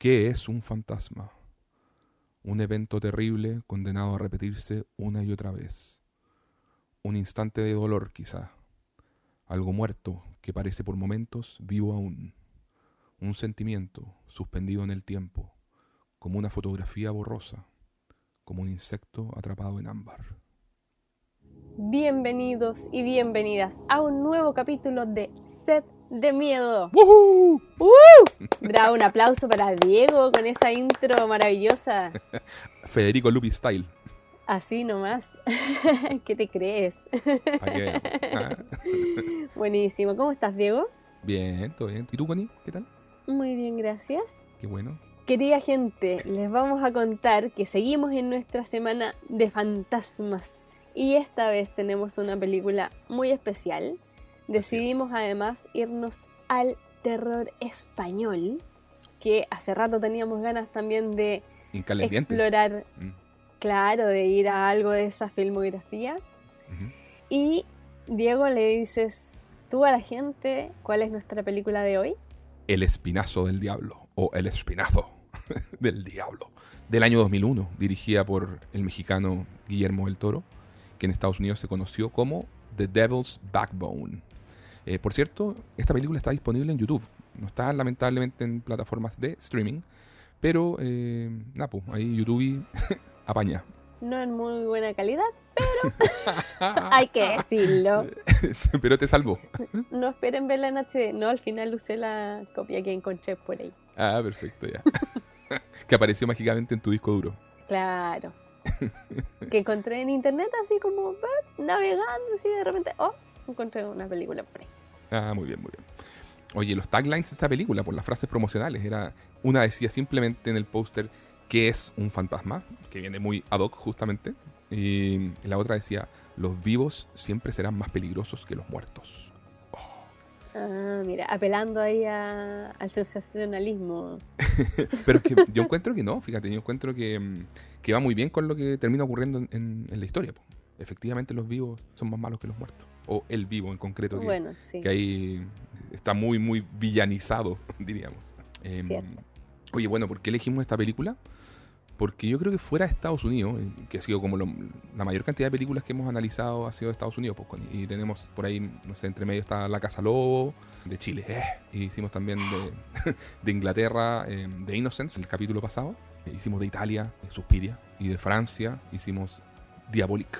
¿Qué es un fantasma? Un evento terrible condenado a repetirse una y otra vez. Un instante de dolor quizá. Algo muerto que parece por momentos vivo aún. Un sentimiento suspendido en el tiempo, como una fotografía borrosa, como un insecto atrapado en ámbar. Bienvenidos y bienvenidas a un nuevo capítulo de Set de Miedo. ¡Woohoo! Bravo, un aplauso para Diego con esa intro maravillosa. Federico Lupi Style. Así nomás. ¿Qué te crees? Ah. Buenísimo. ¿Cómo estás, Diego? Bien, todo bien. ¿Y tú, Connie? ¿Qué tal? Muy bien, gracias. Qué bueno. Querida gente, les vamos a contar que seguimos en nuestra semana de fantasmas y esta vez tenemos una película muy especial. Decidimos además irnos al terror español, que hace rato teníamos ganas también de explorar, Mm, claro, de ir a algo de esa filmografía. Y Diego le dices tú a la gente cuál es nuestra película de hoy. El espinazo del diablo. O El espinazo del diablo. Del año 2001, dirigida por el mexicano Guillermo del Toro, que en Estados Unidos se conoció como The Devil's Backbone. Eh, por cierto, esta película está disponible en YouTube. No está lamentablemente en plataformas de streaming. Pero, eh, pues, ahí YouTube apaña. No en muy buena calidad, hay que decirlo. pero te salvó. No esperen verla en HD. No, al final usé la copia que encontré por ahí. Ah, perfecto, ya. que apareció mágicamente en tu disco duro. Claro. que encontré en internet así como ah, navegando así de repente. Oh, encontré una película por ahí. Ah, muy bien, muy bien. Oye, los taglines de esta película, por las frases promocionales, era una decía simplemente en el póster que es un fantasma, que viene muy ad hoc justamente, y la otra decía, los vivos siempre serán más peligrosos que los muertos. Ah, mira, apelando ahí a- al sensacionalismo. Pero es que yo encuentro que no, fíjate, yo encuentro que, mm, que va muy bien con lo que termina ocurriendo en, en- en la historia. po. Efectivamente los vivos son más malos que los muertos, o el vivo en concreto, que, Bueno, sí. que ahí está muy, muy villanizado, diríamos. Cierto. oye, bueno, ¿por qué elegimos esta película? Porque yo creo que fuera de Estados Unidos, eh, que ha sido como lo- la mayor cantidad de películas que hemos analizado ha sido de Estados Unidos, pues, y tenemos por ahí, no sé, entre medio está La Casa Lobo, de Chile, eh, y hicimos también de, de Inglaterra, eh, de Innocence, el capítulo pasado, Eh, hicimos de Italia, de Suspiria, y de Francia hicimos Diabolique.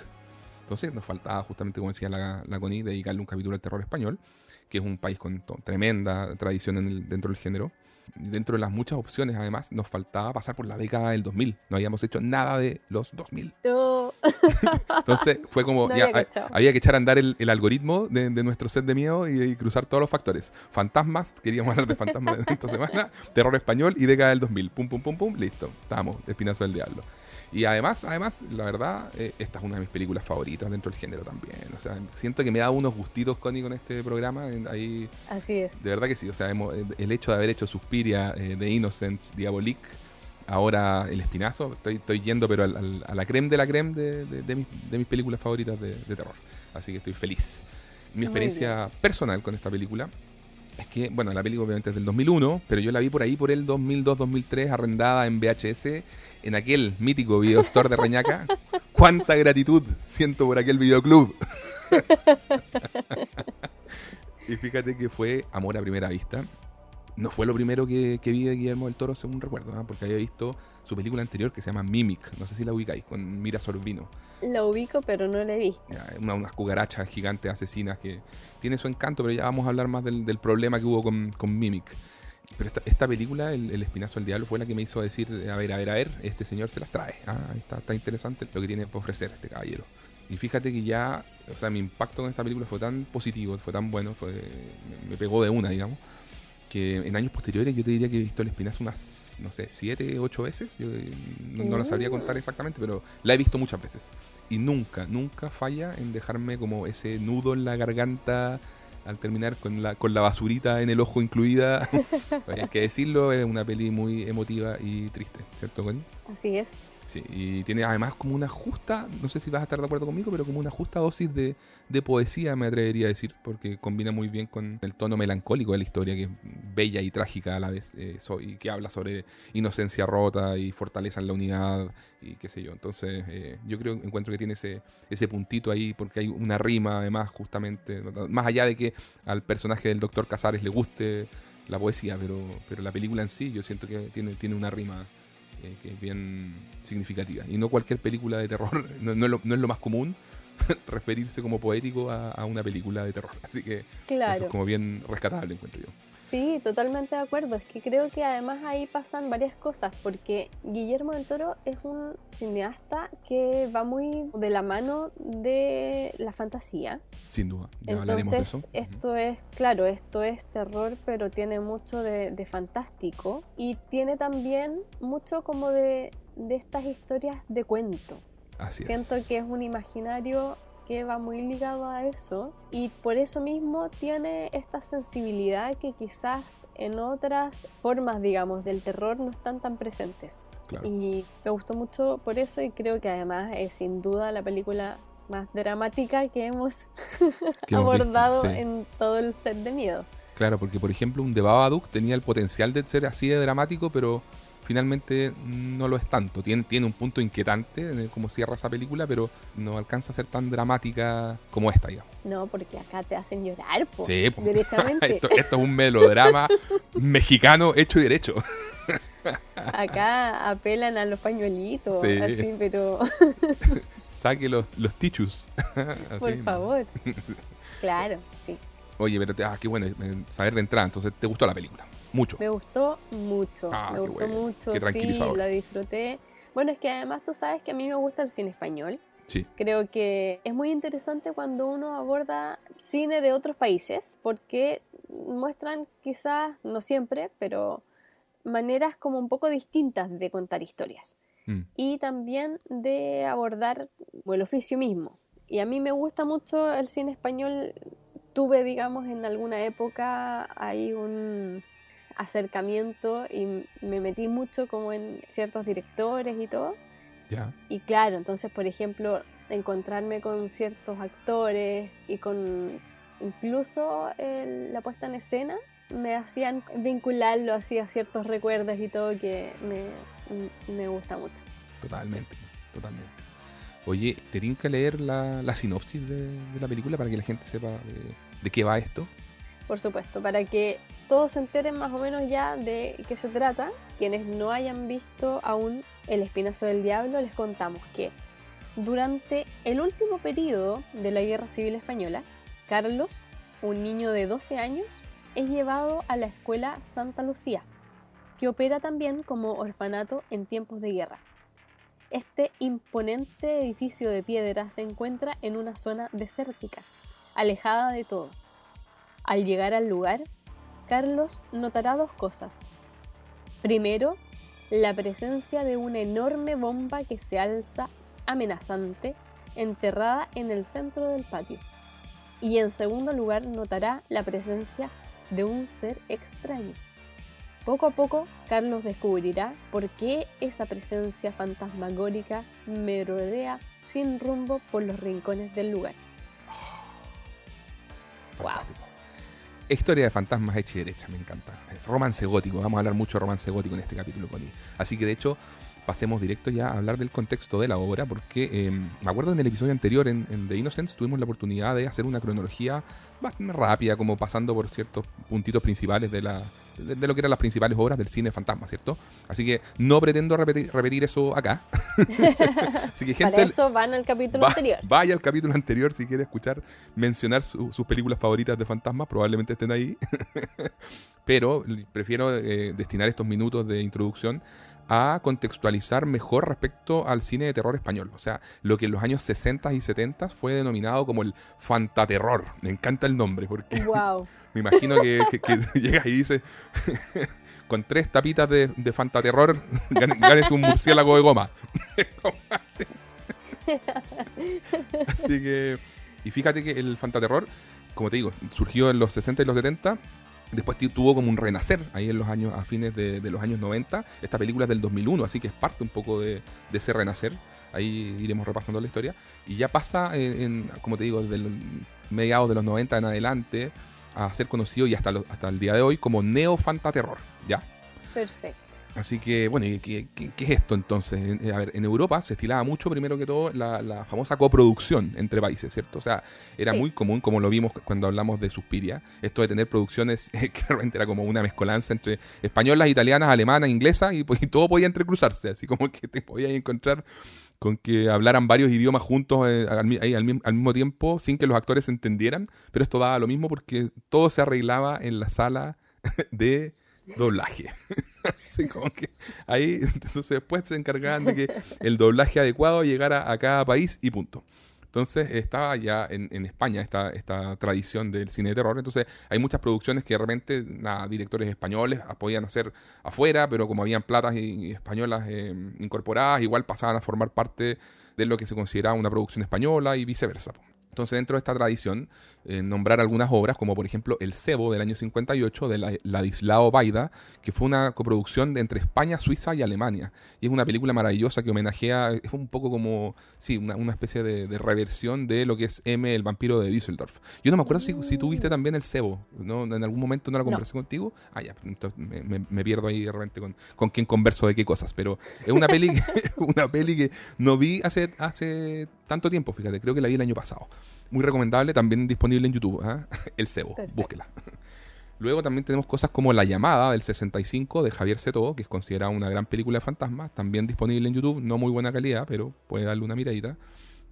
Entonces nos faltaba justamente, como decía la, la Connie, dedicarle un capítulo al terror español, que es un país con tremenda tradición en el- dentro del género. Dentro de las muchas opciones, además, nos faltaba pasar por la década del 2000. No habíamos hecho nada de los 2000. Yo Entonces fue como, No ya, había ha- cachado. había que echar a andar el, el algoritmo de, de nuestro set de miedo y, y cruzar todos los factores. Fantasmas, queríamos hablar de fantasmas esta semana, terror español y década del 2000. Pum, pum, pum, pum, listo. Estábamos, Espinazo del Diablo. Y además, además, la verdad, eh, esta es una de mis películas favoritas dentro del género también. O sea, siento que me da unos gustitos, Connie, con este programa. Ahí, así es. de verdad que sí. O sea, hemos- el hecho de haber hecho Suspiria, eh, de Innocence, Diabolique, ahora El Espinazo, estoy, estoy yendo pero al- al- a la creme de la creme de, de- de mis, de mis películas favoritas de, terror. Así que estoy feliz. Mi Muy experiencia personal con esta película es que, bueno, la película obviamente es del 2001, pero yo la vi por ahí por el 2002-2003, arrendada en VHS, en aquel mítico video store de Reñaca. ¡Cuánta gratitud siento por aquel videoclub! y fíjate que fue amor a primera vista. No fue lo primero que, que vi de Guillermo del Toro, según recuerdo, ¿ah? porque había visto su película anterior que se llama Mimic, no sé si la ubicáis, con Mira Sorbino. La ubico, pero no la he visto. Una- unas cucarachas gigantes asesinas que tiene su encanto, pero ya vamos a hablar más del, del problema que hubo con, con Mimic. Pero esta, esta película, el, El Espinazo del Diablo, fue la que me hizo decir, a ver, a ver, a ver, este señor se las trae. Ah, está, está interesante lo que tiene para ofrecer este caballero. Y fíjate que ya, o sea, mi impacto con esta película fue tan positivo, fue tan bueno, fue, me, me pegó de una, digamos, que en años posteriores yo te diría que he visto El Espinazo unas, no sé, siete, ocho veces. Yo eh, no, no la sabría contar exactamente, pero la he visto muchas veces y nunca, nunca falla en dejarme como ese nudo en la garganta al terminar con la, con la basurita en el ojo incluida. Hay que decirlo, es una peli muy emotiva y triste, ¿cierto, Connie? Así es. Sí, y tiene además como una justa, no sé si vas a estar de acuerdo conmigo, pero como una justa dosis de, de poesía, me atrevería a decir, porque combina muy bien con el tono melancólico de la historia, que es bella y trágica a la vez, eh, so- y que habla sobre inocencia rota y fortaleza en la unidad, y qué sé yo. Entonces, eh, yo creo, encuentro que tiene ese, ese puntito ahí, porque hay una rima además, justamente, más allá de que al personaje del doctor Casares le guste la poesía, pero, pero la película en sí yo siento que tiene, tiene una rima eh, que es bien significativa. Y no cualquier película de terror, no, no es, lo, no es lo más común referirse como poético a, a una película de terror. Así que eso es como bien rescatable, encuentro yo. Sí, totalmente de acuerdo. Es que creo que además ahí pasan varias cosas, porque Guillermo del Toro es un cineasta que va muy de la mano de la fantasía. Sin duda. Ya hablaremos de Entonces, eso. esto es, claro, esto es terror, pero tiene mucho de, de fantástico y tiene también mucho como de, de estas historias de cuento. Así Siento es. que es un imaginario que va muy ligado a eso y por eso mismo tiene esta sensibilidad que quizás en otras formas, digamos, del terror no están tan presentes. Claro. Y me gustó mucho por eso y creo que además es sin duda la película más dramática que hemos Que hemos visto, abordado sí. en todo el set de miedo. Claro, porque por ejemplo un The Babadook tenía el potencial de ser así de dramático, pero finalmente no lo es tanto. Tiene, tiene un punto inquietante en cómo cierra esa película, pero no alcanza a ser tan dramática como esta, digamos. No, porque acá te hacen llorar, po, Sí, po. derechamente. esto, esto es un melodrama mexicano hecho y derecho. Acá apelan a los pañuelitos, Sí. así, pero Saque los, los tichus. Así, por favor. Claro, sí. Oye, pero te- ah, qué bueno eh, saber de entrada. Entonces, ¿te gustó la película? Mucho. Me gustó mucho, Ah, me gustó bueno, mucho, qué sí, la disfruté. Bueno, es que además tú sabes que a mí me gusta el cine español. Sí, Creo que es muy interesante cuando uno aborda cine de otros países porque muestran quizás, no siempre, pero maneras como un poco distintas de contar historias Mm, y también de abordar el oficio mismo. Y a mí me gusta mucho el cine español. Tuve, digamos, en alguna época ahí un acercamiento y me metí mucho como en ciertos directores y todo. ya. Y claro, entonces, por ejemplo, encontrarme con ciertos actores y con incluso el- la puesta en escena me hacían vincularlo así a ciertos recuerdos y todo que me, me gusta mucho. Totalmente, totalmente. Oye, ¿te tinca leer la, la sinopsis de, de la película para que la gente sepa de, de qué va esto? Por supuesto, para que todos se enteren más o menos ya de qué se trata. Quienes no hayan visto aún El Espinazo del Diablo, les contamos que durante el último periodo de la Guerra Civil Española, Carlos, un niño de 12 años, es llevado a la escuela Santa Lucía, que opera también como orfanato en tiempos de guerra. Este imponente edificio de piedra se encuentra en una zona desértica, alejada de todo. Al llegar al lugar, Carlos notará dos cosas. Primero, la presencia de una enorme bomba que se alza amenazante, enterrada en el centro del patio. Y en segundo lugar, notará la presencia de un ser extraño. Poco a poco, Carlos descubrirá por qué esa presencia fantasmagórica merodea sin rumbo por los rincones del lugar. Wow. Historia de fantasmas hecha y derecha, me encanta. Romance gótico, vamos a hablar mucho de romance gótico en este capítulo, Connie. Así que de hecho, pasemos directo ya a hablar del contexto de la obra, porque eh, me acuerdo en el episodio anterior, en, The Innocents, tuvimos la oportunidad de hacer una cronología bastante rápida, como pasando por ciertos puntitos principales de la de, de lo que eran las principales obras del cine fantasma, ¿cierto? Así que no pretendo repetir, repetir eso acá. Así que gente, Para eso van al capítulo Va- anterior. Vaya al capítulo anterior si quiere escuchar mencionar su- sus películas favoritas de fantasmas, probablemente estén ahí. Pero prefiero eh, destinar estos minutos de introducción a contextualizar mejor respecto al cine de terror español. O sea, lo que en los años 60 y 70 fue denominado como el fantaterror. Me encanta el nombre porque Wow. me imagino que, que- llegas y dices, con tres tapitas de, de fantaterror, gan- ganes un murciélago de goma. Así. Que, y fíjate que el fantaterror, como te digo, surgió en los 60 y los 70 Después tuvo como un renacer ahí en los años, a fines de, los años 90. Esta película es del 2001, así que es parte un poco de, ese renacer. Ahí iremos repasando la historia. Y ya pasa, en, como te digo, desde mediados de los 90 en adelante a ser conocido y hasta, hasta el día de hoy como Neo Fantaterror. ¿Ya? Perfecto. Así que, bueno, ¿qué, es esto entonces? A ver, en Europa se estilaba mucho, primero que todo, la, famosa coproducción entre países, ¿cierto? O sea, era muy común, como lo vimos cuando hablamos de Suspiria, esto de tener producciones que realmente era como una mezcolanza entre españolas, italianas, alemanas, inglesas, y, pues, todo podía entrecruzarse, así como que te podías encontrar con que hablaran varios idiomas juntos eh, al, al, mismo tiempo sin que los actores se entendieran, pero esto daba lo mismo porque todo se arreglaba en la sala de doblaje. Como que ahí, entonces después se encargaban de que el doblaje adecuado llegara a cada país y punto. Entonces estaba ya en, España esta, esta tradición del cine de terror. Entonces hay muchas producciones que de repente directores españoles podían hacer afuera, pero como habían platas españolas eh, incorporadas, igual pasaban a formar parte de lo que se consideraba una producción española y viceversa. Entonces, dentro de esta tradición, eh, nombrar algunas obras, como por ejemplo El Cebo del año 58 de Ladislao Baida, que fue una coproducción entre España, Suiza y Alemania. Y es una película maravillosa que homenajea, es un poco como, sí, una, especie de, reversión de lo que es M, el vampiro de Düsseldorf. Yo no me acuerdo si, si tuviste también El Cebo, ¿no? En algún momento no la conversé contigo. Ah, ya, entonces me, pierdo ahí de repente con, con quién converso de qué cosas. Pero es una peli, una peli que no vi hace, hace tanto tiempo, fíjate, creo que la vi el año pasado. Muy recomendable, también disponible en YouTube, ¿ah? El Cebo, búsquela. Luego también tenemos cosas como La llamada del 65 de Javier Cetó, que es considerada una gran película de fantasmas, también disponible en YouTube, no muy buena calidad, pero puede darle una miradita.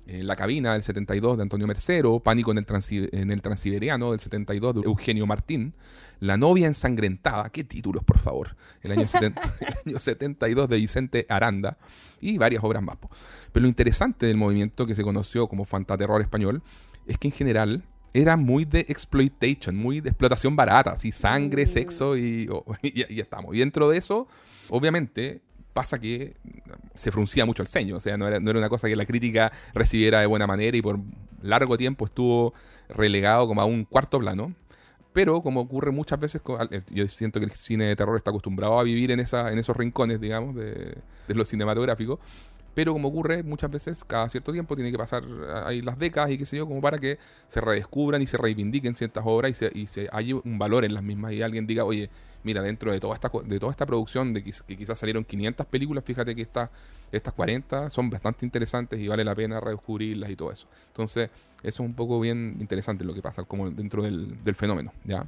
Eh, la cabina del 72 de Antonio Mercero, Pánico en el, en el Transiberiano del 72 de Eugenio Martín, La novia ensangrentada, qué títulos por favor, el año, el año 72 de Vicente Aranda y varias obras más. Pero lo interesante del movimiento que se conoció como fantaterror español es que en general era muy de exploitation, muy de explotación barata, así sangre, mm. sexo y, y, estamos. Y dentro de eso, obviamente, pasa que se fruncía mucho el ceño, o sea, no era, no era una cosa que la crítica recibiera de buena manera y por largo tiempo estuvo relegado como a un cuarto plano. Pero como ocurre muchas veces, yo siento que el cine de terror está acostumbrado a vivir en, esa, en esos rincones, digamos, de, de lo cinematográfico pero como ocurre muchas veces, cada cierto tiempo tiene que pasar ahí las décadas y qué sé yo, como para que se redescubran y se reivindiquen ciertas obras y se, haya un valor en las mismas y alguien diga, oye, mira, dentro de toda esta, de toda esta producción, de que, quizás salieron 500 películas, fíjate que estas 40 son bastante interesantes y vale la pena redescubrirlas y todo eso. Entonces, eso es un poco bien interesante lo que pasa como dentro del fenómeno, ¿ya?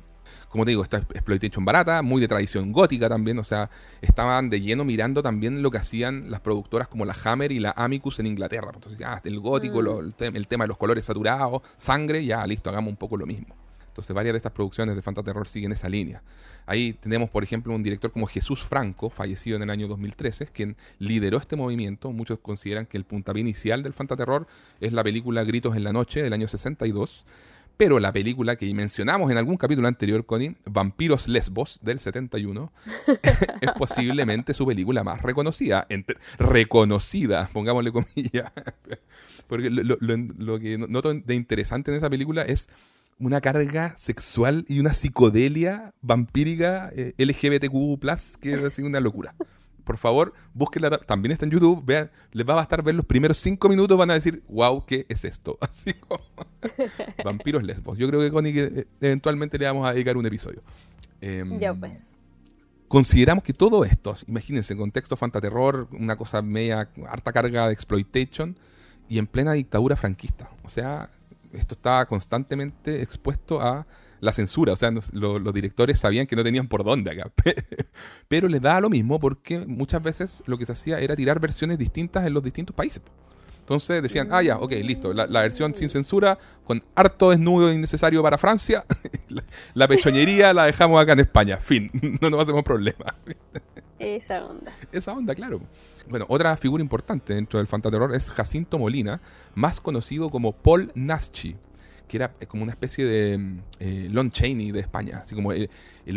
Como te digo, esta exploitation barata, muy de tradición gótica también, o sea, estaban de lleno mirando también lo que hacían las productoras como la Hammer y la Amicus en Inglaterra. Entonces, ah, el gótico, mm. el, tema de los colores saturados, sangre, ya listo, hagamos un poco lo mismo. Entonces, varias de estas producciones de Fantaterror siguen esa línea. Ahí tenemos, por ejemplo, un director como Jesús Franco, fallecido en el año 2013, quien lideró este movimiento. Muchos consideran que el puntapié inicial del Fantaterror es la película Gritos en la Noche del año 62 pero la película que mencionamos en algún capítulo anterior, Connie, Vampiros Lesbos, del 71, es posiblemente su película más reconocida. reconocida, pongámosle comillas. Porque lo, que noto de interesante en esa película es una carga sexual y una psicodelia vampírica eh, LGBTQ, que es así una locura por favor, búsquenla. También está en YouTube. Vean, les va a bastar ver los primeros cinco minutos. Van a decir, wow, ¿qué es esto? Así como. Vampiros lesbos. Yo creo que Connie eh, eventualmente le vamos a dedicar un episodio. Em, ya pues. Consideramos que todo esto, imagínense, en contexto fantaterror, una cosa media, harta carga de exploitation y en plena dictadura franquista. O sea, esto estaba constantemente expuesto a la censura. O sea, los directores sabían que no tenían por dónde acá. Pero les daba lo mismo porque muchas veces lo que se hacía era tirar versiones distintas en los distintos países. Entonces decían, ah, ya, ok, listo, la, versión sin censura, con harto desnudo innecesario para Francia, la, pechoñería la dejamos acá en España, fin, no nos hacemos problema. Esa onda. Esa onda, claro. Bueno, otra figura importante dentro del fantaterror es Jacinto Molina, más conocido como Paul Naschi que era como una especie de mm, eh, Lon Chaney de España, así como el,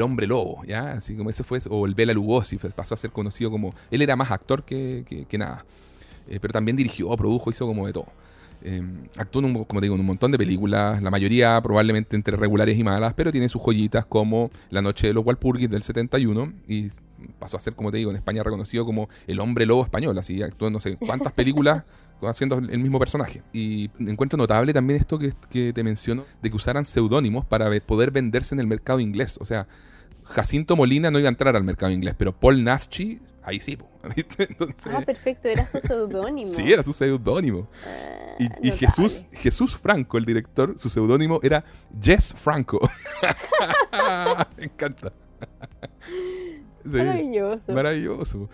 hombre lobo, ¿ya? Así como ese fue, o el Bela Lugosi, pasó a ser conocido como, él era más actor que, que, nada, eh, pero también dirigió, produjo, hizo como de todo. Eh, actuó, en un, como digo, en un montón de películas, la mayoría probablemente entre regulares y malas, pero tiene sus joyitas como La Noche de los Walpurgis del 71 y pasó a ser, como te digo, en España reconocido como el hombre lobo español, así actuó en no sé cuántas películas haciendo el mismo personaje. Y encuentro notable también esto que, que te menciono, de que usaran seudónimos para poder venderse en el mercado inglés. O sea, Jacinto Molina no iba a entrar al mercado inglés, pero Paul Naschi, ahí sí. ah, perfecto, era su seudónimo. sí, era su seudónimo. Ah, y, y Jesús, Jesús Franco, el director, su seudónimo era Jess Franco. Me encanta. Maravilloso.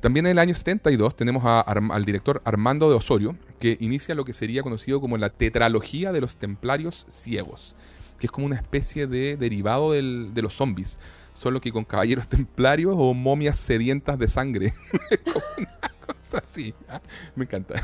También en el año 72 tenemos a, al director Armando de Osorio, que inicia lo que sería conocido como la tetralogía de los templarios ciegos que es como una especie de derivado del, de los zombies, solo que con caballeros templarios o momias sedientas de sangre. así. ¿ah? Me encanta.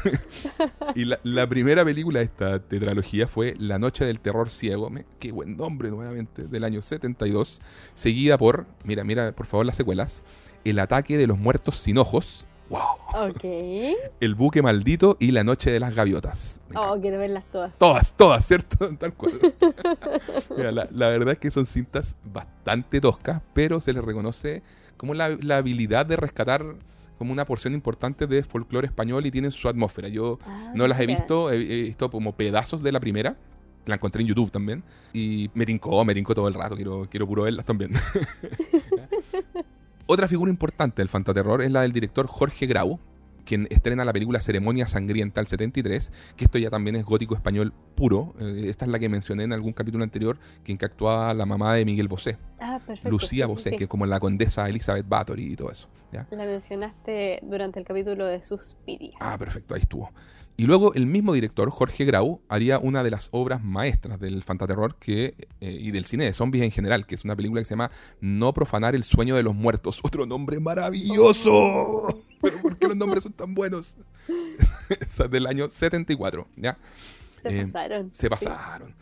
y la, la, primera película de esta tetralogía fue La Noche del Terror Ciego, me, qué buen nombre nuevamente, del año 72, seguida por, mira, mira por favor las secuelas, El ataque de los muertos sin ojos, ¡Wow! El buque maldito y la noche de las gaviotas. Oh, quiero verlas todas. Todas, todas, ¿cierto? Tal cual. Mira, la, la, verdad es que son cintas bastante toscas, pero se les reconoce como la, la, habilidad de rescatar como una porción importante de folclore español y tienen su atmósfera. Yo ah, no las he visto, he, he, visto como pedazos de la primera. La encontré en YouTube también. Y me tincó, me tincó todo el rato. Quiero, quiero puro verlas también. Otra figura importante del fantaterror es la del director Jorge Grau, quien estrena la película Ceremonia Sangrienta al 73, que esto ya también es gótico español puro. Eh, esta es la que mencioné en algún capítulo anterior, quien que actuaba la mamá de Miguel Bosé. Ah, perfecto. Lucía sí, Bosé, sí, sí. que es como la condesa Elizabeth Bathory y todo eso. ¿ya? La mencionaste durante el capítulo de Suspiria. Ah, perfecto, ahí estuvo. Y luego el mismo director, Jorge Grau, haría una de las obras maestras del fantaterror que, eh, y del cine de zombies en general, que es una película que se llama No profanar el sueño de los muertos. Otro nombre maravilloso. Pero ¿por qué los nombres son tan buenos? Esa del año 74, ¿ya? Se eh, pasaron. Se pasaron. Sí.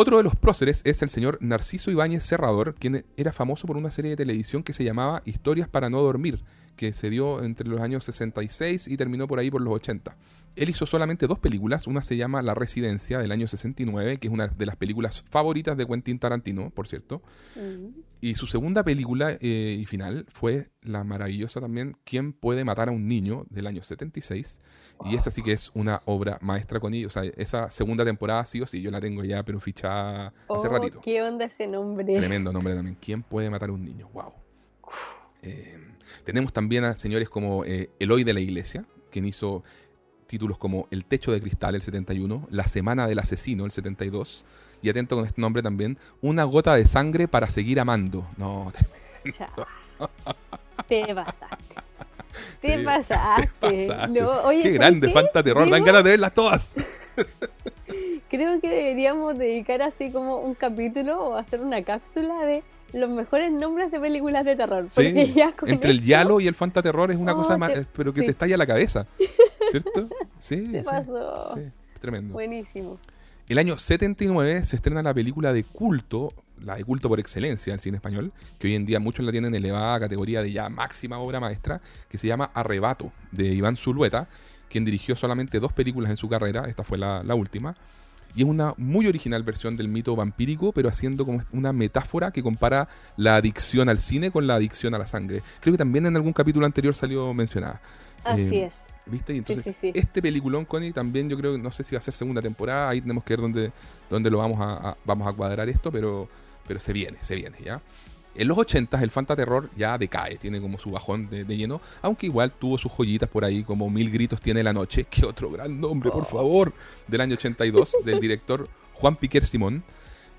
Otro de los próceres es el señor Narciso Ibáñez Serrador, quien era famoso por una serie de televisión que se llamaba Historias para no dormir, que se dio entre los años 66 y terminó por ahí por los 80. Él hizo solamente dos películas, una se llama La Residencia del año 69, que es una de las películas favoritas de Quentin Tarantino, por cierto. Uh-huh. Y su segunda película eh, y final fue la maravillosa también ¿Quién puede matar a un niño? del año 76. Y esa sí que es una obra maestra con ellos. O sea, esa segunda temporada sí o sí, yo la tengo ya, pero fichada oh, hace ratito. ¿Qué onda ese nombre? Tremendo nombre también. ¿Quién puede matar a un niño? Wow. Eh, tenemos también a señores como eh, Eloy de la Iglesia, quien hizo títulos como El Techo de Cristal, el 71, La Semana del Asesino, el 72, y atento con este nombre también, Una Gota de Sangre para Seguir Amando. No, tremendo. Te pasaste. Te sí, pasaste. Te pasaste. No, oye, qué grande, Fanta Terror, dan ganas de verlas todas. Creo que deberíamos dedicar así como un capítulo o hacer una cápsula de los mejores nombres de películas de terror. Porque sí, ya entre el Yalo y el Fantaterror es una oh, cosa más, pero que sí. te estalla la cabeza. ¿Cierto? Sí. Se sí, pasó. Sí, tremendo. Buenísimo. El año 79 se estrena la película de culto, la de culto por excelencia del cine español, que hoy en día muchos la tienen elevada categoría de ya máxima obra maestra, que se llama Arrebato, de Iván Zulueta, quien dirigió solamente dos películas en su carrera, esta fue la, la última, y es una muy original versión del mito vampírico, pero haciendo como una metáfora que compara la adicción al cine con la adicción a la sangre. Creo que también en algún capítulo anterior salió mencionada. Así eh, es. ¿Viste? Y entonces, sí, sí, sí. este peliculón, Connie, también yo creo que no sé si va a ser segunda temporada, ahí tenemos que ver dónde, dónde lo vamos a, a, vamos a cuadrar esto, pero, pero se viene, se viene, ¿ya? En los 80 el Fantaterror ya decae, tiene como su bajón de, de, lleno, aunque igual tuvo sus joyitas por ahí, como Mil Gritos tiene la noche, que otro gran nombre, por favor, del año 82, del director Juan Piquer Simón.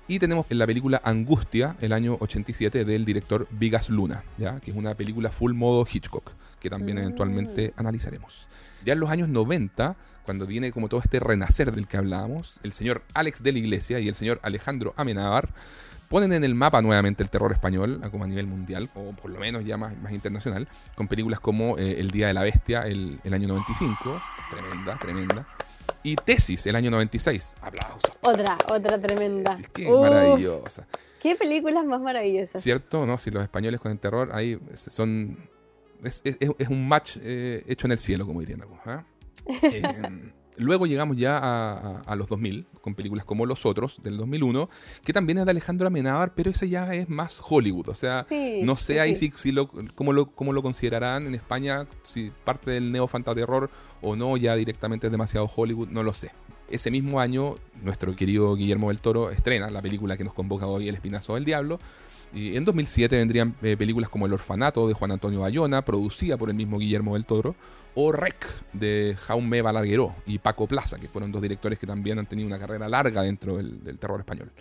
Y tenemos en la película Angustia, el año 87, del director Vigas Luna, ¿ya? que es una película full modo Hitchcock, que también mm. eventualmente analizaremos. Ya en los años 90, cuando viene como todo este renacer del que hablábamos, el señor Alex de la Iglesia y el señor Alejandro Amenábar ponen en el mapa nuevamente el terror español, como a nivel mundial, o por lo menos ya más, más internacional, con películas como eh, El Día de la Bestia, el, el, año 95, tremenda, tremenda, y Tesis, el año 96. Aplausos. Otra, otra tremenda. Tesis, qué uh, maravillosa. Qué películas más maravillosas. ¿Cierto? ¿No? Si los españoles con el terror, ahí son... Es, es, es un match eh, hecho en el cielo, como dirían algunos. ¿eh? eh, Luego llegamos ya a, los 2000, con películas como Los Otros, del 2001, que también es de Alejandro Amenábar, pero ese ya es más Hollywood. O sea, no sé ahí Si, si, lo, cómo, lo, cómo lo considerarán en España, si parte del neo terror o no, ya directamente es demasiado Hollywood, no lo sé. Ese mismo año, nuestro querido Guillermo del Toro estrena la película que nos convoca hoy, El Espinazo del Diablo, y en 2007 vendrían eh, películas como El Orfanato de Juan Antonio Bayona, producida por el mismo Guillermo del Toro, o Rec de Jaume Balagueró y Paco Plaza, que fueron dos directores que también han tenido una carrera larga dentro del, terror español.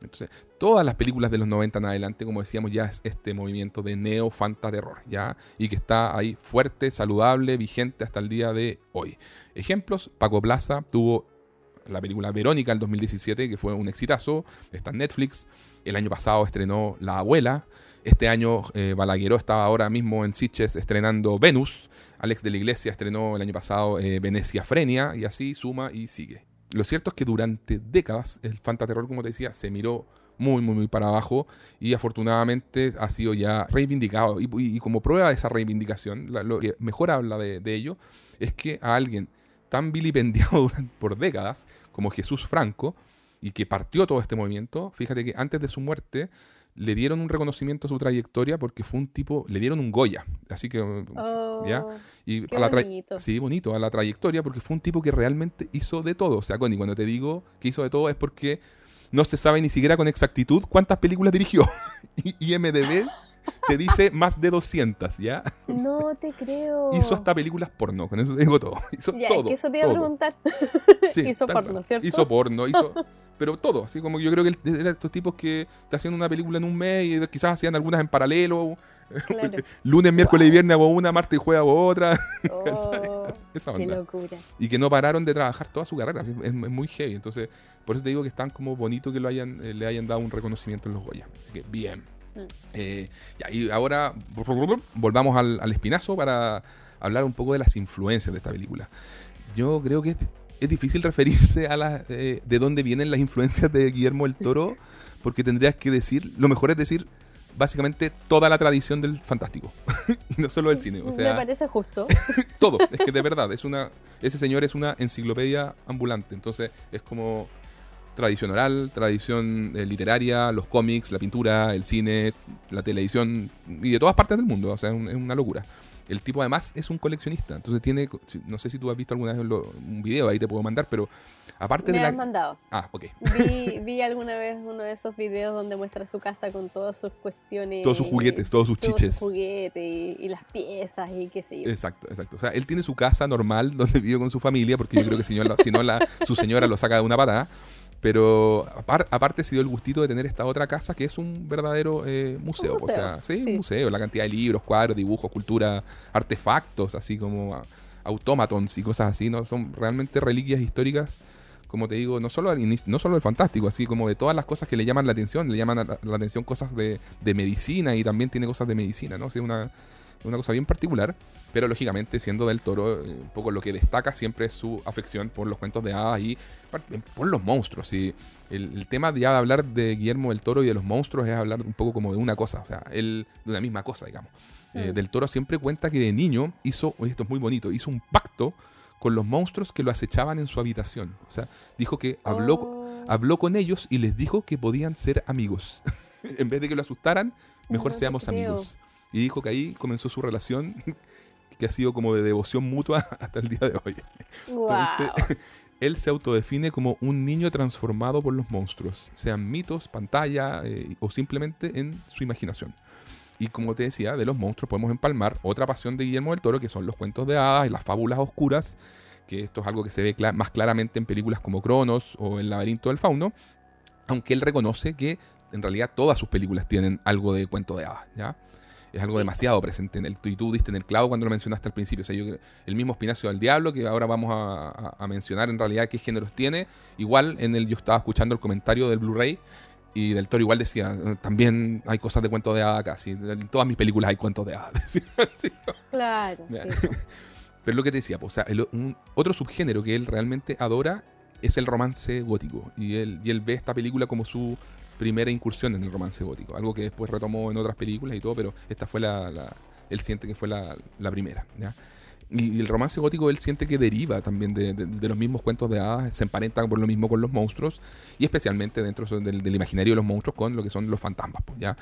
Entonces, todas las películas de los 90 en adelante, como decíamos, ya es este movimiento de neo terror, ¿ya? Y que está ahí fuerte, saludable, vigente hasta el día de hoy. Ejemplos, Paco Plaza tuvo la película Verónica en 2017, que fue un exitazo, está en Netflix. El año pasado estrenó La Abuela. Este año eh, Balagueró estaba ahora mismo en Sitges estrenando Venus. Alex de la Iglesia estrenó el año pasado eh, Venecia Frenia y así suma y sigue. Lo cierto es que durante décadas el fantaterror, como te decía, se miró muy, muy, muy para abajo y afortunadamente ha sido ya reivindicado. Y, como prueba de esa reivindicación, lo que mejor habla de, ello es que a alguien tan vilipendiado por décadas como Jesús Franco y que partió todo este movimiento, fíjate que antes de su muerte le dieron un reconocimiento a su trayectoria porque fue un tipo, le dieron un Goya, así que, ¿ya? Oh, y a la bonito. Sí, bonito, a la trayectoria porque fue un tipo que realmente hizo de todo. O sea, Connie, cuando te digo que hizo de todo es porque no se sabe ni siquiera con exactitud cuántas películas dirigió. y IMDB te dice más de 200, ¿ya? No te creo. Hizo hasta películas porno, con eso te digo todo. Hizo todo. eso te iba a preguntar. hizo porno, ¿cierto? Hizo porno, hizo. pero todo, así como yo creo que era de estos tipos que te hacían una película en un mes y quizás hacían algunas en paralelo. Lunes, miércoles y viernes hago una, martes y jueves hago otra. Oh, Esa onda. Qué locura. Y que no pararon de trabajar toda su carrera. Es, muy heavy. Entonces, por eso te digo que es tan como bonito que lo hayan, eh, le hayan dado un reconocimiento en los Goya. Así que bien. Mm. Eh, y ahora volvamos al, espinazo para hablar un poco de las influencias de esta película. Yo creo que es, difícil referirse a la, eh, de dónde vienen las influencias de Guillermo el Toro, porque tendrías que decir, lo mejor es decir básicamente toda la tradición del fantástico y no solo del cine. O sea, Me parece justo. todo, es que de verdad, es una, ese señor es una enciclopedia ambulante, entonces es como tradición oral, tradición eh, literaria, los cómics, la pintura, el cine, la televisión y de todas partes del mundo. O sea, es, una locura. El tipo además es un coleccionista, entonces tiene, no sé si tú has visto alguna vez un video, ahí te puedo mandar, pero aparte Me de... has mandado. Ah, ok. Vi, vi, alguna vez uno de esos videos donde muestra su casa con todas sus cuestiones. Todos sus juguetes, todos sus todos chiches. Sus juguetes y, las piezas y qué sé yo. Exacto, exacto. O sea, él tiene su casa normal donde vive con su familia, porque yo creo que si no, si no la, su señora lo saca de una patada. Pero aparte se dio el gustito de tener esta otra casa que es un verdadero eh, museo. O sea, sí, un museo. La cantidad de libros, cuadros, dibujos, cultura, artefactos, así como automatons y cosas así, ¿no? Son realmente reliquias históricas, como te digo, no solo, no solo el fantástico, así como de todas las cosas que le llaman la atención. Le llaman la, atención cosas de, de, medicina y también tiene cosas de medicina, ¿no? O una, una cosa bien particular, pero lógicamente siendo del toro, eh, un poco lo que destaca siempre es su afección por los cuentos de hadas y por los monstruos. Y el, tema ya de hablar de Guillermo del Toro y de los monstruos es hablar un poco como de una cosa, o sea, él, de una misma cosa, digamos. Eh, mm. del Toro siempre cuenta que de niño hizo, esto es muy bonito, hizo un pacto con los monstruos que lo acechaban en su habitación. O sea, dijo que habló, oh. habló con ellos y les dijo que podían ser amigos. en vez de que lo asustaran, mejor seamos amigos. Y dijo que ahí comenzó su relación, que ha sido como de devoción mutua hasta el día de hoy. Entonces, él se autodefine como un niño transformado por los monstruos, sean mitos, pantalla eh, o simplemente en su imaginación. Y como te decía, de los monstruos podemos empalmar otra pasión de Guillermo del Toro, que son los cuentos de hadas y las fábulas oscuras, que esto es algo que se ve más claramente en películas como Cronos o El laberinto del fauno, aunque él reconoce que en realidad todas sus películas tienen algo de cuento de hadas, ¿ya? Es algo demasiado presente en el y tú diste en el clavo cuando lo mencionaste al principio. O sea, yo, el mismo Espinacio del Diablo, que ahora vamos a, mencionar en realidad qué géneros tiene. Igual en el yo estaba escuchando el comentario del Blu-ray y del Toro igual decía, también hay cosas de cuento de hadas casi. En todas mis películas hay cuentos de hadas. claro. Pero lo que te decía, pues, o sea, un, otro subgénero que él realmente adora es el romance gótico. Y él, y él ve esta película como su primera incursión en el romance gótico, algo que después retomó en otras películas y todo, pero esta fue la, él siente que fue la, primera. Y, el romance gótico él siente que deriva también de, los mismos cuentos de hadas, se emparenta por lo mismo con los monstruos y especialmente dentro del, imaginario de los monstruos con lo que son los fantasmas. Pues, ¿ya?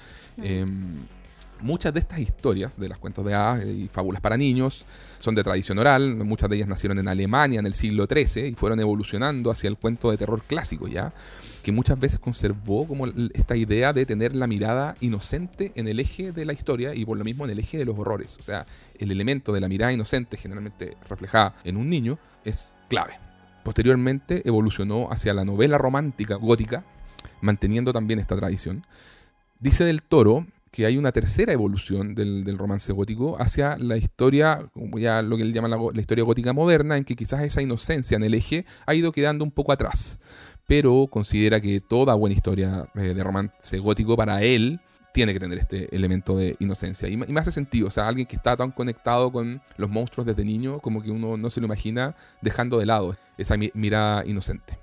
Muchas de estas historias de las cuentos de hadas y fábulas para niños son de tradición oral, muchas de ellas nacieron en Alemania en el siglo XIII y fueron evolucionando hacia el cuento de terror clásico ya, que muchas veces conservó como esta idea de tener la mirada inocente en el eje de la historia y por lo mismo en el eje de los horrores. O sea, el elemento de la mirada inocente, generalmente reflejada en un niño, es clave. Posteriormente evolucionó hacia la novela romántica gótica, manteniendo también esta tradición. Dice del Toro que hay una tercera evolución del, romance gótico hacia la historia, ya lo que él llama la, historia gótica moderna, en que quizás esa inocencia en el eje ha ido quedando un poco atrás. Pero considera que toda buena historia eh, de romance gótico para él tiene que tener este elemento de inocencia. Y, me hace sentido, o sea, alguien que está tan conectado con los monstruos desde niño, como que uno no se lo imagina dejando de lado esa mirada inocente.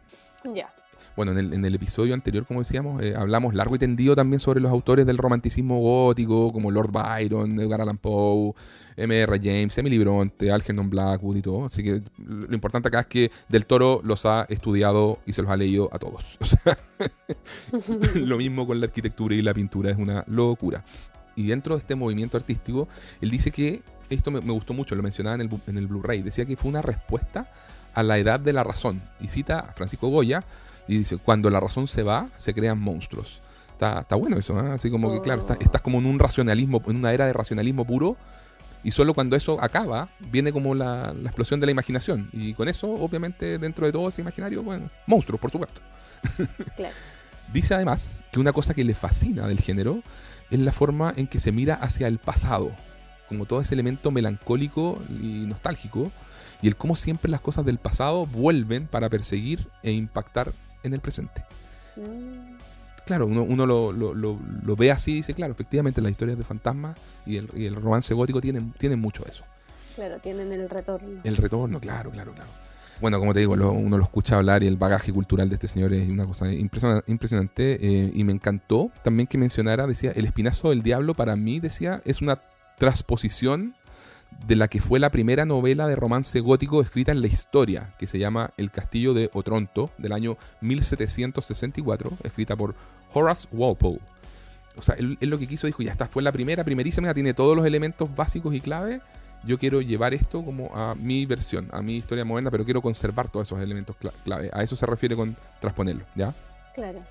Ya. Bueno, en el, episodio anterior, como decíamos, eh, hablamos largo y tendido también sobre los autores del romanticismo gótico, como Lord Byron, Edgar Allan Poe, M.R. James, Emily Bronte, Algernon Blackwood y todo. Así que lo importante acá es que Del Toro los ha estudiado y se los ha leído a todos. lo mismo con la arquitectura y la pintura, es una locura. Y dentro de este movimiento artístico, él dice que, esto me, gustó mucho, lo mencionaba en el, en el Blu-ray, decía que fue una respuesta a la edad de la razón. Y cita a Francisco Goya, y dice, cuando la razón se va, se crean monstruos. Está, está bueno eso, ¿eh? Así como que, claro, estás, como en un racionalismo, en una era de racionalismo puro, y solo cuando eso acaba, viene como la, explosión de la imaginación. Y con eso, obviamente, dentro de todo ese imaginario, bueno, monstruos, por supuesto. Claro. Dice además que una cosa que le fascina del género es la forma en que se mira hacia el pasado, como todo ese elemento melancólico y nostálgico, y el cómo siempre las cosas del pasado vuelven para perseguir e impactar en el presente. Mm. Claro, uno, lo, ve así y dice, claro, efectivamente las historias de fantasmas y el, romance gótico tienen, tienen mucho eso. Claro, tienen el retorno. El retorno, claro, claro, claro. Bueno, como te digo, uno lo escucha hablar y el bagaje cultural de este señor es una cosa impresionante. Eh, y me encantó también que mencionara, decía, El Espinazo del Diablo para mí, decía, es una transposición de la que fue la primera novela de romance gótico escrita en la historia, que se llama El Castillo de Otronto, del año 1764, escrita por Horace Walpole. O sea, él, lo que quiso dijo, ya está, fue la primera, primerísima, tiene todos los elementos básicos y clave. Yo quiero llevar esto como a mi versión, a mi historia moderna, pero quiero conservar todos esos elementos clave. A eso se refiere con transponerlo, ¿ya? Claro.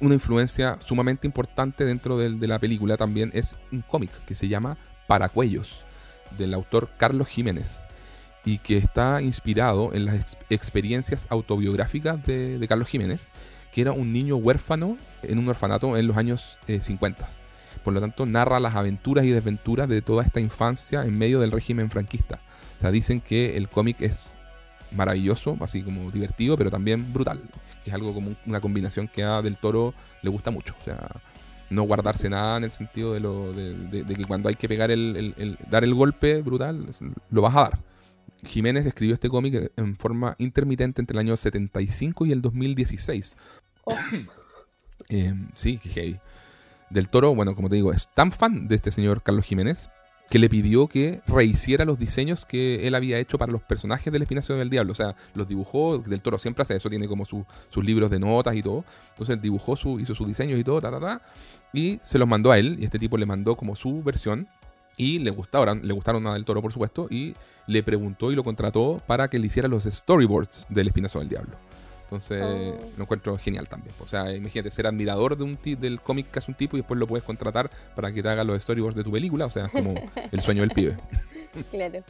Una influencia sumamente importante dentro de, de la película también es un cómic que se llama Paracuellos del autor Carlos Jiménez y que está inspirado en las experiencias autobiográficas de, Carlos Jiménez, que era un niño huérfano en un orfanato en los años 50. Eh, Por lo tanto, narra las aventuras y desventuras de toda esta infancia en medio del régimen franquista. O sea, dicen que el cómic es maravilloso, así como divertido, pero también brutal, que es algo como una combinación que a Del Toro le gusta mucho. O sea, no guardarse nada en el sentido de, lo, de, que cuando hay que pegar el, dar el golpe brutal, lo vas a dar. Jiménez escribió este cómic en forma intermitente entre el año 75 y el 2016. Em, sí, que Del Toro, bueno, como te digo, es tan fan de este señor Carlos Jiménez que le pidió que rehiciera los diseños que él había hecho para los personajes del Espinazo del Diablo. O sea, los dibujó, Del Toro siempre hace eso, tiene como sus libros de notas y todo. Entonces dibujó, su, hizo sus diseños y todo, ta, ta, ta y se los mandó a él, y este tipo le mandó como su versión, y le gustaron, le gustaron a Del Toro, por supuesto, y le preguntó y lo contrató para que le hiciera los storyboards del Espinazo del Diablo. Entonces, oh. lo encuentro genial también. O sea, imagínate ser admirador de un del cómic que hace un tipo y después lo puedes contratar para que te haga los storyboards de tu película. O sea, es como el sueño del pibe. claro.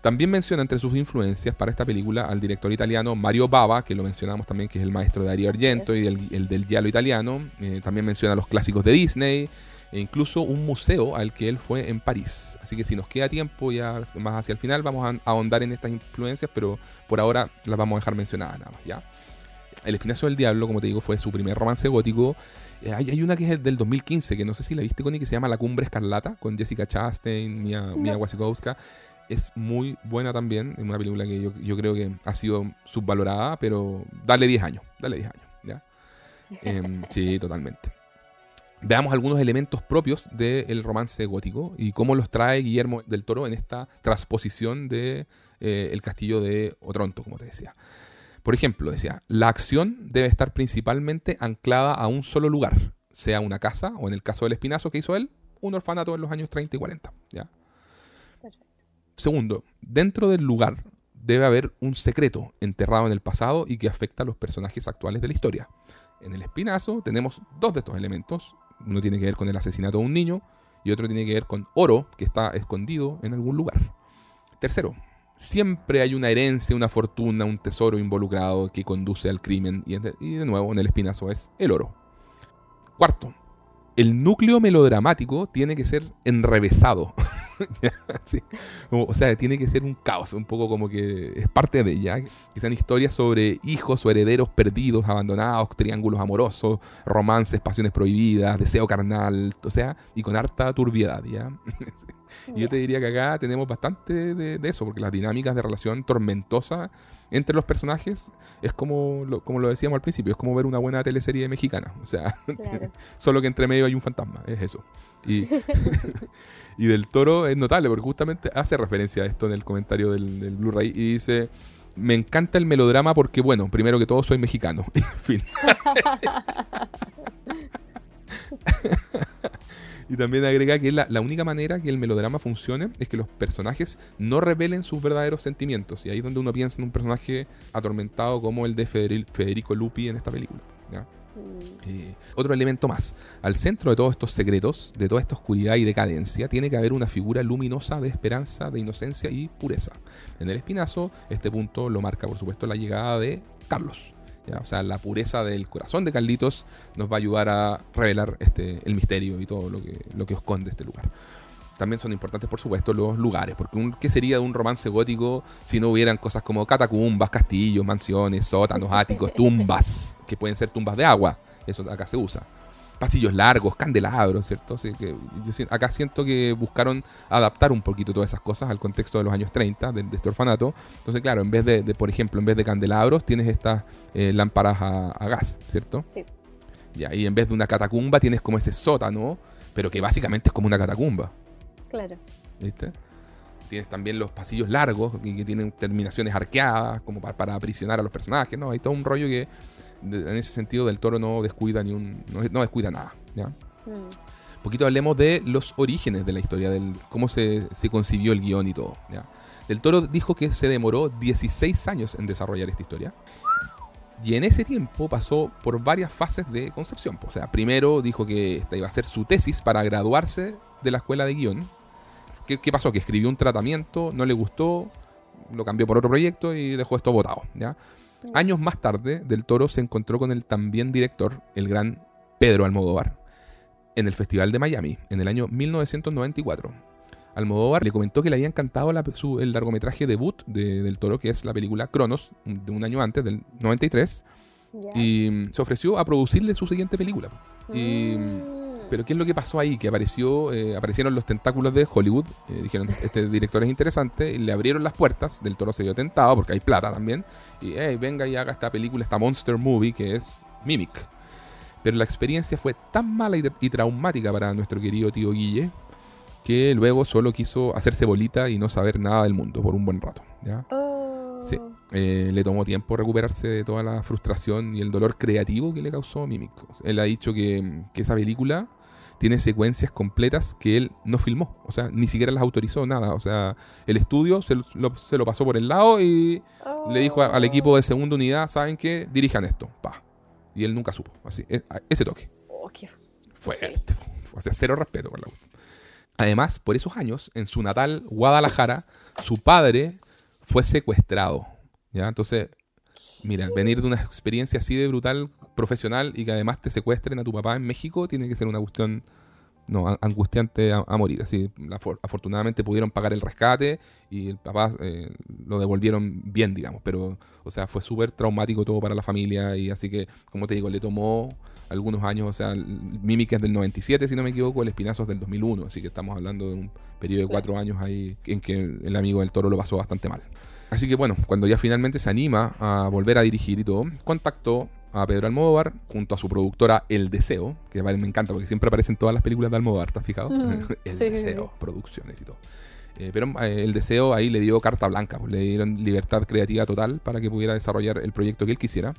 También menciona entre sus influencias para esta película al director italiano Mario Bava, que lo mencionamos también, que es el maestro de Dario Argento y el, del giallo italiano. Eh, también menciona los clásicos de Disney e incluso un museo al que él fue en París. Así que si nos queda tiempo ya más hacia el final vamos a ahondar en estas influencias, pero por ahora las vamos a dejar mencionadas nada más, ¿ya? El Espinazo del Diablo, como te digo, fue su primer romance gótico. Eh, hay, una que es del 2015, que no sé si la viste, Connie, que se llama La Cumbre Escarlata, con Jessica Chastain, Mia, Mia Wasikowska es muy buena también. Es una película que yo, creo que ha sido subvalorada, pero dale 10 años. Dale 10 años, ¿ya? Em, sí, totalmente. Veamos algunos elementos propios del romance gótico y cómo los trae Guillermo del Toro en esta transposición de eh, El Castillo de Otronto, como te decía. Por ejemplo, decía, la acción debe estar principalmente anclada a un solo lugar, sea una casa o en el caso del espinazo que hizo él, un orfanato en los años 30 y 40. ¿ya? Segundo, dentro del lugar debe haber un secreto enterrado en el pasado y que afecta a los personajes actuales de la historia. En el espinazo tenemos dos de estos elementos. Uno tiene que ver con el asesinato de un niño y otro tiene que ver con oro que está escondido en algún lugar. Tercero, siempre hay una herencia, una fortuna, un tesoro involucrado que conduce al crimen y de nuevo en el espinazo es el oro. Cuarto, el núcleo melodramático tiene que ser enrevesado. o sea, tiene que ser un caos, un poco como que es parte de ella. Que sean historias sobre hijos o herederos perdidos, abandonados, triángulos amorosos, romances, pasiones prohibidas, deseo carnal, o sea, y con harta turbiedad, ¿ya? y yo te diría que acá tenemos bastante de, eso, porque las dinámicas de relación tormentosa entre los personajes es como lo, como lo decíamos al principio, es como ver una buena teleserie mexicana. O sea, solo que entre medio hay un fantasma, es eso. Y, y del toro es notable porque justamente hace referencia a esto en el comentario del, del Blu-ray y dice me encanta el melodrama porque, bueno, primero que todo soy mexicano. en fin. Y también agrega que la, la, única manera que el melodrama funcione es que los personajes no revelen sus verdaderos sentimientos. Y ahí es donde uno piensa en un personaje atormentado como el de Federico Lupi en esta película. Mm. Eh, otro elemento más. Al centro de todos estos secretos, de toda esta oscuridad y decadencia, tiene que haber una figura luminosa de esperanza, de inocencia y pureza. En el espinazo, este punto lo marca, por supuesto, la llegada de Carlos o sea, la pureza del corazón de Carlitos nos va a ayudar a revelar este, el misterio y todo lo que, lo que esconde este lugar. También son importantes, por supuesto, los lugares, porque un, ¿qué sería un romance gótico si no hubieran cosas como catacumbas, castillos, mansiones, sótanos, áticos, tumbas, que pueden ser tumbas de agua? Eso acá se usa pasillos largos, candelabros, ¿cierto? Así que yo acá siento que buscaron adaptar un poquito todas esas cosas al contexto de los años 30 de, este orfanato. Entonces, claro, en vez de, por ejemplo, en vez de candelabros, tienes estas eh, lámparas a, gas, ¿cierto? Sí. Ya, y en vez de una catacumba tienes como ese sótano, pero que básicamente es como una catacumba. Claro. ¿Viste? Tienes también los pasillos largos, que, que tienen terminaciones arqueadas, como para, para, aprisionar a los personajes, ¿no? Hay todo un rollo que en ese sentido del toro no descuida ni un no, descuida nada ¿ya? Mm. poquito hablemos de los orígenes de la historia del cómo se, concibió el guion y todo ¿ya? del toro dijo que se demoró 16 años en desarrollar esta historia y en ese tiempo pasó por varias fases de concepción o sea primero dijo que esta iba a ser su tesis para graduarse de la escuela de guion ¿Qué, qué pasó? que escribió un tratamiento no le gustó lo cambió por otro proyecto y dejó esto votado ¿ya? Años más tarde, Del Toro se encontró con el también director, el gran Pedro Almodóvar, en el Festival de Miami, en el año 1994. Almodóvar le comentó que le había encantado el largometraje debut de, Del Toro, que es la película Cronos, de un año antes, del 93, y se ofreció a producirle su siguiente película. Y mm. Pero ¿qué es lo que pasó ahí? Que apareció, eh, aparecieron los tentáculos de Hollywood. Eh, dijeron, este director es interesante. Y le abrieron las puertas. Del toro se dio tentado porque hay plata también. Y hey, venga y haga esta película, esta monster movie que es Mimic. Pero la experiencia fue tan mala y, traumática para nuestro querido tío Guille que luego solo quiso hacerse bolita y no saber nada del mundo por un buen rato. ¿ya? Oh. Sí. Eh, le tomó tiempo recuperarse de toda la frustración y el dolor creativo que le causó Mimic. Él ha dicho que, que esa película tiene secuencias completas que él no filmó. O sea, ni siquiera las autorizó, nada. O sea, el estudio se lo, pasó por el lado y le dijo al equipo de segunda unidad, ¿saben qué? Dirijan esto. Pa. Y él nunca supo. Así, e, ese toque. Oh, Fue, o sea, cero respeto por la Además, por esos años, en su natal Guadalajara, su padre fue secuestrado. ¿ya? Entonces, mira, venir de una experiencia así de brutal profesional y que además te secuestren a tu papá en México tiene que ser una cuestión no, angustiante a, morir. Así, afortunadamente pudieron pagar el rescate y el papá eh, lo devolvieron bien, digamos. Pero, o sea, fue súper traumático todo para la familia y así que, como te digo, le tomó algunos años, o sea, Mimic es del 97, si no me equivoco, el Espinazo es del 2001, así que estamos hablando de un periodo de cuatro años ahí en que el amigo del toro lo pasó bastante mal. Así que bueno, cuando ya finalmente se anima a volver a dirigir y todo, contactó a Pedro Almodóvar junto a su productora El Deseo, que me encanta porque siempre aparecen todas las películas de Almodóvar, ¿estás fijado? El Deseo, producciones y todo. Eh, pero eh, el deseo ahí le dio carta blanca, pues, le dieron libertad creativa total para que pudiera desarrollar el proyecto que él quisiera.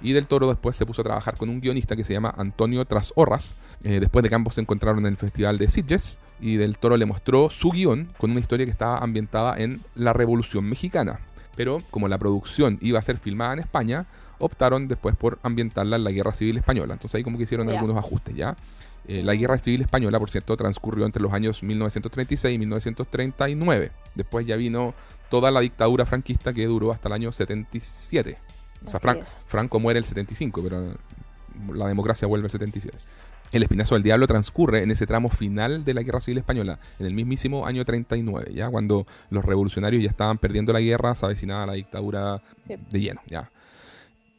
Y Del Toro después se puso a trabajar con un guionista que se llama Antonio Trasorras, eh, después de que ambos se encontraron en el Festival de Sitges. Y Del Toro le mostró su guion con una historia que estaba ambientada en la Revolución Mexicana. Pero como la producción iba a ser filmada en España, optaron después por ambientarla en la Guerra Civil Española. Entonces ahí como que hicieron algunos ajustes ya. Eh, la Guerra Civil Española, por cierto, transcurrió entre los años 1936 y 1939. Después ya vino toda la dictadura franquista que duró hasta el año 77. O sea, Franco muere el 75, pero la democracia vuelve el 77. El Espinazo del Diablo transcurre en ese tramo final de la Guerra Civil Española, en el mismísimo año 39, ya cuando los revolucionarios ya estaban perdiendo la guerra, se avecinaba la dictadura de lleno, ya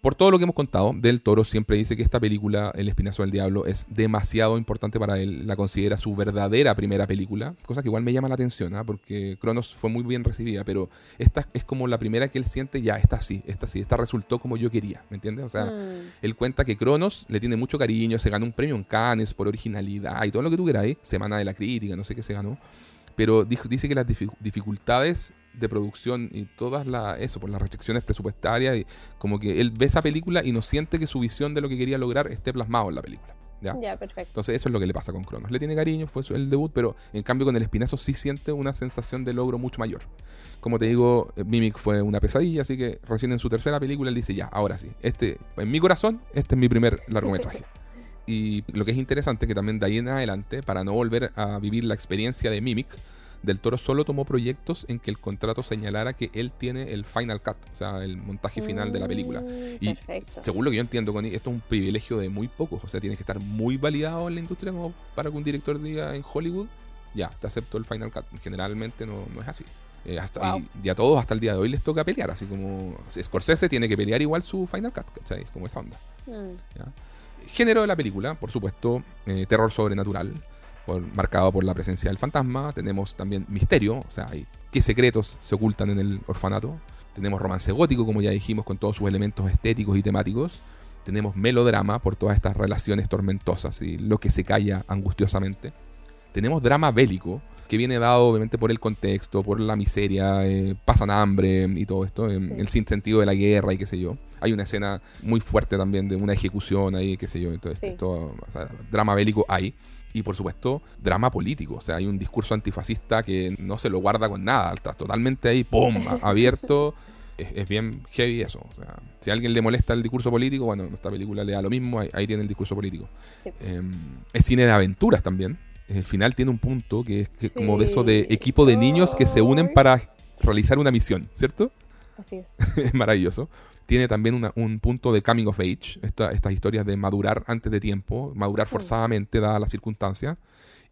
por todo lo que hemos contado, Del Toro siempre dice que esta película, El Espinazo del Diablo, es demasiado importante para él. La considera su verdadera primera película, cosa que igual me llama la atención, ¿ah? porque Cronos fue muy bien recibida, pero esta es como la primera que él siente, ya, esta sí, esta sí, esta resultó como yo quería, ¿me entiendes? O sea, mm. él cuenta que Cronos le tiene mucho cariño, se ganó un premio en Cannes por originalidad y todo lo que tú queráis, Semana de la Crítica, no sé qué se ganó pero dice que las dificultades de producción y todas las eso por las restricciones presupuestarias y como que él ve esa película y no siente que su visión de lo que quería lograr esté plasmado en la película ya, perfecto. Entonces eso es lo que le pasa con Cronos. Le tiene cariño fue el debut pero en cambio con el Espinazo sí siente una sensación de logro mucho mayor. Como te digo eh, Mimic fue una pesadilla así que recién en su tercera película él dice ya ahora sí este en mi corazón este es mi primer largometraje Y lo que es interesante es que también de ahí en adelante, para no volver a vivir la experiencia de Mimic, Del Toro solo tomó proyectos en que el contrato señalara que él tiene el final cut, o sea, el montaje final de la película. Mm, y según lo que yo entiendo, con esto es un privilegio de muy pocos, o sea, tienes que estar muy validado en la industria como para que un director diga en Hollywood, ya, te acepto el final cut. Generalmente no, es así. Eh, hasta, y, a todos hasta el día de hoy les toca pelear, así como Scorsese tiene que pelear igual su final cut, ¿cachai? Como esa onda. Mm. Género de la película, por supuesto, eh, terror sobrenatural, marcado por la presencia del fantasma. Tenemos también misterio, o sea, hay, qué secretos se ocultan en el orfanato. Tenemos romance gótico, como ya dijimos, con todos sus elementos estéticos y temáticos. Tenemos melodrama por todas estas relaciones tormentosas y lo que se calla angustiosamente. Tenemos drama bélico, que viene dado obviamente por el contexto, por la miseria, eh, pasan hambre y todo esto, el sinsentido de la guerra y qué sé yo. Hay una escena muy fuerte también de una ejecución ahí, qué sé yo. Entonces, esto, drama bélico hay. Y por supuesto, drama político. O sea, hay un discurso antifascista que no se lo guarda con nada. Está totalmente ahí, ¡pum! abierto. Es, bien heavy eso. O sea, si a alguien le molesta el discurso político, bueno, esta película le da lo mismo, ahí, tiene el discurso político. Em, es cine de aventuras también. El final tiene un punto que es como de eso de equipo de niños que se unen para realizar una misión, ¿cierto? Así es. es maravilloso. Tiene también un punto de coming of age, estas historias de madurar antes de tiempo, madurar forzadamente, dadas las circunstancias.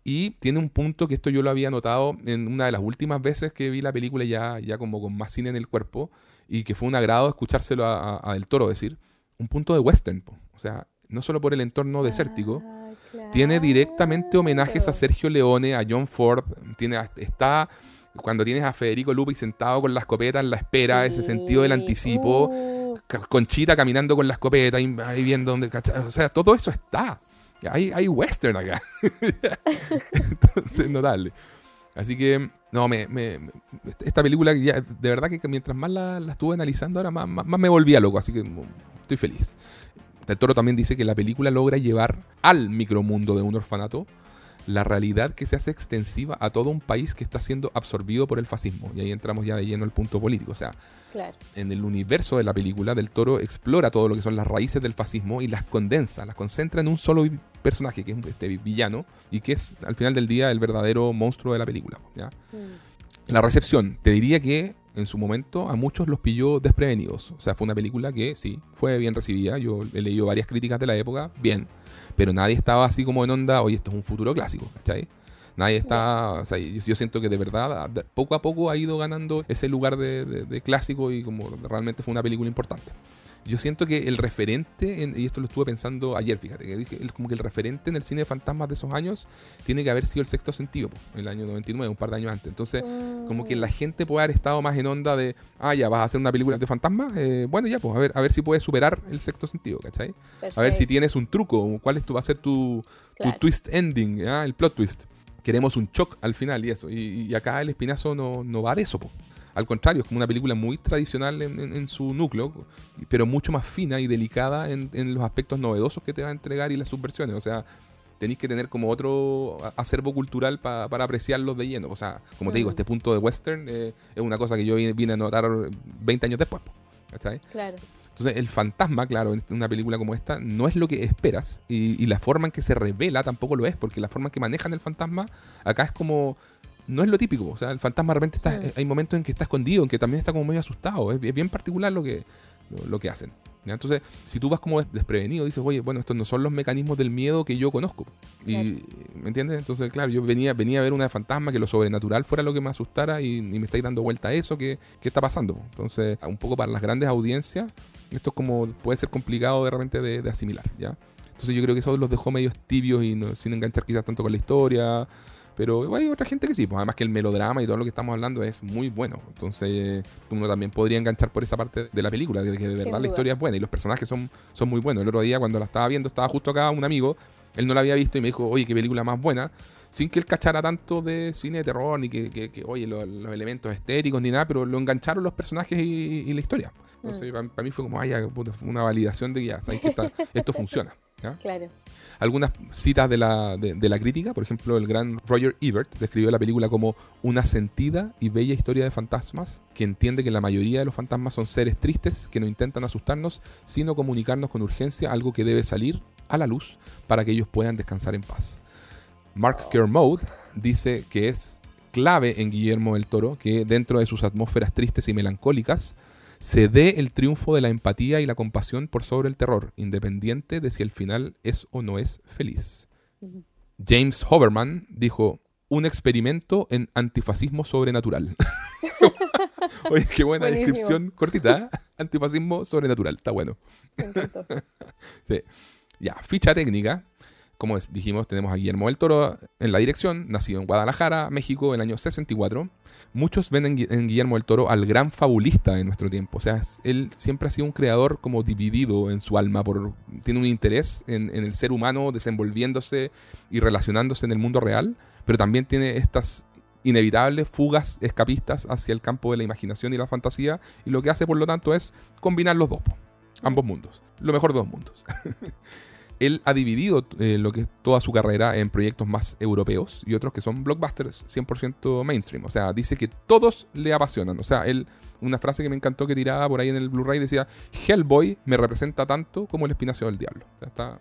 Y tiene un punto que esto yo lo había notado en una de las últimas veces que vi la película ya, ya como con más cine en el cuerpo y que fue un agrado escuchárselo a, Del Toro decir, un punto de western. O sea, no solo por el entorno desértico, ah, tiene directamente homenajes a Sergio Leone, a John Ford, tiene, está cuando tienes a Federico Lupi sentado con la escopeta en la espera, ese sentido del anticipo, uh. Conchita caminando con la escopeta, ahí viendo donde... O sea, todo eso está. Hay, hay western acá. Entonces, notable. Así que, no, me, esta película, ya, de verdad que mientras más la, estuve analizando, ahora más, más, me volvía loco, así que estoy feliz. El Toro también dice que la película logra llevar al micromundo de un orfanato la realidad que se hace extensiva a todo un país que está siendo absorbido por el fascismo. Y ahí entramos ya de lleno al punto político. O sea, en el universo de la película, Del Toro explora todo lo que son las raíces del fascismo y las condensa, las concentra en un solo personaje, que es este villano, y que es al final del día el verdadero monstruo de la película. ¿ya? Mm. La recepción, te diría que en su momento a muchos los pilló desprevenidos. O sea, fue una película que sí, fue bien recibida. Yo he leído varias críticas de la época, bien. Pero nadie estaba así como en onda, oye, esto es un futuro clásico, ¿cachai? Nadie está, o sea, yo, siento que de verdad, poco a poco ha ido ganando ese lugar de, clásico y como realmente fue una película importante. Yo siento que el referente, en- y esto lo estuve pensando ayer, fíjate, que dije, como que el referente en el cine de fantasmas de esos años tiene que haber sido el sexto sentido, po, el año 99, un par de años antes. Entonces, como que Mm, la gente puede haber estado más en onda de, ah, ya, vas a hacer una película de fantasmas, eh, bueno, ya, pues, a ver, a ver si puedes superar el sexto sentido, ¿cachai? A ver si tienes un truco, cuál es tu, va a ser tu, tu twist ending, ¿ah? el plot twist. Queremos un shock al final y eso. Y, y acá el espinazo no, no va de eso, po. Al contrario, es como una película muy tradicional en, en- en su núcleo, pero mucho más fina y delicada en, en los aspectos novedosos que te va a entregar y las subversiones. O sea, tenéis que tener como otro acervo cultural pa- para apreciarlos de lleno. O sea, como te digo, este punto de western eh, es una cosa que yo vine, vine a notar 20 años después. ¿cachai? Claro. Entonces, el fantasma, claro, en una película como esta, no es lo que esperas. Y, y la forma en que se revela tampoco lo es, porque la forma en que manejan el fantasma acá es como. No es lo típico. O sea, el fantasma de repente está. Mm. Hay momentos en que está escondido, en que también está como medio asustado. Es, es bien particular lo que, lo, lo que hacen. ¿ya? Entonces, si tú vas como des- desprevenido, dices, oye, bueno, estos no son los mecanismos del miedo que yo conozco. Y, Claro. ¿Me entiendes? Entonces, claro, yo venía, venía a ver una de fantasma que lo sobrenatural fuera lo que me asustara y, y me estáis dando vuelta a eso. ¿Qué, qué está pasando? Entonces, un poco para las grandes audiencias, esto es como puede ser complicado de repente de, de asimilar, ¿ya? Entonces yo creo que eso los dejó medios tibios y no- sin enganchar quizás tanto con la historia. Pero hay otra gente que sí, pues además que el melodrama y todo lo que estamos hablando es muy bueno. Entonces uno también podría enganchar por esa parte de la película, de que de verdad la historia es buena y los personajes son, son muy buenos. El otro día cuando la estaba viendo, estaba justo acá un amigo, él no la había visto y me dijo, oye, qué película más buena. Sin que él cachara tanto de cine de terror, ni que, que- que, oye, lo- los, elementos estéticos, ni nada, pero lo engancharon los personajes y, y la historia. Entonces, Mm. para, mí fue como, ay, una validación de que ya, sabéis que esta- esto funciona. ¿ya? Claro. Algunas citas de la, de, de la crítica, por ejemplo, el gran Roger Ebert describió la película como una sentida y bella historia de fantasmas que entiende que la mayoría de los fantasmas son seres tristes que no intentan asustarnos, sino comunicarnos con urgencia algo que debe salir a la luz para que ellos puedan descansar en paz. Mark Kermode dice que es clave en Guillermo del Toro que dentro de sus atmósferas tristes y melancólicas se dé el triunfo de la empatía y la compasión por sobre el terror, independiente de si el final es o no es feliz. James Hoverman dijo, un experimento en antifascismo sobrenatural. Oye, qué buena Buenísimo. descripción cortita. ¿eh? Antifascismo sobrenatural, está bueno. Ya, ficha técnica. Como dijimos, tenemos a Guillermo del Toro en la dirección, nacido en Guadalajara, México, en el año 64. Muchos ven en, Gui- en Guillermo del Toro al gran fabulista de nuestro tiempo. O sea, él siempre ha sido un creador como dividido en su alma. Por, tiene un interés en, en el ser humano desenvolviéndose y relacionándose en el mundo real, pero también tiene estas inevitables fugas escapistas hacia el campo de la imaginación y la fantasía. Y lo que hace, por lo tanto, es combinar los dos, ambos mundos. Lo mejor de dos mundos. él ha dividido eh, lo que es toda su carrera en proyectos más europeos y otros que son blockbusters 100% mainstream. O sea, dice que todos le apasionan. O sea, él, una frase que me encantó que tiraba por ahí en el Blu-ray decía, Hellboy me representa tanto como el espinacio del diablo. O sea, está,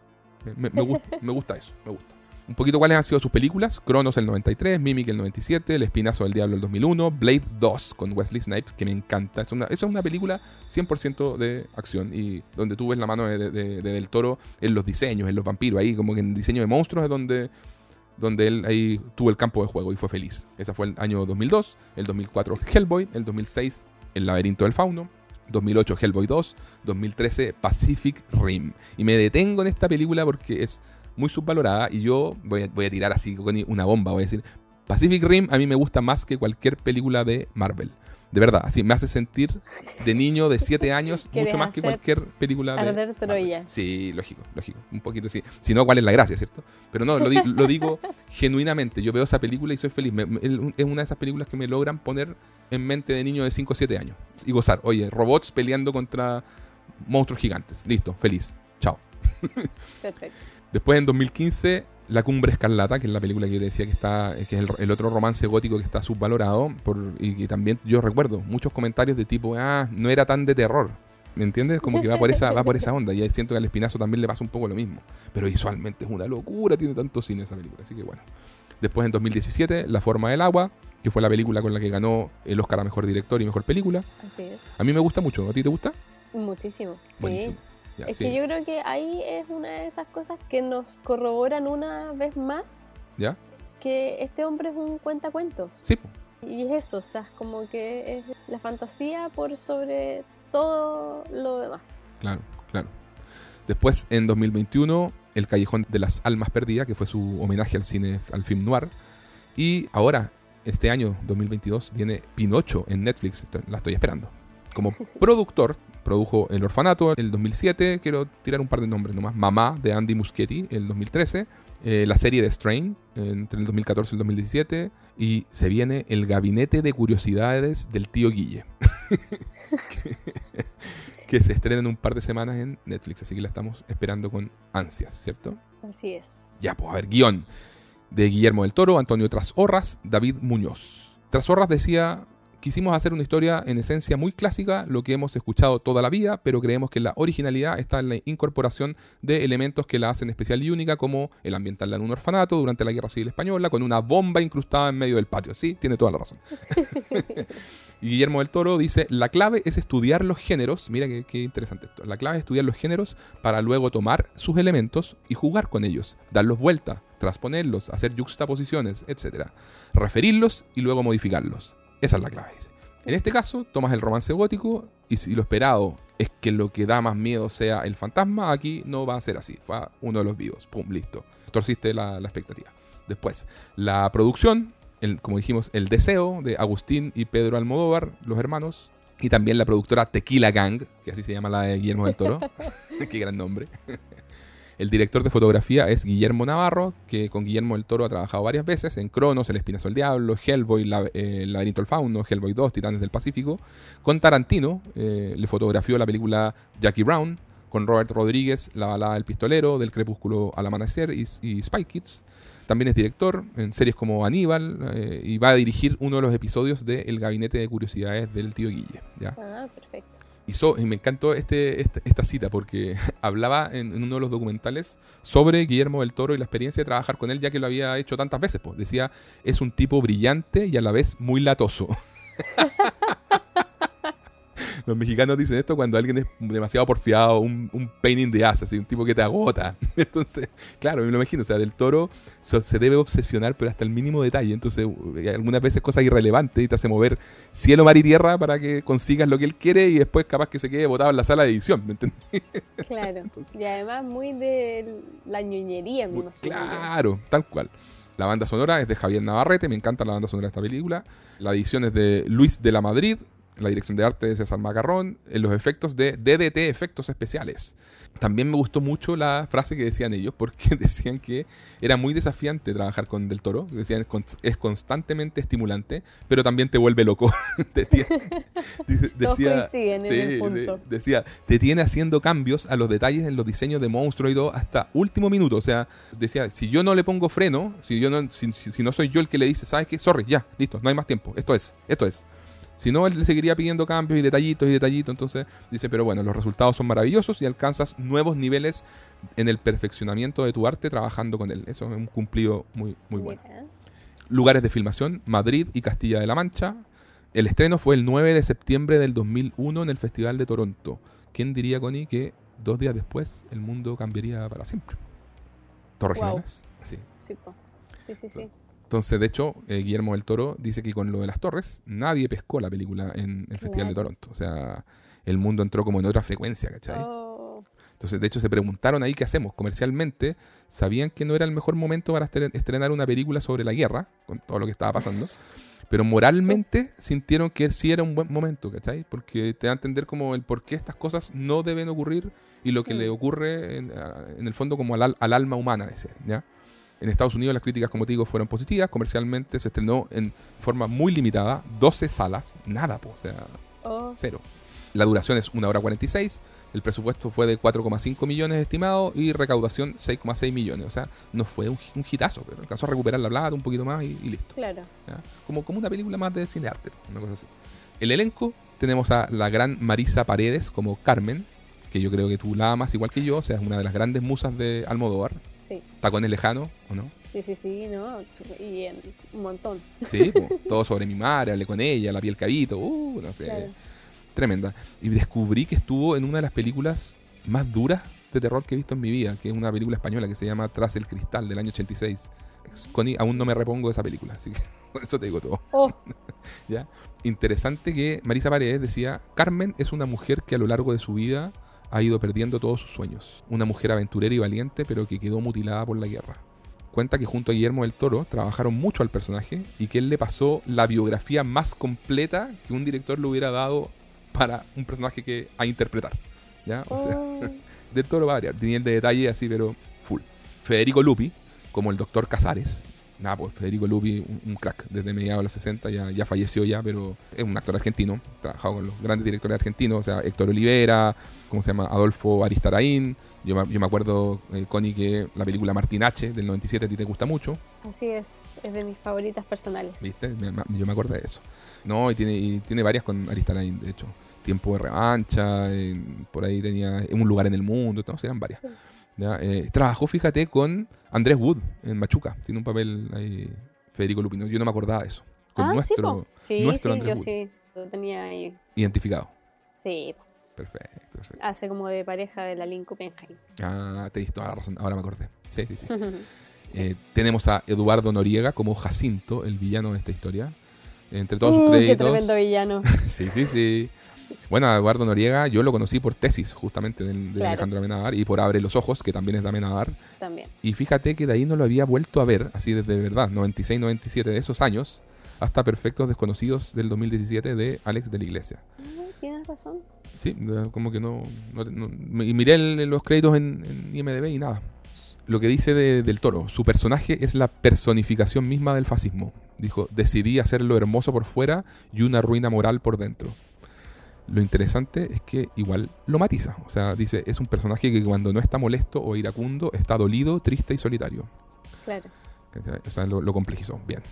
me, me gu- me gusta eso, me gusta. Un poquito cuáles han sido sus películas. Cronos el 93, Mimic el 97, El Espinazo del Diablo el 2001, Blade 2 con Wesley Snipes, que me encanta. Es una, es una película 100% de acción y donde tú ves la mano de Del Toro en los diseños, en los vampiros, ahí como que en diseño de monstruos es donde, donde él ahí tuvo el campo de juego y fue feliz. Ese fue el año 2002, el 2004 Hellboy, el 2006 El laberinto del fauno, 2008 Hellboy 2, 2013 Pacific Rim. Y me detengo en esta película porque es muy subvalorada y yo voy a, voy a tirar así con una bomba, voy a decir, Pacific Rim a mí me gusta más que cualquier película de Marvel. De verdad, así me hace sentir de niño de 7 años ¿Quieres mucho más que cualquier película de. Troya? Sí, lógico, lógico, un poquito sí. Si no, ¿cuál es la gracia, cierto? Pero no, lo, di- lo digo genuinamente. Yo veo esa película y soy feliz. Me- es una de esas películas que me logran poner en mente de niño de 5 o 7 años y gozar. Oye, robots peleando contra monstruos gigantes. Listo, feliz. Chao. Perfecto. Después en 2015, La Cumbre Escarlata, que es la película que yo te decía que está, que es el, el otro romance gótico que está subvalorado. Por, y que también yo recuerdo muchos comentarios de tipo, ah, no era tan de terror. ¿Me entiendes? Como que va por esa, va por esa onda. Y siento que al espinazo también le pasa un poco lo mismo. Pero visualmente es una locura, tiene tanto cine esa película. Así que bueno. Después en 2017, La Forma del Agua, que fue la película con la que ganó el Oscar a Mejor Director y Mejor Película. Así es. A mí me gusta mucho. ¿A ti te gusta? Muchísimo. Sí. Ya, Es sí. que yo creo que ahí es una de esas cosas que nos corroboran una vez más ¿Ya? que este hombre es un cuentacuentos. Sí. Y es eso, o sea, es como que es la fantasía por sobre todo lo demás. Claro, claro. Después, en 2021, El Callejón de las Almas Perdidas, que fue su homenaje al cine, al film noir. Y ahora, este año 2022, viene Pinocho en Netflix. La estoy esperando. Como productor, produjo El Orfanato el 2007. Quiero tirar un par de nombres nomás. Mamá de Andy Muschietti el 2013. Eh, la serie de Strain entre el 2014 y el 2017. Y se viene El Gabinete de Curiosidades del Tío Guille. que se estrena en un par de semanas en Netflix. Así que la estamos esperando con ansias, ¿cierto? Así es. Ya, pues a ver, guion de Guillermo del Toro, Antonio Trasorras, David Muñoz. Trasorras decía, quisimos hacer una historia en esencia muy clásica, lo que hemos escuchado toda la vida, pero creemos que la originalidad está en la incorporación de elementos que la hacen especial y única, como el ambientarla en un orfanato durante la Guerra Civil Española, con una bomba incrustada en medio del patio. Sí, tiene toda la razón. Guillermo del Toro dice, la clave es estudiar los géneros, mira qué, interesante esto, la clave es estudiar los géneros para luego tomar sus elementos y jugar con ellos, darlos vuelta, transponerlos, hacer juxtaposiciones, etc. Referirlos y luego modificarlos. Esa es la clave. En este caso, tomas el romance gótico y si lo esperado es que lo que da más miedo sea el fantasma, aquí no va a ser así. Fue uno de los vivos. Pum, listo. Torciste la, expectativa. Después, la producción, el, como dijimos, El Deseo de Agustín y Pedro Almodóvar, los hermanos. Y también la productora Tequila Gang, que así se llama la de Guillermo del Toro. Qué gran nombre. El director de fotografía es Guillermo Navarro, que con Guillermo del Toro ha trabajado varias veces en Cronos, El Espinazo del Diablo, Hellboy, la, eh, El Laberinto del Fauno, Hellboy 2, Titanes del Pacífico. Con Tarantino eh, le fotografió la película Jackie Brown. Con Robert Rodríguez, La balada del pistolero, Del crepúsculo al amanecer y, Spy Kids. También es director en series como Aníbal eh, y va a dirigir uno de los episodios de El Gabinete de Curiosidades del tío Guille. Ah, perfecto y me encantó este, esta, cita porque hablaba en, uno de los documentales sobre Guillermo del Toro y la experiencia de trabajar con él, ya que lo había hecho tantas veces. Pues. Decía, es un tipo brillante y a la vez muy latoso. Los mexicanos dicen esto cuando alguien es demasiado porfiado, un, un pain in the ass, así, un tipo que te agota. Entonces, claro, me lo imagino, o sea, del toro se debe obsesionar, pero hasta el mínimo detalle. Entonces, algunas veces cosas irrelevantes y te hace mover cielo, mar y tierra para que consigas lo que él quiere y después capaz que se quede botado en la sala de edición, ¿me entendés? Claro. y además muy de la ñoñería, me imagino. Claro, tal cual. La banda sonora es de Javier Navarrete, me encanta la banda sonora de esta película. La edición es de Luis de la Madrid, la dirección de arte de César Macarrón, en los efectos de DDT, efectos especiales. También me gustó mucho la frase que decían ellos, porque decían que era muy desafiante trabajar con Del Toro. Decían es constantemente estimulante, pero también te vuelve loco. decía, decía, te tiene haciendo cambios a los detalles en los diseños de monstruo y todo hasta último minuto. O sea, decía, si yo no le pongo freno, si yo no, si, si no soy yo el que le dice, ¿sabes qué? Sorry, ya, listo, no hay más tiempo. Esto es, esto es. Si no, él le seguiría pidiendo cambios y detallitos y detallitos. Entonces dice, pero bueno, los resultados son maravillosos y alcanzas nuevos niveles en el perfeccionamiento de tu arte trabajando con él. Eso es un cumplido muy, muy bueno. Lugares de filmación, Madrid y Castilla de la Mancha. El estreno fue el 9 de septiembre del 2001 en el Festival de Toronto. ¿Quién diría, Connie, que dos días después el mundo cambiaría para siempre? Torre Sí. Sí, sí, sí. sí. Entonces, de hecho, eh, Guillermo del Toro dice que con lo de las torres, nadie pescó la película en el Festival de Toronto. O sea, el mundo entró como en otra frecuencia, ¿cachai? Oh. Entonces, de hecho, se preguntaron ahí qué hacemos comercialmente. Sabían que no era el mejor momento para estrenar una película sobre la guerra, con todo lo que estaba pasando. Pero moralmente sintieron que sí era un buen momento, ¿cachai? Porque te da a entender como el por qué estas cosas no deben ocurrir y lo que le ocurre en, el fondo como al, al alma humana, ¿ya? En Estados Unidos las críticas, como te digo, fueron positivas. Comercialmente se estrenó en forma muy limitada, 12 salas, nada, o sea, oh. cero. La duración es 1 hora 46, el presupuesto fue de 4,5 millones estimado y recaudación 6,6 millones. O sea, no fue un, un hitazo, pero alcanzó a recuperar la plata un poquito más y, listo. Claro. Como, como una película más de cine arte, una cosa así. El elenco, tenemos a la gran Marisa Paredes como Carmen, que yo creo que tú la amas igual que yo, o sea, es una de las grandes musas de Almodóvar. Sí. el lejano, ¿o no? Sí, sí, sí, ¿no? Y un montón. Sí, todo sobre mi madre, hablé con ella, la piel cabito, uh, no sé. Tremenda. Y descubrí que estuvo en una de las películas más duras de terror que he visto en mi vida, que es una película española que se llama Tras el Cristal del año 86. Connie, aún no me repongo de esa película, así que por eso te digo todo. Oh. ¿Ya? Interesante que Marisa Paredes decía, Carmen es una mujer que a lo largo de su vida ha ido perdiendo todos sus sueños. Una mujer aventurera y valiente, pero que quedó mutilada por la guerra. Cuenta que junto a Guillermo del Toro trabajaron mucho al personaje y que él le pasó la biografía más completa que un director le hubiera dado para un personaje que a interpretar. ¿Ya? O sea, Oh, del Toro va a variar, tenía el de detalle así, pero full. Federico Lupi, como el doctor Casares. Nada, pues Federico Lupi, un, un crack, desde mediados de los 60, ya, ya falleció ya, pero es un actor argentino, trabajado con los grandes directores argentinos, o sea, Héctor Olivera, ¿cómo se llama? Adolfo Aristarain. Yo, me- yo me acuerdo, eh, Connie, que la película Martín H del 97 a ti te gusta mucho, así es, es de mis favoritas personales. ¿viste? Me- me- yo me acuerdo de eso. No, y tiene, y tiene varias con Aristarain, de hecho. Tiempo de revancha, por ahí tenía un lugar en el mundo, no, eran varias. Sí. ¿Ya? Eh, trabajó, fíjate, con Andrés Wood en Machuca. Tiene un papel ahí, Federico Lupino. Yo no me acordaba de eso. Con ah, nuestro sí, nuestro sí, yo Wood. sí, lo tenía ahí. identificado. Sí. Perfecto, perfecto. hace como de pareja de la Lynn Kuppenheim. Ah, tenéis toda la razón. Ahora me acordé. Sí, sí, sí. Sí. Eh, tenemos a Eduardo Noriega como Jacinto, el villano de esta historia. Entre todos sus Uh, créditos. qué tremendo villano. Sí, sí, sí. Bueno, a Eduardo Noriega yo lo conocí por tesis, justamente, de, Claro. Alejandro Amenábar, y por Abre los Ojos, que también es de Amenábar. También. Y fíjate que de ahí no lo había vuelto a ver, así desde verdad, 96, 97, de esos años, hasta Perfectos Desconocidos del 2017 de Alex de la Iglesia. Tienes razón. Sí, como que no... no- no- y miré el- los créditos en, en IMDB y nada. Lo que dice de- del toro, su personaje es la personificación misma del fascismo. Dijo, decidí hacerlo hermoso por fuera y una ruina moral por dentro. Lo interesante es que igual lo matiza. O sea, dice, es un personaje que cuando no está molesto o iracundo, está dolido, triste y solitario. Claro. O sea, lo, lo complejizó. Bien.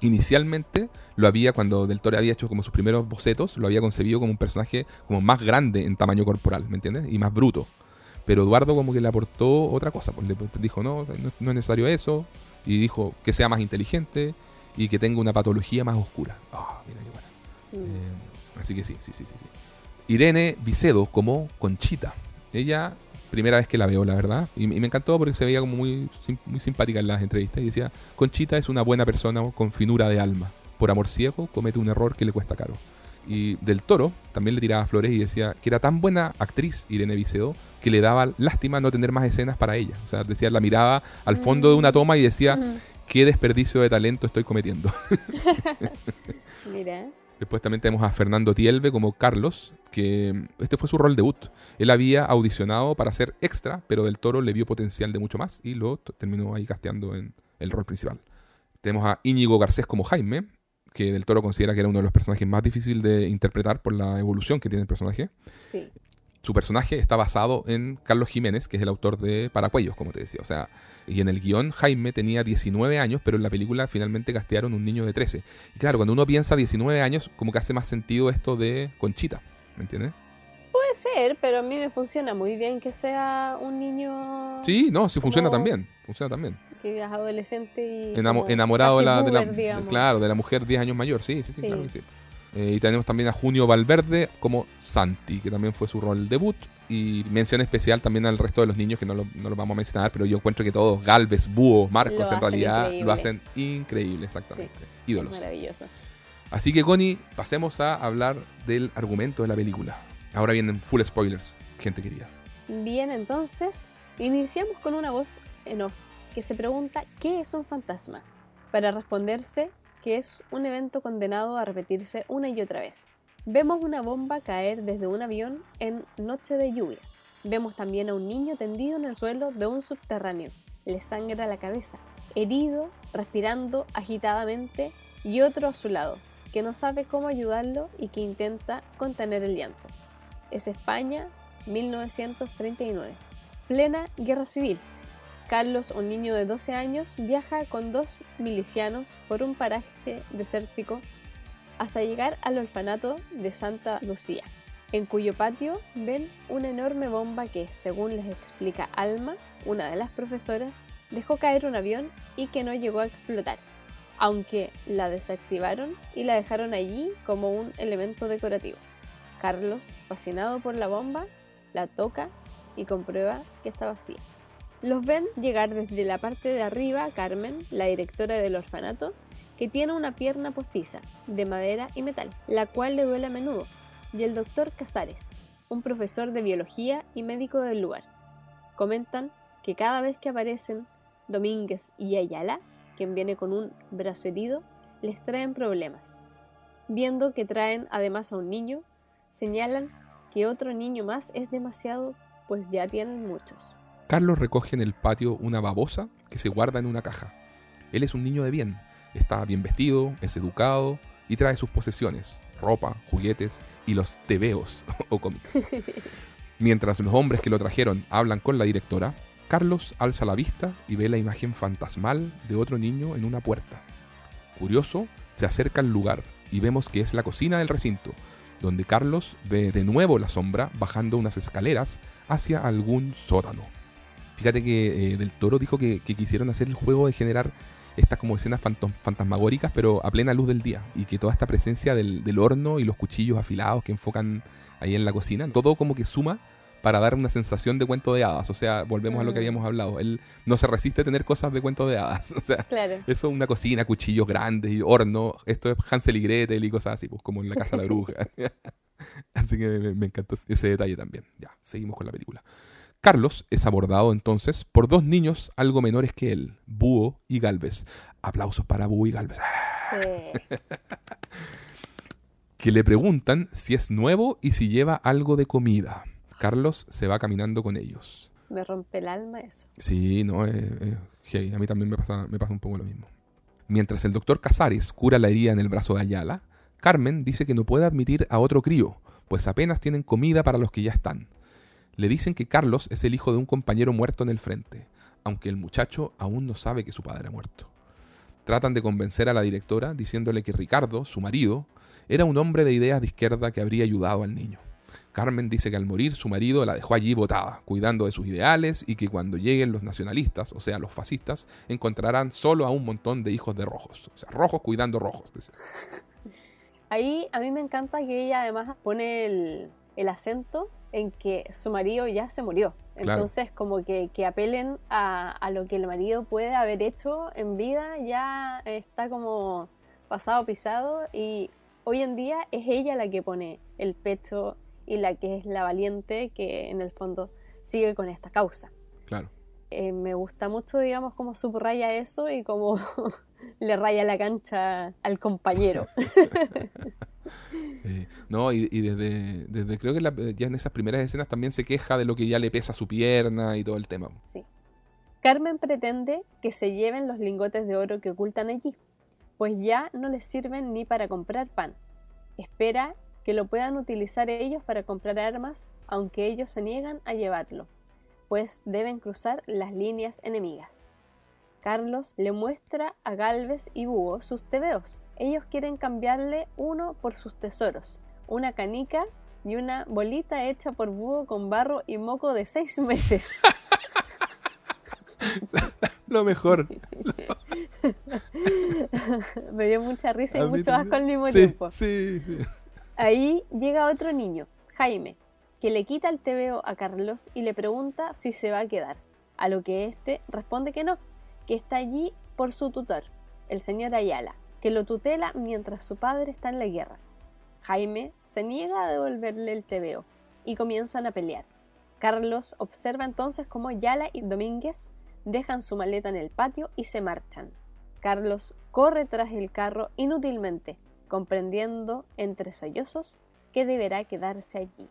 Inicialmente lo había, cuando Del Toro había hecho como sus primeros bocetos, lo había concebido como un personaje como más grande en tamaño corporal, ¿me entiendes? Y más bruto. Pero Eduardo como que le aportó otra cosa, pues le dijo, no, no, no es necesario eso, y dijo que sea más inteligente y que tenga una patología más oscura. Ah, mira qué buena. Mm. Eh, así que sí, sí, sí, sí, sí. Irene Vicedo como Conchita. Ella, primera vez que la veo, la verdad. Y, y me encantó porque se veía como muy, sim- muy simpática en las entrevistas. Y decía, Conchita es una buena persona con finura de alma. Por amor ciego comete un error que le cuesta caro. Y del toro también le tiraba flores y decía que era tan buena actriz Irene Vicedo que le daba lástima no tener más escenas para ella. O sea, decía, la miraba al fondo de una toma y decía, qué desperdicio de talento estoy cometiendo. Mira. Después también tenemos a Fernando Tielbe como Carlos, que este fue su rol debut. Él había audicionado para ser extra, pero Del Toro le vio potencial de mucho más y lo terminó ahí casteando en el rol principal. Tenemos a Íñigo Garcés como Jaime, que Del Toro considera que era uno de los personajes más difíciles de interpretar por la evolución que tiene el personaje. Sí. Su personaje está basado en Carlos Jiménez, que es el autor de Paracuellos, como te decía. O sea, y en el guion Jaime tenía 19 años, pero en la película finalmente castearon un niño de 13. Y claro, cuando uno piensa 19 años, como que hace más sentido esto de Conchita, ¿me entiendes? Puede ser, pero a mí me funciona muy bien que sea un niño Sí, no, sí funciona también, funciona también. que es adolescente y Enamo- enamorado de la, de la- digamos. claro, de la mujer 10 años mayor, sí, sí, sí, Sí. claro que sí. Eh, y tenemos también a Junio Valverde como Santi, que también fue su rol debut. Y mención especial también al resto de los niños, que no lo, no lo vamos a mencionar, pero yo encuentro que todos, Galvez, Búho, Marcos, en realidad increíble. lo hacen increíble, exactamente. Ídolos. Maravilloso. Así que, Connie, pasemos a hablar del argumento de la película. Ahora vienen full spoilers, gente querida. Bien, entonces, iniciamos con una voz en off que se pregunta ¿qué es un fantasma? Para responderse que es un evento condenado a repetirse una y otra vez. Vemos una bomba caer desde un avión en noche de lluvia. Vemos también a un niño tendido en el suelo de un subterráneo. Le sangra la cabeza, herido, respirando agitadamente y otro a su lado, que no sabe cómo ayudarlo y que intenta contener el llanto. Es España, 1939. Plena guerra civil. Carlos, un niño de 12 años, viaja con dos milicianos por un paraje desértico hasta llegar al orfanato de Santa Lucía, en cuyo patio ven una enorme bomba que, según les explica Alma, una de las profesoras, dejó caer un avión y que no llegó a explotar, aunque la desactivaron y la dejaron allí como un elemento decorativo. Carlos, fascinado por la bomba, la toca y comprueba que está vacía. Los ven llegar desde la parte de arriba Carmen, la directora del orfanato, que tiene una pierna postiza, de madera y metal, la cual le duele a menudo, y el doctor Casares, un profesor de biología y médico del lugar. Comentan que cada vez que aparecen Domínguez y Ayala, quien viene con un brazo herido, les traen problemas. Viendo que traen además a un niño, señalan que otro niño más es demasiado, pues ya tienen muchos. Carlos recoge en el patio una babosa que se guarda en una caja. Él es un niño de bien, está bien vestido, es educado y trae sus posesiones, ropa, juguetes y los tebeos o cómics. Mientras los hombres que lo trajeron hablan con la directora, Carlos alza la vista y ve la imagen fantasmal de otro niño en una puerta. Curioso, se acerca al lugar y vemos que es la cocina del recinto, donde Carlos ve de nuevo la sombra bajando unas escaleras hacia algún sótano. Fíjate que eh, Del Toro dijo que, quisieron hacer el juego de generar estas como escenas fantasmagóricas, pero a plena luz del día, y que toda esta presencia del, del horno y los cuchillos afilados que enfocan ahí en la cocina, todo como que suma para dar una sensación de cuento de hadas. O sea, volvemos a lo que mm. habíamos hablado. Él no se resiste a tener cosas de cuento de hadas. O sea, eso es una cocina, cuchillos grandes y horno. Esto es Hansel y Gretel y cosas así, pues como en la casa de la bruja. así que me, encantó ese detalle también. Ya, seguimos con la película. Carlos es abordado entonces por dos niños algo menores que él, Búho y Galvez. Aplausos para Búho y Galvez. que le preguntan si es nuevo y si lleva algo de comida. Carlos se va caminando con ellos. Me rompe el alma eso. Sí, no, eh, eh, a mí también me pasa, me pasa un poco lo mismo. Mientras el doctor Casares cura la herida en el brazo de Ayala, Carmen dice que no puede admitir a otro crío, pues apenas tienen comida para los que ya están. Le dicen que Carlos es el hijo de un compañero muerto en el frente, aunque el muchacho aún no sabe que su padre ha muerto. Tratan de convencer a la directora diciéndole que Ricardo, su marido, era un hombre de ideas de izquierda que habría ayudado al niño. Carmen dice que al morir su marido la dejó allí botada, cuidando de sus ideales y que cuando lleguen los nacionalistas, o sea, los fascistas, encontrarán solo a un montón de hijos de rojos. O sea, rojos cuidando rojos. Ahí a mí me encanta que ella además pone el, acento en que su marido ya se murió. Entonces, como que, que apelen a, a, lo que el marido puede haber hecho en vida, ya está como pasado, pisado, y hoy en día es ella la que pone el pecho y la que es la valiente que en el fondo sigue con esta causa. Claro. Eh, me gusta mucho, digamos, cómo subraya eso y cómo le raya la cancha al compañero. no, y, desde, desde, creo que ya en esas primeras escenas también se queja de lo que ya le pesa su pierna y todo el tema. Sí. Carmen pretende que se lleven los lingotes de oro que ocultan allí, pues ya no les sirven ni para comprar pan. Espera que lo puedan utilizar ellos para comprar armas, aunque ellos se niegan a llevarlo, pues deben cruzar las líneas enemigas. Carlos le muestra a Galvez y Búho sus tebeos. Ellos quieren cambiarle uno por sus tesoros, una canica y una bolita hecha por Búho con barro y moco de seis meses. Lo mejor. Me dio mucha risa y mucho asco al mismo tiempo. Sí, sí. Ahí llega otro niño, Jaime, que le quita el tebeo a Carlos y le pregunta si se va a quedar, a lo que éste responde que no, que está allí por su tutor, el señor Ayala, que lo tutela mientras su padre está en la guerra. Jaime se niega a devolverle el tebeo y comienzan a pelear. Carlos observa entonces cómo Ayala y Domínguez dejan su maleta en el patio y se marchan. Carlos corre tras el carro inútilmente, comprendiendo entre sollozos que deberá quedarse allí.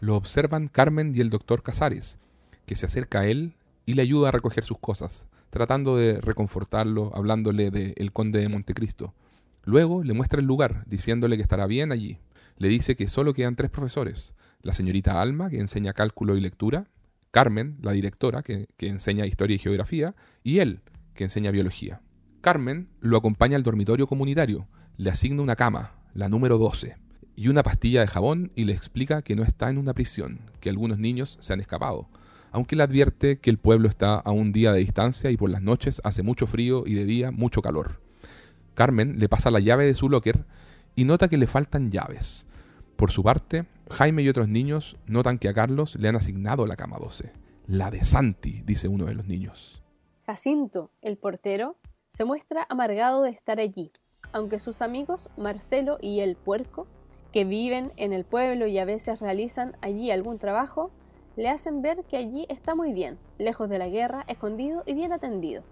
Lo observan Carmen y el doctor Casares, que se acerca a él y le ayuda a recoger sus cosas, tratando de reconfortarlo, hablándole de el conde de Montecristo. Luego le muestra el lugar, diciéndole que estará bien allí. Le dice que solo quedan tres profesores, la señorita Alma, que enseña cálculo y lectura, Carmen, la directora, que, que enseña historia y geografía, y él, que enseña biología. Carmen lo acompaña al dormitorio comunitario, le asigna una cama, la número 12, y una pastilla de jabón y le explica que no está en una prisión, que algunos niños se han escapado, aunque le advierte que el pueblo está a un día de distancia y por las noches hace mucho frío y de día mucho calor. Carmen le pasa la llave de su locker y nota que le faltan llaves. Por su parte, Jaime y otros niños notan que a Carlos le han asignado la cama 12. La de Santi, dice uno de los niños. Jacinto, el portero, se muestra amargado de estar allí, aunque sus amigos Marcelo y el puerco que viven en el pueblo y a veces realizan allí algún trabajo, le hacen ver que allí está muy bien, lejos de la guerra, escondido y bien atendido.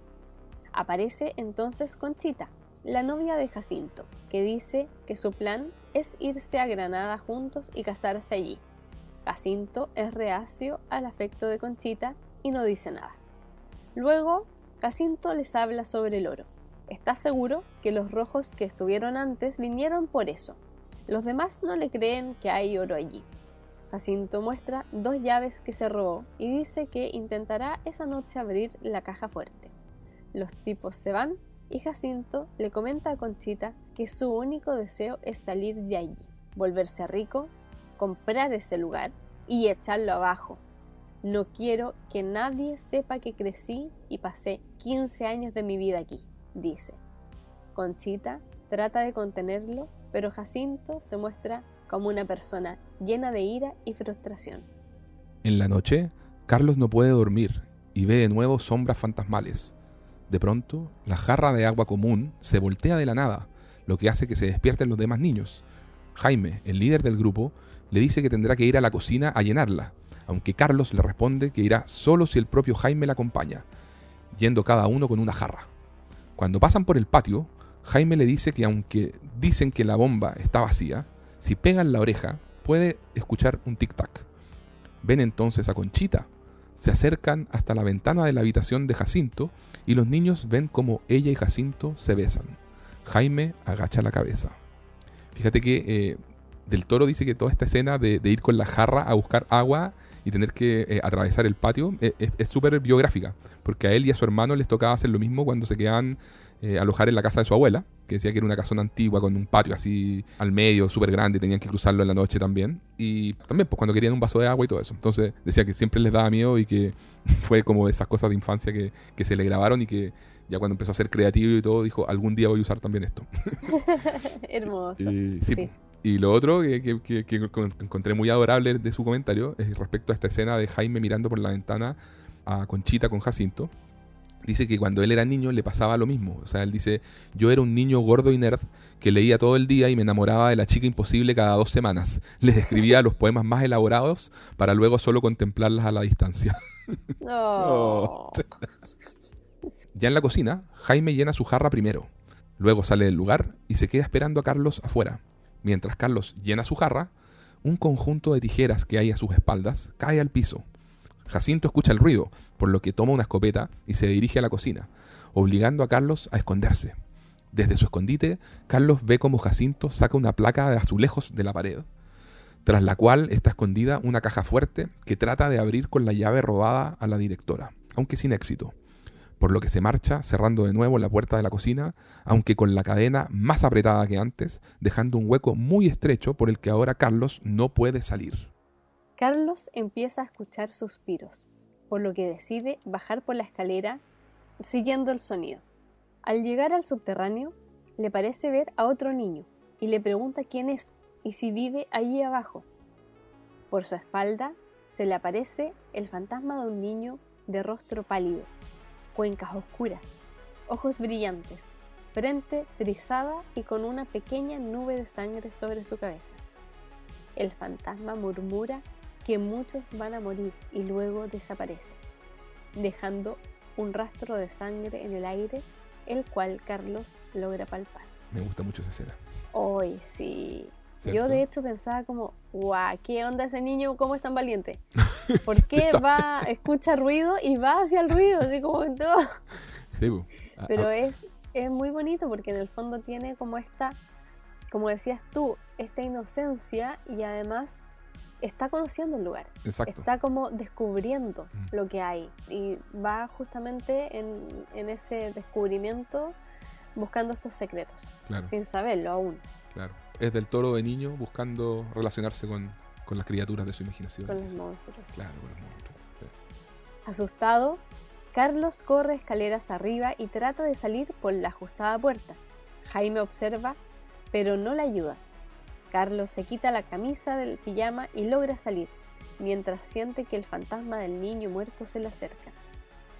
Aparece entonces Conchita, la novia de Jacinto, que dice que su plan es irse a Granada juntos y casarse allí. Jacinto es reacio al afecto de Conchita y no dice nada. Luego, Jacinto les habla sobre el oro. Está seguro que los rojos que estuvieron antes vinieron por eso. Los demás no le creen que hay oro allí. Jacinto muestra dos llaves que se robó y dice que intentará esa noche abrir la caja fuerte. Los tipos se van y Jacinto le comenta a Conchita que su único deseo es salir de allí, volverse rico, comprar ese lugar y echarlo abajo. No quiero que nadie sepa que crecí y pasé 15 años de mi vida aquí, dice. Conchita trata de contenerlo, pero Jacinto se muestra como una persona llena de ira y frustración. En la noche, Carlos no puede dormir y ve de nuevo sombras fantasmales. De pronto, la jarra de agua común se voltea de la nada, lo que hace que se despierten los demás niños. Jaime, el líder del grupo, le dice que tendrá que ir a la cocina a llenarla, aunque Carlos le responde que irá solo si el propio Jaime la acompaña, yendo cada uno con una jarra. Cuando pasan por el patio, Jaime le dice que aunque dicen que la bomba está vacía, si pegan la oreja puede escuchar un tic-tac. Ven entonces a Conchita, se acercan hasta la ventana de la habitación de Jacinto y los niños ven como ella y Jacinto se besan. Jaime agacha la cabeza. Fíjate que eh, Del Toro dice que toda esta escena de, ir con la jarra a buscar agua y tener que eh, atravesar el patio eh, es súper biográfica, porque a él y a su hermano les tocaba hacer lo mismo cuando se quedaban eh, alojar en la casa de su abuela, que decía que era una casona antigua con un patio así al medio, súper grande, tenían que cruzarlo en la noche también. Y también, pues cuando querían un vaso de agua y todo eso. Entonces decía que siempre les daba miedo y que fue como de esas cosas de infancia que, que se le grabaron y que ya cuando empezó a ser creativo y todo, dijo, algún día voy a usar también esto. Hermoso. Y, sí, Y lo otro que, que, que, encontré muy adorable de su comentario es respecto a esta escena de Jaime mirando por la ventana a Conchita con Jacinto, dice que cuando él era niño le pasaba lo mismo. O sea, él dice, yo era un niño gordo y nerd que leía todo el día y me enamoraba de la chica imposible cada dos semanas. Les escribía los poemas más elaborados para luego solo contemplarlas a la distancia. Oh. ya en la cocina, Jaime llena su jarra primero. Luego sale del lugar y se queda esperando a Carlos afuera. Mientras Carlos llena su jarra, un conjunto de tijeras que hay a sus espaldas cae al piso. Jacinto escucha el ruido, por lo que toma una escopeta y se dirige a la cocina, obligando a Carlos a esconderse. Desde su escondite, Carlos ve como Jacinto saca una placa de azulejos de la pared, tras la cual está escondida una caja fuerte que trata de abrir con la llave robada a la directora, aunque sin éxito, por lo que se marcha cerrando de nuevo la puerta de la cocina, aunque con la cadena más apretada que antes, dejando un hueco muy estrecho por el que ahora Carlos no puede salir. Carlos empieza a escuchar suspiros, por lo que decide bajar por la escalera siguiendo el sonido. Al llegar al subterráneo, le parece ver a otro niño y le pregunta quién es y si vive allí abajo. Por su espalda se le aparece el fantasma de un niño de rostro pálido, cuencas oscuras, ojos brillantes, frente trizada y con una pequeña nube de sangre sobre su cabeza. El fantasma murmura que muchos van a morir y luego desaparecen, dejando un rastro de sangre en el aire, el cual Carlos logra palpar. Me gusta mucho esa escena. Hoy, sí. Yo de hecho pensaba como, guau, ¿qué onda ese niño? ¿Cómo es tan valiente? ¿Por qué va, escucha ruido y va hacia el ruido? Así como todo. Sí, Pero es, es muy bonito porque en el fondo tiene como esta, como decías tú, esta inocencia y además está conociendo el lugar. Está como descubriendo mm. lo que hay y va justamente en, ese descubrimiento buscando estos secretos, sin saberlo aún. Claro. Es del toro de niño buscando relacionarse con, las criaturas de su imaginación. Con los monstruos. Claro, con los monstruos. Asustado, Carlos corre escaleras arriba y trata de salir por la ajustada puerta. Jaime observa, pero no le ayuda. Carlos se quita la camisa del pijama y logra salir, mientras siente que el fantasma del niño muerto se le acerca.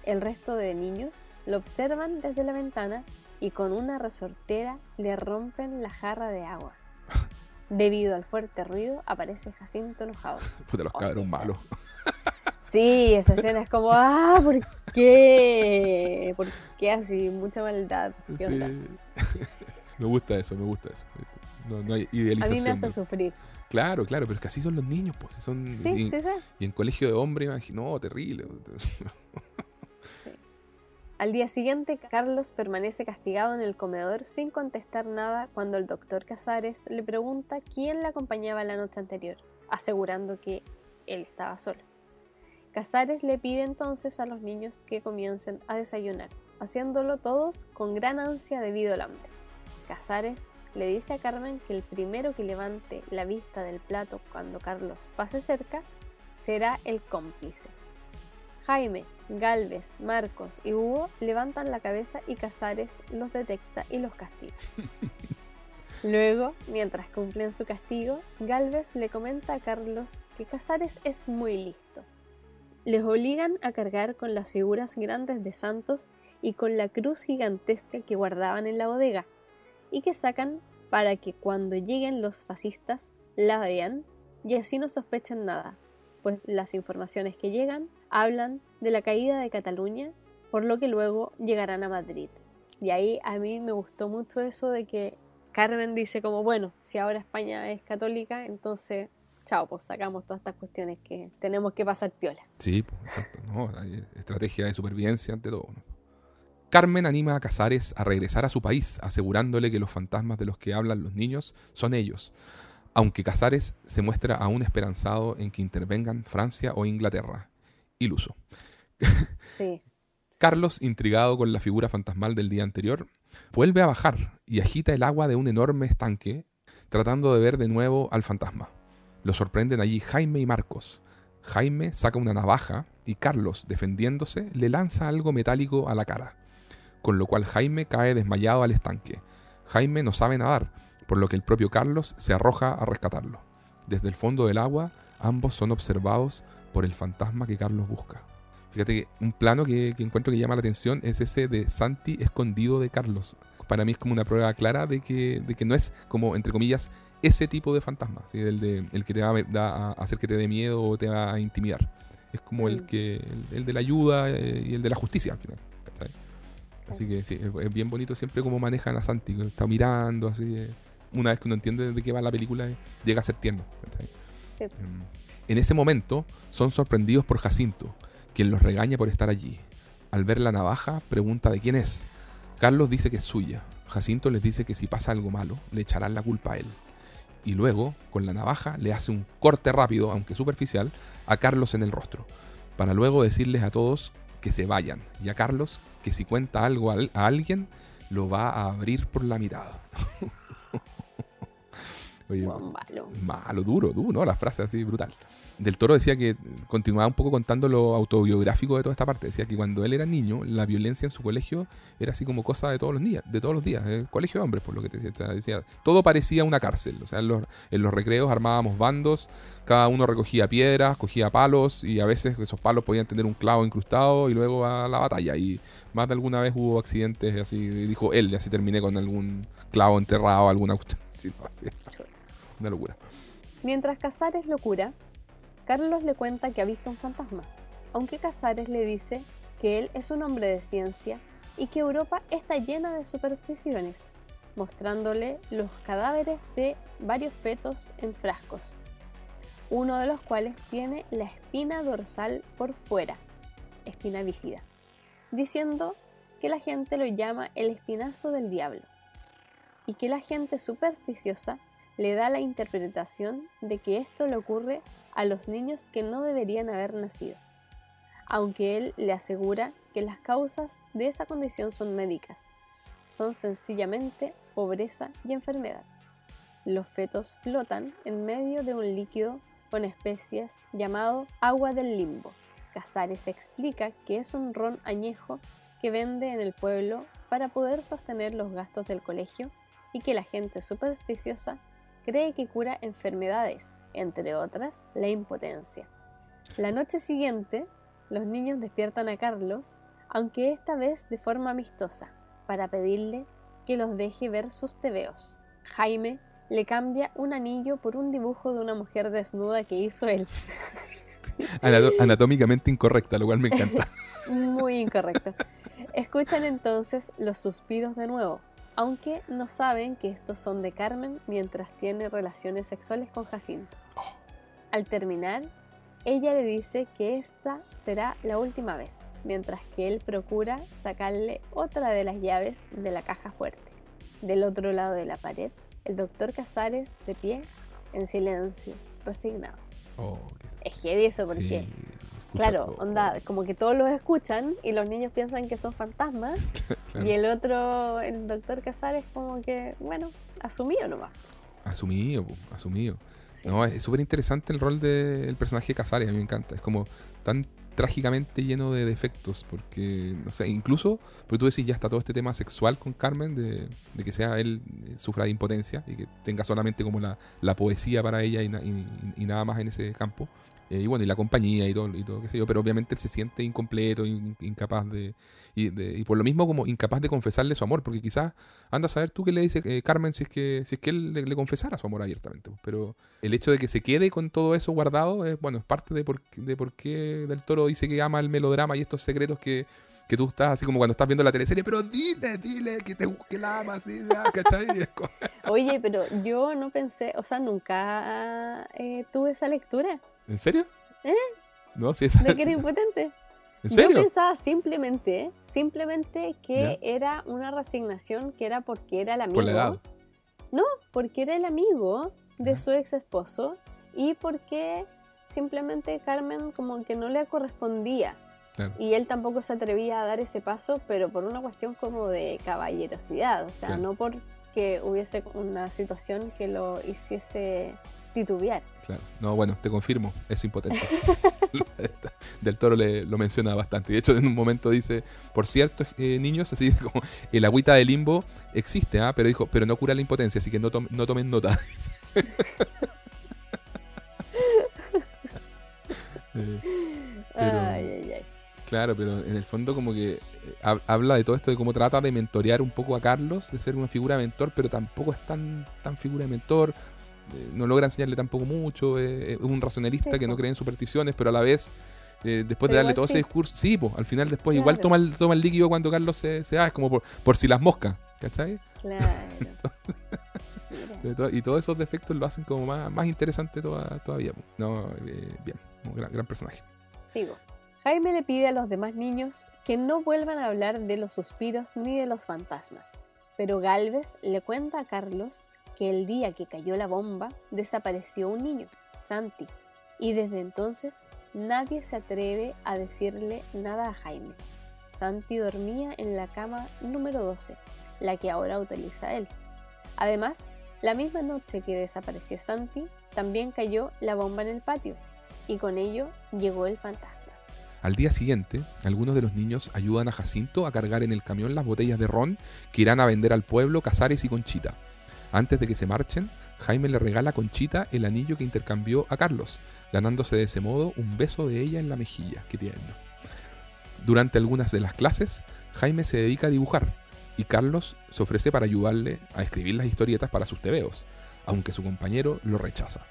El resto de niños lo observan desde la ventana y con una resortera le rompen la jarra de agua. Debido al fuerte ruido, aparece Jacinto enojado. Puta, los Oh, cabros esa. malos. Sí, esa escena es como, ah, ¿por qué? ¿Por qué así? Mucha maldad. ¿Qué Sí. onda? me gusta eso, me gusta eso. No, no hay A idealización. mí me hace de- sufrir. Claro, claro, pero es que así son los niños, pues. Son, Sí, y, sí, sí. y en colegio de hombres, imagi- no, terrible. Al día siguiente, Carlos permanece castigado en el comedor sin contestar nada cuando el doctor Casares le pregunta quién le acompañaba la noche anterior, asegurando que él estaba solo. Casares le pide entonces a los niños que comiencen a desayunar, haciéndolo todos con gran ansia debido al hambre. Casares le dice a Carmen que el primero que levante la vista del plato cuando Carlos pase cerca será el cómplice. Jaime, Galvez, Marcos y Hugo levantan la cabeza y Casares los detecta y los castiga. Luego, mientras cumplen su castigo, Galvez le comenta a Carlos que Casares es muy listo. Les obligan a cargar con las figuras grandes de santos y con la cruz gigantesca que guardaban en la bodega, y que sacan para que cuando lleguen los fascistas la vean y así no sospechen nada, pues las informaciones que llegan hablan de la caída de Cataluña, por lo que luego llegarán a Madrid. Y ahí a mí me gustó mucho eso de que Carmen dice como, bueno, si ahora España es católica, entonces, chao, pues sacamos todas estas cuestiones que tenemos que pasar piola. Sí, pues, exacto. No, estrategia de supervivencia ante todo. ¿no? Carmen anima a Casares a regresar a su país, asegurándole que los fantasmas de los que hablan los niños son ellos, aunque Casares se muestra aún esperanzado en que intervengan Francia o Inglaterra. Iluso. Sí, Carlos, intrigado con la figura fantasmal del día anterior, vuelve a bajar y agita el agua de un enorme estanque, tratando de ver de nuevo al fantasma. Lo sorprenden allí Jaime y Marcos. Jaime saca una navaja y Carlos, defendiéndose, le lanza algo metálico a la cara, con lo cual Jaime cae desmayado al estanque. Jaime no sabe nadar, por lo que el propio Carlos se arroja a rescatarlo. Desde el fondo del agua, ambos son observados por el fantasma que Carlos busca. Fíjate que un plano que, que encuentro que llama la atención es ese de Santi escondido de Carlos. Para mí es como una prueba clara de que, de que no es como, entre comillas, ese tipo de fantasma, ¿sí? el, de, el que te va a, hacer que te dé miedo o te va a intimidar. Es como el Mm. que el, el de la ayuda eh, y el de la justicia al final. Así que sí, es, bien bonito siempre como manejan a Santi, que está mirando así. eh. Una vez que uno entiende de qué va la película, eh, llega a ser tierno. Mm. En ese momento son sorprendidos por Jacinto, quien los regaña por estar allí. Al ver la navaja, pregunta de quién es. Carlos dice que es suya. Jacinto les dice que si pasa algo malo, le echarán la culpa a él. Y luego, con la navaja, le hace un corte rápido, aunque superficial, a Carlos en el rostro, para luego decirles a todos que se vayan, y a Carlos que si cuenta algo al- a alguien, lo va a abrir por la mirada. Oye, malo. Malo, duro, duro, ¿no? La frase así brutal. Del Toro decía que continuaba un poco contando lo autobiográfico de toda esta parte. Decía que cuando él era niño, la violencia en su colegio era así como cosa de todos los días, de todos los días. El colegio de hombres, por lo que te decía. Decía, todo parecía una cárcel. O sea, en los, en los recreos armábamos bandos, cada uno recogía piedras, cogía palos y a veces esos palos podían tener un clavo incrustado y luego a la batalla. Y más de alguna vez hubo accidentes así, dijo él, y así terminé con algún clavo enterrado, alguna cuestión así, no, así. Una locura. Mientras Casares lo cura, Carlos le cuenta que ha visto un fantasma, aunque Casares le dice que él es un hombre de ciencia y que Europa está llena de supersticiones, mostrándole los cadáveres de varios fetos en frascos, uno de los cuales tiene la espina dorsal por fuera, espina bífida, diciendo que la gente lo llama el espinazo del diablo y que la gente supersticiosa le da la interpretación de que esto le ocurre a los niños que no deberían haber nacido, aunque él le asegura que las causas de esa condición son médicas, son sencillamente pobreza y enfermedad. Los fetos flotan en medio de un líquido con especies llamado agua del limbo. Casares explica que es un ron añejo que vende en el pueblo para poder sostener los gastos del colegio y que la gente supersticiosa cree que cura enfermedades, entre otras la impotencia. La noche siguiente, los niños despiertan a Carlos, aunque esta vez de forma amistosa, para pedirle que los deje ver sus tebeos. Jaime le cambia un anillo por un dibujo de una mujer desnuda que hizo él. Anatómicamente incorrecta, lo cual me encanta. Muy incorrecto. Escuchan entonces los suspiros de nuevo, aunque no saben que estos son de Carmen mientras tiene relaciones sexuales con Jacinto. Al terminar, ella le dice que esta será la última vez, mientras que él procura sacarle otra de las llaves de la caja fuerte. Del otro lado de la pared, el doctor Casares de pie, en silencio, resignado. Oh, Es heavy eso porque... sí, Claro, todo. onda, como que todos los escuchan y los niños piensan que son fantasmas Claro. y el otro, el doctor Casares, como que, bueno, asumido nomás. Asumido, po, asumido. Sí. No, es súper interesante el rol del personaje de Casares, a mí me encanta. Es como tan trágicamente lleno de defectos, porque, no sé, incluso, porque tú decís, ya está todo este tema sexual con Carmen, de, que sea él eh, sufra de impotencia y que tenga solamente como la, la poesía para ella y- y nada más en ese campo. Eh, y bueno, y la compañía y todo, y todo, qué sé yo, pero obviamente él se siente incompleto, in- incapaz de y, de- y por lo mismo como incapaz de confesarle su amor, porque quizás anda a saber tú qué le dice eh, Carmen si es que si es que él le, le confesara su amor abiertamente. pues. Pero el hecho de que se quede con todo eso guardado es bueno, es parte de por, de por qué Del Toro dice que ama el melodrama y estos secretos que, que tú estás así como cuando estás viendo la teleserie, pero dile, dile que te que la amas, sí, ya, ¿cachai? Oye, pero yo no pensé, o sea, nunca eh, tuve esa lectura ¿En serio? ¿Eh? No, sí, es, de que era impotente. ¿En Yo serio? pensaba simplemente, simplemente que era una resignación que era porque era el amigo. Por la edad. porque era el amigo de su ex esposo y porque simplemente Carmen como que no le correspondía Claro. y él tampoco se atrevía a dar ese paso, pero por una cuestión como de caballerosidad, o sea, Claro. no porque hubiese una situación que lo hiciese titubear. Claro. No, bueno, te confirmo, es impotente. Del Toro le, lo menciona bastante. De hecho, en un momento dice, por cierto, eh, niños, así como el agüita de limbo existe, ¿ah? pero dijo, pero no cura la impotencia, así que no, tom- no tomen nota. Eh, Pero- Ay, ay, ay. Claro, pero en el fondo como que eh, hab- habla de todo esto de cómo trata de mentorear un poco a Carlos, de ser una figura de mentor, pero tampoco es tan, tan figura de mentor, no logra enseñarle tampoco mucho, eh, es un racionalista Sí, que no cree en supersticiones, pero a la vez, eh, después de darle todo sí. ese discurso, sí, pues al final después igual toma el, toma el líquido cuando Carlos se, se va, es como por, por si las moscas, ¿cachai? Claro. Y todos esos defectos lo hacen como más, más interesante toda- todavía. No, eh, bien, un gran, gran personaje. Sigo. Jaime le pide a los demás niños que no vuelvan a hablar de los suspiros ni de los fantasmas. Pero Galvez le cuenta a Carlos que el día que cayó la bomba desapareció un niño, Santi, y desde entonces nadie se atreve a decirle nada a Jaime. Santi dormía en la cama número 12, la que ahora utiliza él. Además, la misma noche que desapareció Santi, también cayó la bomba en el patio, y con ello llegó el fantasma. Al día siguiente, algunos de los niños ayudan a Jacinto a cargar en el camión las botellas de ron que irán a vender al pueblo Casares y Conchita. Antes de que se marchen, Jaime le regala a Conchita el anillo que intercambió a Carlos, ganándose de ese modo un beso de ella en la mejilla. Qué tierno. Durante algunas de las clases, Jaime se dedica a dibujar y Carlos se ofrece para ayudarle a escribir las historietas para sus tebeos, aunque su compañero lo rechaza.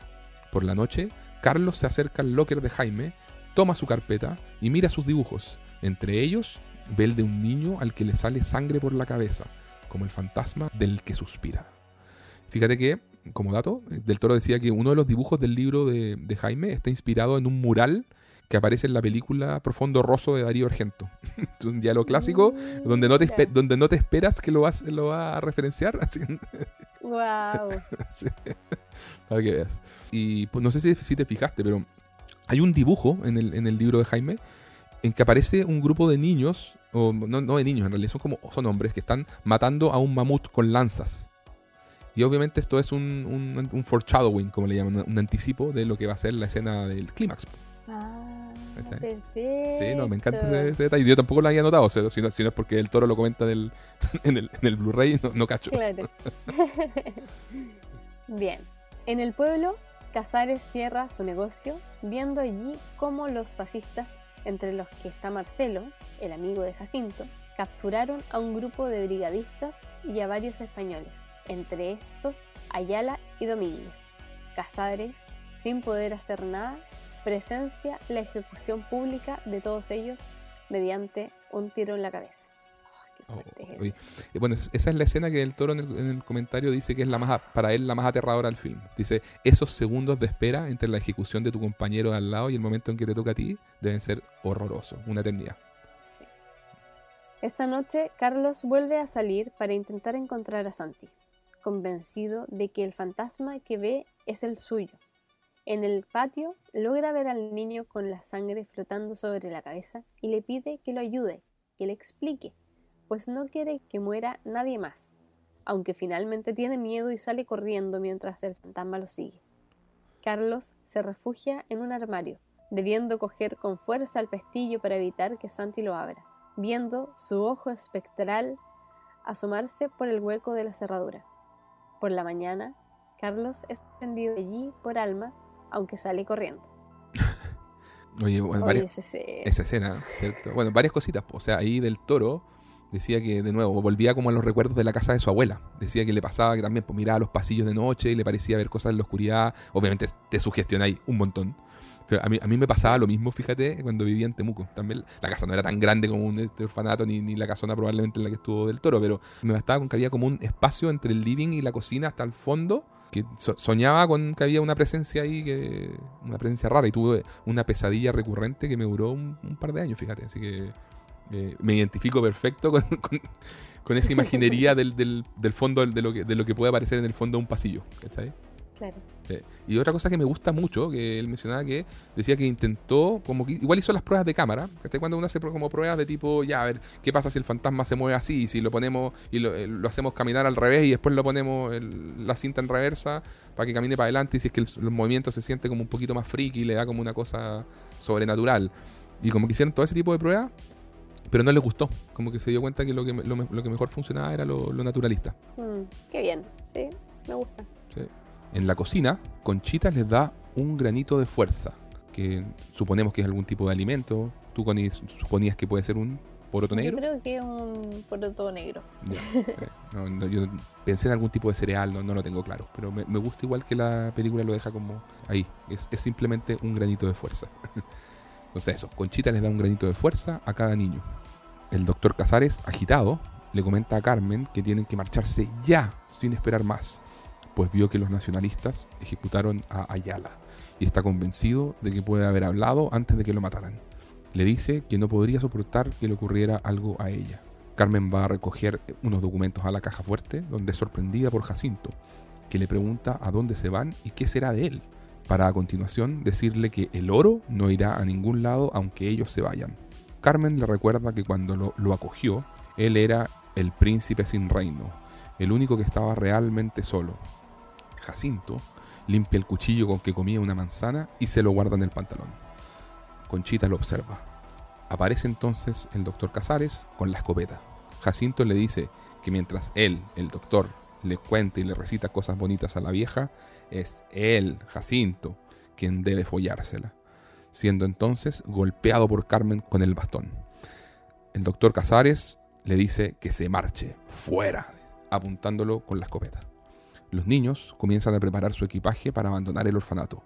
Por la noche, Carlos se acerca al locker de Jaime toma su carpeta y mira sus dibujos. Entre ellos, ve el de un niño al que le sale sangre por la cabeza, como el fantasma del que suspira. Fíjate que, como dato, Del Toro decía que uno de los dibujos del libro de, de Jaime está inspirado en un mural que aparece en la película Profundo Rosso de Darío Argento. es un diálogo clásico donde no te, donde no te esperas que lo, vas, lo va a referenciar. Así, Wow. Sí. Para que veas. Y pues, no sé si, si te fijaste, pero hay un dibujo en el, en el libro de Jaime en que aparece un grupo de niños, o no, no de niños en realidad, son como son hombres que están matando a un mamut con lanzas. Y obviamente esto es un, un, un foreshadowing, como le llaman, un anticipo de lo que va a ser la escena del clímax. Ah, perfecto. Sí, no, me encanta ese, ese detalle. Yo tampoco lo había notado, o sea, si, no, si no es porque el toro lo comenta en el, en el, en el Blu-ray, no, no cacho. Claro. Bien. En el pueblo, Casares cierra su negocio viendo allí cómo los fascistas, entre los que está Marcelo, el amigo de Jacinto, capturaron a un grupo de brigadistas y a varios españoles, entre estos Ayala y Domínguez. Casares, sin poder hacer nada, presencia la ejecución pública de todos ellos mediante un tiro en la cabeza. Oh, eh, bueno, esa es la escena que el toro en el, comentario dice que es la más, para él la más aterradora del film. Dice, esos segundos de espera entre la ejecución de tu compañero de al lado y el momento en que te toca a ti deben ser horrorosos, una eternidad. Esa noche, Carlos vuelve a salir para intentar encontrar a Santi, convencido de que el fantasma que ve es el suyo. En el patio logra ver al niño con la sangre flotando sobre la cabeza y le pide que lo ayude, que le explique pues no quiere que muera nadie más, aunque finalmente tiene miedo y sale corriendo mientras el fantasma lo sigue. Carlos se refugia en un armario, debiendo coger con fuerza el pestillo para evitar que Santi lo abra, viendo su ojo espectral asomarse por el hueco de la cerradura. Por la mañana, Carlos es tendido allí por alma, aunque sale corriendo. Oye, esa escena, ¿cierto? Bueno, varias cositas. O sea, ahí del toro Decía que, de nuevo, volvía como a los recuerdos de la casa de su abuela. Decía que le pasaba que también pues, miraba los pasillos de noche y le parecía ver cosas en la oscuridad. Obviamente te sugestionáis un montón. A mí, a mí me pasaba lo mismo, fíjate, cuando vivía en Temuco. También la casa no era tan grande como un este orfanato, ni, ni la casona probablemente en la que estuvo del toro, pero me bastaba con que había como un espacio entre el living y la cocina hasta el fondo, que soñaba con que había una presencia ahí, que una presencia rara, y tuve una pesadilla recurrente que me duró un, un par de años, fíjate. Así que me identifico perfecto con, esa imaginería del, del, fondo, de lo, que, de lo que puede aparecer en el fondo de un pasillo. Claro. Y otra cosa que me gusta mucho, que él mencionaba que decía que intentó, como que igual hizo las pruebas de cámara, cuando uno hace como pruebas de tipo, ya, a ver, ¿qué pasa si el fantasma se mueve así? Si lo ponemos y lo, eh, hacemos caminar al revés y después lo ponemos la cinta en reversa para que camine para adelante y si es que el, movimiento se siente como un poquito más friki y le da como una cosa sobrenatural. Y como que hicieron todo ese tipo de pruebas, pero no le gustó. Como que se dio cuenta que lo que, lo, que mejor funcionaba era lo, naturalista. Mm, qué bien, sí, me gusta. En la cocina, Conchita les da un granito de fuerza, que suponemos que es algún tipo de alimento. ¿Tú suponías que puede ser un poroto negro? Yo creo que es un poroto negro. yo pensé en algún tipo de cereal, no, no lo tengo claro. Pero me, gusta igual que la película lo deja como ahí. Es, es simplemente un granito de fuerza. Entonces eso, Conchita les da un granito de fuerza a cada niño. El doctor Casares, agitado, le comenta a Carmen que tienen que marcharse ya, sin esperar más, pues vio que los nacionalistas ejecutaron a Ayala y está convencido de que puede haber hablado antes de que lo mataran. Le dice que no podría soportar que le ocurriera algo a ella. Carmen va a recoger unos documentos a la caja fuerte, donde es sorprendida por Jacinto, que le pregunta a dónde se van y qué será de él para a continuación decirle que el oro no irá a ningún lado aunque ellos se vayan. Carmen le recuerda que cuando lo, acogió, él era el príncipe sin reino, el único que estaba realmente solo. Jacinto limpia el cuchillo con que comía una manzana y se lo guarda en el pantalón. Conchita lo observa. Aparece entonces el doctor Casares con la escopeta. Jacinto le dice que mientras él, el doctor, le cuenta y le recita cosas bonitas a la vieja, es él, Jacinto, quien debe follársela, siendo entonces golpeado por Carmen con el bastón. El doctor Casares le dice que se marche, fuera, apuntándolo con la escopeta. Los niños comienzan a preparar su equipaje para abandonar el orfanato.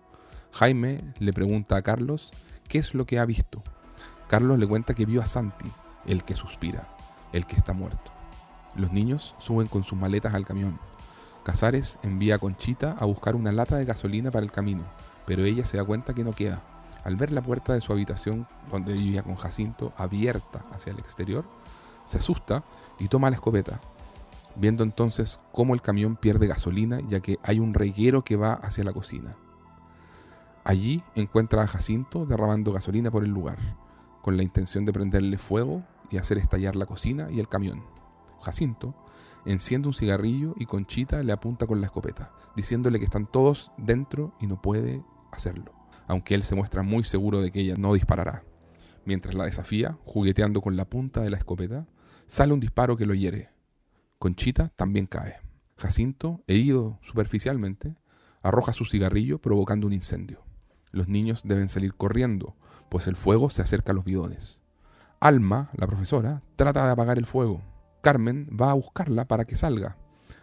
Jaime le pregunta a Carlos qué es lo que ha visto. Carlos le cuenta que vio a Santi, el que suspira, el que está muerto. Los niños suben con sus maletas al camión. Casares envía a Conchita a buscar una lata de gasolina para el camino, pero ella se da cuenta que no queda. Al ver la puerta de su habitación, donde vivía con Jacinto, abierta hacia el exterior, se asusta y toma la escopeta, viendo entonces cómo el camión pierde gasolina ya que hay un reguero que va hacia la cocina. Allí encuentra a Jacinto derramando gasolina por el lugar, con la intención de prenderle fuego y hacer estallar la cocina y el camión. Jacinto enciende un cigarrillo y Conchita le apunta con la escopeta, diciéndole que están todos dentro y no puede hacerlo, aunque él se muestra muy seguro de que ella no disparará. Mientras la desafía, jugueteando con la punta de la escopeta, sale un disparo que lo hiere. Conchita también cae. Jacinto, herido superficialmente, arroja su cigarrillo provocando un incendio. Los niños deben salir corriendo, pues el fuego se acerca a los bidones. Alma, la profesora, trata de apagar el fuego, Carmen va a buscarla para que salga.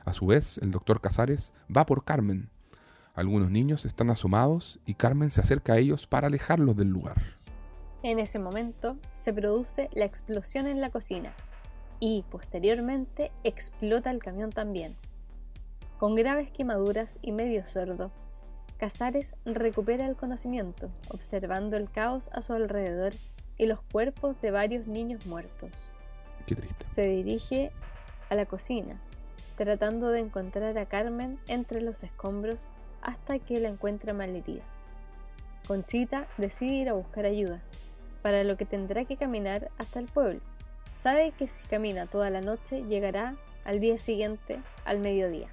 A su vez, el doctor Casares va por Carmen. Algunos niños están asomados y Carmen se acerca a ellos para alejarlos del lugar. En ese momento se produce la explosión en la cocina y posteriormente explota el camión también. Con graves quemaduras y medio sordo, Casares recupera el conocimiento, observando el caos a su alrededor y los cuerpos de varios niños muertos. Qué triste. Se dirige a la cocina, tratando de encontrar a Carmen entre los escombros hasta que la encuentra malherida. Conchita decide ir a buscar ayuda, para lo que tendrá que caminar hasta el pueblo. Sabe que si camina toda la noche llegará al día siguiente al mediodía.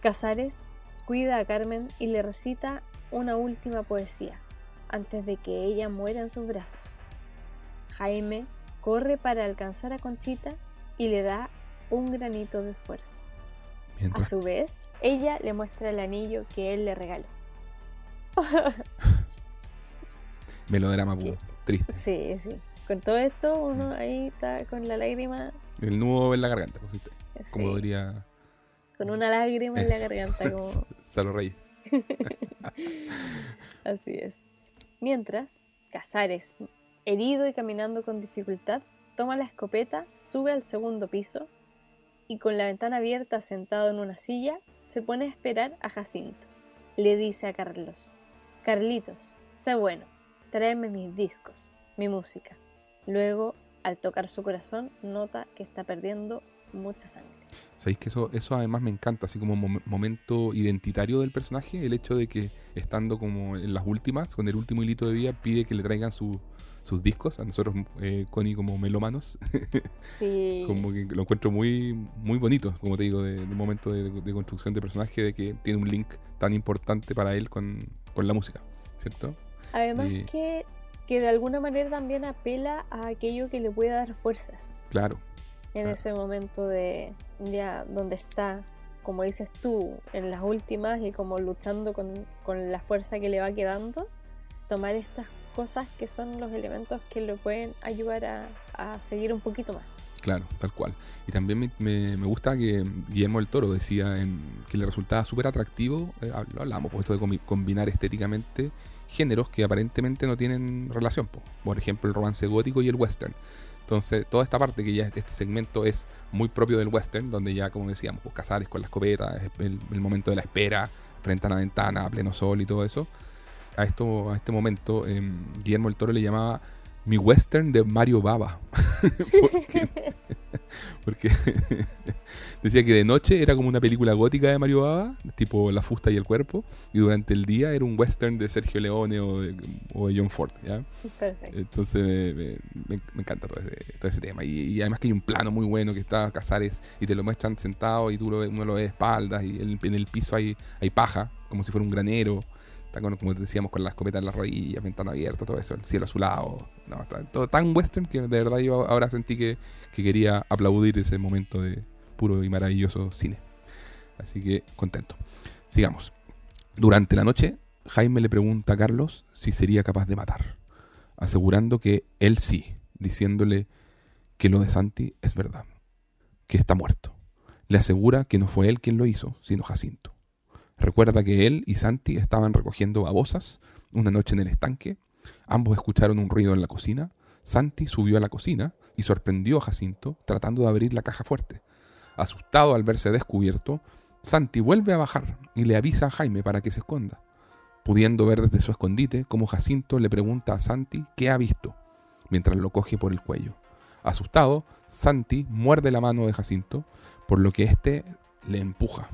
Casares cuida a Carmen y le recita una última poesía antes de que ella muera en sus brazos. Jaime corre para alcanzar a Conchita y le da un granito de fuerza. A su vez, ella le muestra el anillo que él le regaló. Melodrama puro, triste. Sí, sí. Con todo esto, uno ahí está con la lágrima. El nudo en la garganta, pusiste. Como diría. Con una lágrima en la garganta, como. Salo Rey. Así es. Mientras, Casares, herido y caminando con dificultad, toma la escopeta, sube al segundo piso y con la ventana abierta sentado en una silla, se pone a esperar a Jacinto. Le dice a Carlos, Carlitos, sé bueno, tráeme mis discos, mi música. Luego, al tocar su corazón, nota que está perdiendo mucha sangre. Sabéis que eso, eso además me encanta, así como momento identitario del personaje, el hecho de que estando como en las últimas, con el último hilito de vida, pide que le traigan su, sus discos, a nosotros, eh, Connie, como melómanos. Sí. como que lo encuentro muy, muy bonito, como te digo, de, momento de, construcción de personaje, de que tiene un link tan importante para él con, la música, ¿cierto? Además que, que de alguna manera también apela a aquello que le puede dar fuerzas. Claro. En ese momento de ya donde está, como dices tú, en las últimas y como luchando con, con la fuerza que le va quedando, tomar estas cosas que son los elementos que lo pueden ayudar a, seguir un poquito más. Claro, tal cual. Y también me, gusta que Guillermo del Toro decía en, que le resultaba súper atractivo, eh, lo hablamos, pues esto de combinar estéticamente géneros que aparentemente no tienen relación. Por ejemplo, el romance gótico y el western. Entonces, toda esta parte que ya este segmento es muy propio del western, donde ya, como decíamos, pues, con la escopeta, el, el momento de la espera, frente a la ventana, a pleno sol y todo eso a, esto, a este momento, em, Guillermo el Toro le llamaba mi western de Mario Baba. porque, decía que de noche era como una película gótica de Mario Baba, tipo La fusta y el cuerpo, y durante el día era un western de Sergio Leone o de, John Ford. Entonces me, encanta todo ese, todo ese tema. Y, además que hay un plano muy bueno que está Casares y te lo muestran sentado y tú lo, uno lo ve de espaldas y en el piso hay, hay paja, como si fuera un granero como decíamos, con la escopeta en las rodillas, ventana abierta, todo eso, el cielo azulado. No, está todo tan western que de verdad yo ahora sentí que, quería aplaudir ese momento de puro y maravilloso cine. Así que contento. Sigamos. Durante la noche, Jaime le pregunta a Carlos si sería capaz de matar, asegurando que él sí, diciéndole que lo de Santi es verdad, que está muerto. Le asegura que no fue él quien lo hizo, sino Jacinto. Recuerda que él y Santi estaban recogiendo babosas una noche en el estanque. Ambos escucharon un ruido en la cocina. Santi subió a la cocina y sorprendió a Jacinto tratando de abrir la caja fuerte. Asustado al verse descubierto, Santi vuelve a bajar y le avisa a Jaime para que se esconda, pudiendo ver desde su escondite cómo Jacinto le pregunta a Santi qué ha visto, mientras lo coge por el cuello. Asustado, Santi muerde la mano de Jacinto, por lo que éste le empuja,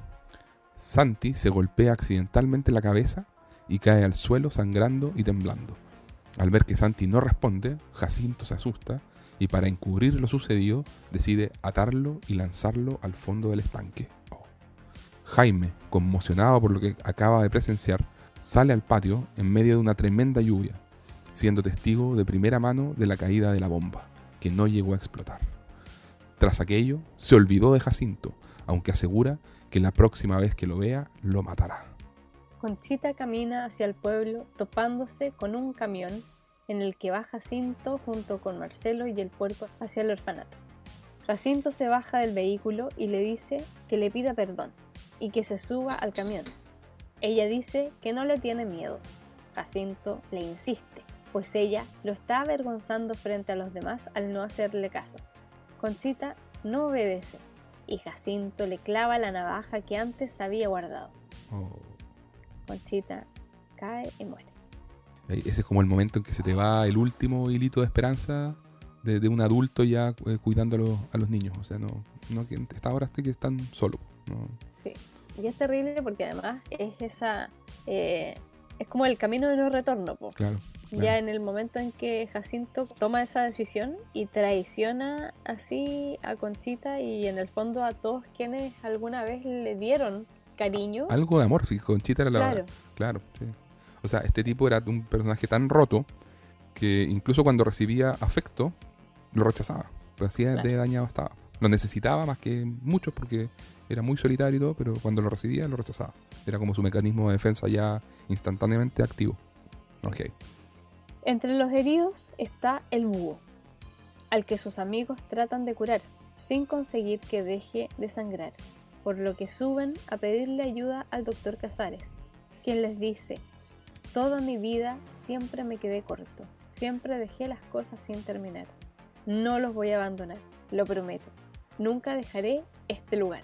Santi se golpea accidentalmente la cabeza y cae al suelo sangrando y temblando. Al ver que Santi no responde, Jacinto se asusta y para encubrir lo sucedido decide atarlo y lanzarlo al fondo del estanque. Oh. Jaime, conmocionado por lo que acaba de presenciar, sale al patio en medio de una tremenda lluvia, siendo testigo de primera mano de la caída de la bomba, que no llegó a explotar. Tras aquello, se olvidó de Jacinto, aunque asegura que la próxima vez que lo vea lo matará. Conchita camina hacia el pueblo topándose con un camión en el que va Jacinto junto con Marcelo y el puerco hacia el orfanato. Jacinto se baja del vehículo y le dice que le pida perdón y que se suba al camión. Ella dice que no le tiene miedo. Jacinto le insiste, pues ella lo está avergonzando frente a los demás al no hacerle caso. Conchita no obedece y Jacinto le clava la navaja que antes había guardado. Oh. Conchita cae y muere. Ese es como el momento en que se te va el último hilito de esperanza de, de un adulto ya eh, cuidando a los, a los niños. O sea, no, no que esta hora estoy que están solos. No. Sí. Y es terrible porque además es esa. eh, es como el camino de no retorno, po. Claro. Claro. Ya en el momento en que Jacinto toma esa decisión y traiciona así a Conchita y en el fondo a todos quienes alguna vez le dieron cariño. Algo de amor, sí, Conchita era la. Claro, Claro, sí. O sea, este tipo era un personaje tan roto que incluso cuando recibía afecto, lo rechazaba. Así Claro. de dañado estaba. Lo necesitaba más que muchos porque era muy solitario y todo, pero cuando lo recibía, lo rechazaba. Era como su mecanismo de defensa ya instantáneamente activo. Ok. Entre los heridos está el búho, al que sus amigos tratan de curar, sin conseguir que deje de sangrar, por lo que suben a pedirle ayuda al doctor Casares, quien les dice, Toda mi vida siempre me quedé corto, siempre dejé las cosas sin terminar. No los voy a abandonar, lo prometo. Nunca dejaré este lugar.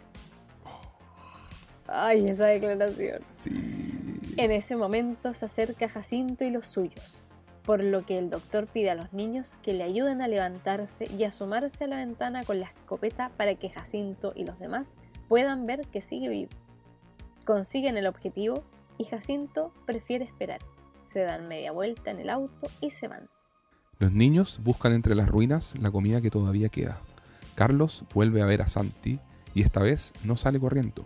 Ay, esa declaración. Sí. En ese momento se acerca Jacinto y los suyos, por lo que el doctor pide a los niños que le ayuden a levantarse y asomarse a la ventana con la escopeta para que Jacinto y los demás puedan ver que sigue vivo. Consiguen el objetivo y Jacinto prefiere esperar. Se dan media vuelta en el auto y se van. Los niños buscan entre las ruinas la comida que todavía queda. Carlos vuelve a ver a Santi y esta vez no sale corriendo.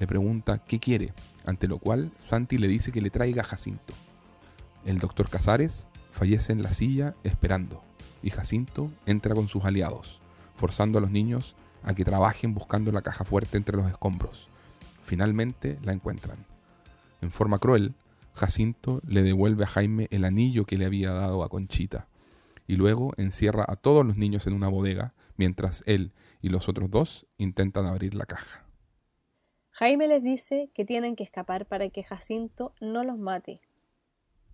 Le pregunta qué quiere, ante lo cual Santi le dice que le traiga a Jacinto. El doctor Casares fallece en la silla esperando y Jacinto entra con sus aliados, forzando a los niños a que trabajen buscando la caja fuerte entre los escombros. Finalmente la encuentran. En forma cruel, Jacinto le devuelve a Jaime el anillo que le había dado a Conchita y luego encierra a todos los niños en una bodega mientras él y los otros dos intentan abrir la caja. Jaime les dice que tienen que escapar para que Jacinto no los mate,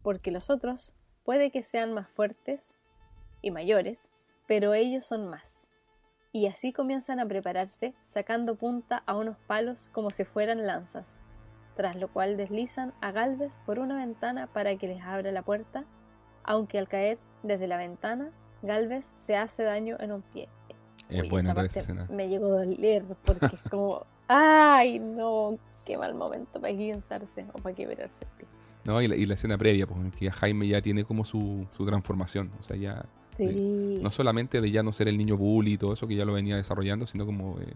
porque los otros puede que sean más fuertes y mayores, pero ellos son más. Y así comienzan a prepararse, sacando punta a unos palos como si fueran lanzas, tras lo cual deslizan a Galvez por una ventana para que les abra la puerta, aunque al caer desde la ventana, Galvez se hace daño en un pie. Es Uy, buena esa parte escena. Me llegó a doler porque es como, ay, no, qué mal momento para guienzarse o para quebrarse el pie. No, y la, y la escena previa, pues, en que ya Jaime ya tiene como su, su transformación. O sea, ya Sí, no solamente de ya no ser el niño bully y todo eso que ya lo venía desarrollando, sino como eh,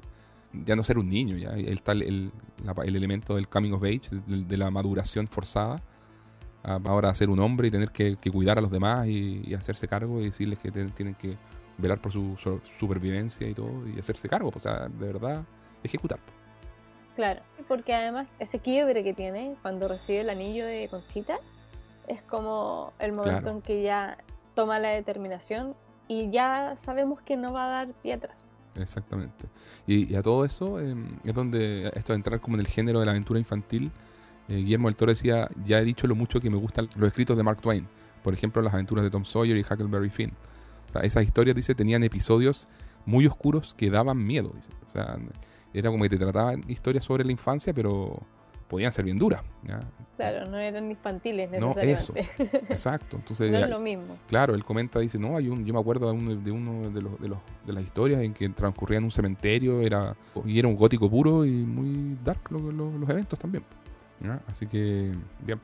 ya no ser un niño. Ya Ahí está el, el, la- el elemento del coming of age, de, de la maduración forzada. a- ahora a ser un hombre y tener que, que cuidar a los demás y, y hacerse cargo y decirles que te- tienen que velar por su, su supervivencia y todo y hacerse cargo. pues, O sea, de verdad, ejecutar. pues. Claro. Porque además ese quiebre que tiene cuando recibe el anillo de Conchita es como el momento Claro. en que ya toma la determinación y ya sabemos que no va a dar pie atrás. Exactamente. Y, y a todo eso eh, es donde esto de entrar como en el género de la aventura infantil, eh, Guillermo del Toro decía, ya he dicho lo mucho que me gustan los escritos de Mark Twain, por ejemplo las aventuras de Tom Sawyer y Huckleberry Finn. O sea, esas historias, dice, tenían episodios muy oscuros que daban miedo. dice. O sea, era como que te trataban historias sobre la infancia, pero podían ser bien duras. ¿ya? Claro, no eran infantiles No, necesariamente. Exacto. Entonces, No, es lo mismo. Claro, él comenta, dice, no, hay un, yo me acuerdo de uno de, uno de, los, de, los, de las historias en que transcurría en un cementerio, era y era un gótico puro y muy dark lo- lo- los eventos también. ¿ya? Así que, bien.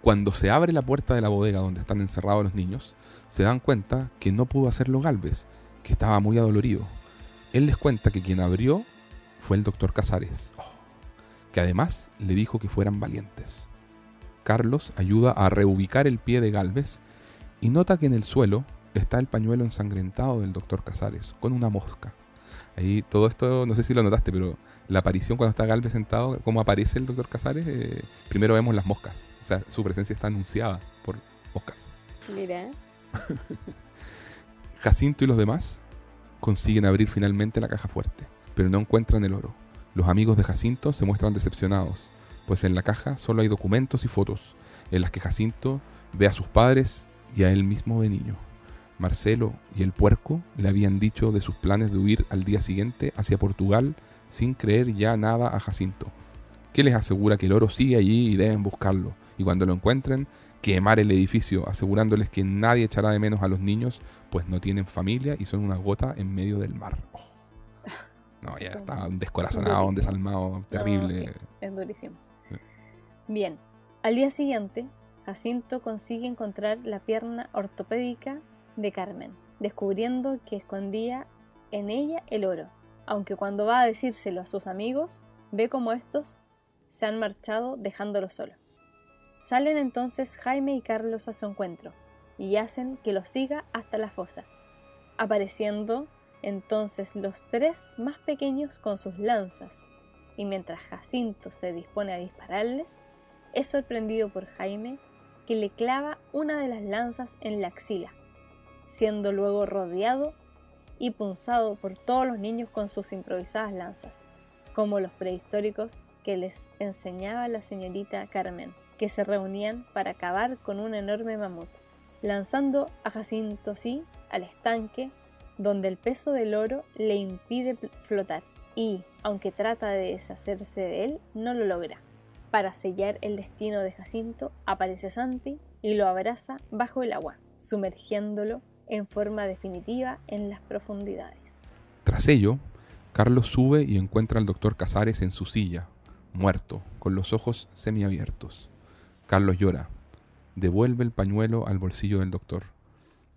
Cuando se abre la puerta de la bodega donde están encerrados los niños, se dan cuenta que no pudo hacerlo Galvez, que estaba muy adolorido. Él les cuenta que quien abrió fue el doctor Casares, oh, que además le dijo que fueran valientes. Carlos ayuda a reubicar el pie de Galvez y nota que en el suelo está el pañuelo ensangrentado del doctor Casares, con una mosca. Ahí todo esto, no sé si lo notaste, pero la aparición cuando está Galvez sentado, cómo aparece el doctor Casares, eh, primero vemos las moscas. O sea, su presencia está anunciada por moscas. Mira, Jacinto y los demás consiguen abrir finalmente la caja fuerte, pero no encuentran el oro. Los amigos de Jacinto se muestran decepcionados, pues en la caja solo hay documentos y fotos, en las que Jacinto ve a sus padres y a él mismo de niño. Marcelo y el puerco le habían dicho de sus planes de huir al día siguiente hacia Portugal sin creer ya nada a Jacinto, que les asegura que el oro sigue allí y deben buscarlo, y cuando lo encuentren, quemar el edificio, asegurándoles que nadie echará de menos a los niños, pues no tienen familia y son una gota en medio del mar. No, ya un descorazonado, un desalmado, terrible. es durísimo. Bien, al día siguiente, Jacinto consigue encontrar la pierna ortopédica de Carmen, descubriendo que escondía en ella el oro, aunque cuando va a decírselo a sus amigos, ve como estos se han marchado dejándolo solo. Salen entonces Jaime y Carlos a su encuentro y hacen que lo siga hasta la fosa, apareciendo entonces los tres más pequeños con sus lanzas, y mientras Jacinto se dispone a dispararles, es sorprendido por Jaime que le clava una de las lanzas en la axila, siendo luego rodeado y punzado por todos los niños con sus improvisadas lanzas, como los prehistóricos que les enseñaba la señorita Carmen, que se reunían para acabar con un enorme mamut, lanzando a Jacinto así al estanque donde el peso del oro le impide flotar y, aunque trata de deshacerse de él, no lo logra. Para sellar el destino de Jacinto, aparece Santi y lo abraza bajo el agua, sumergiéndolo en forma definitiva en las profundidades. Tras ello, Carlos sube y encuentra al doctor Casares en su silla, muerto, con los ojos semiabiertos. Carlos llora, devuelve el pañuelo al bolsillo del doctor,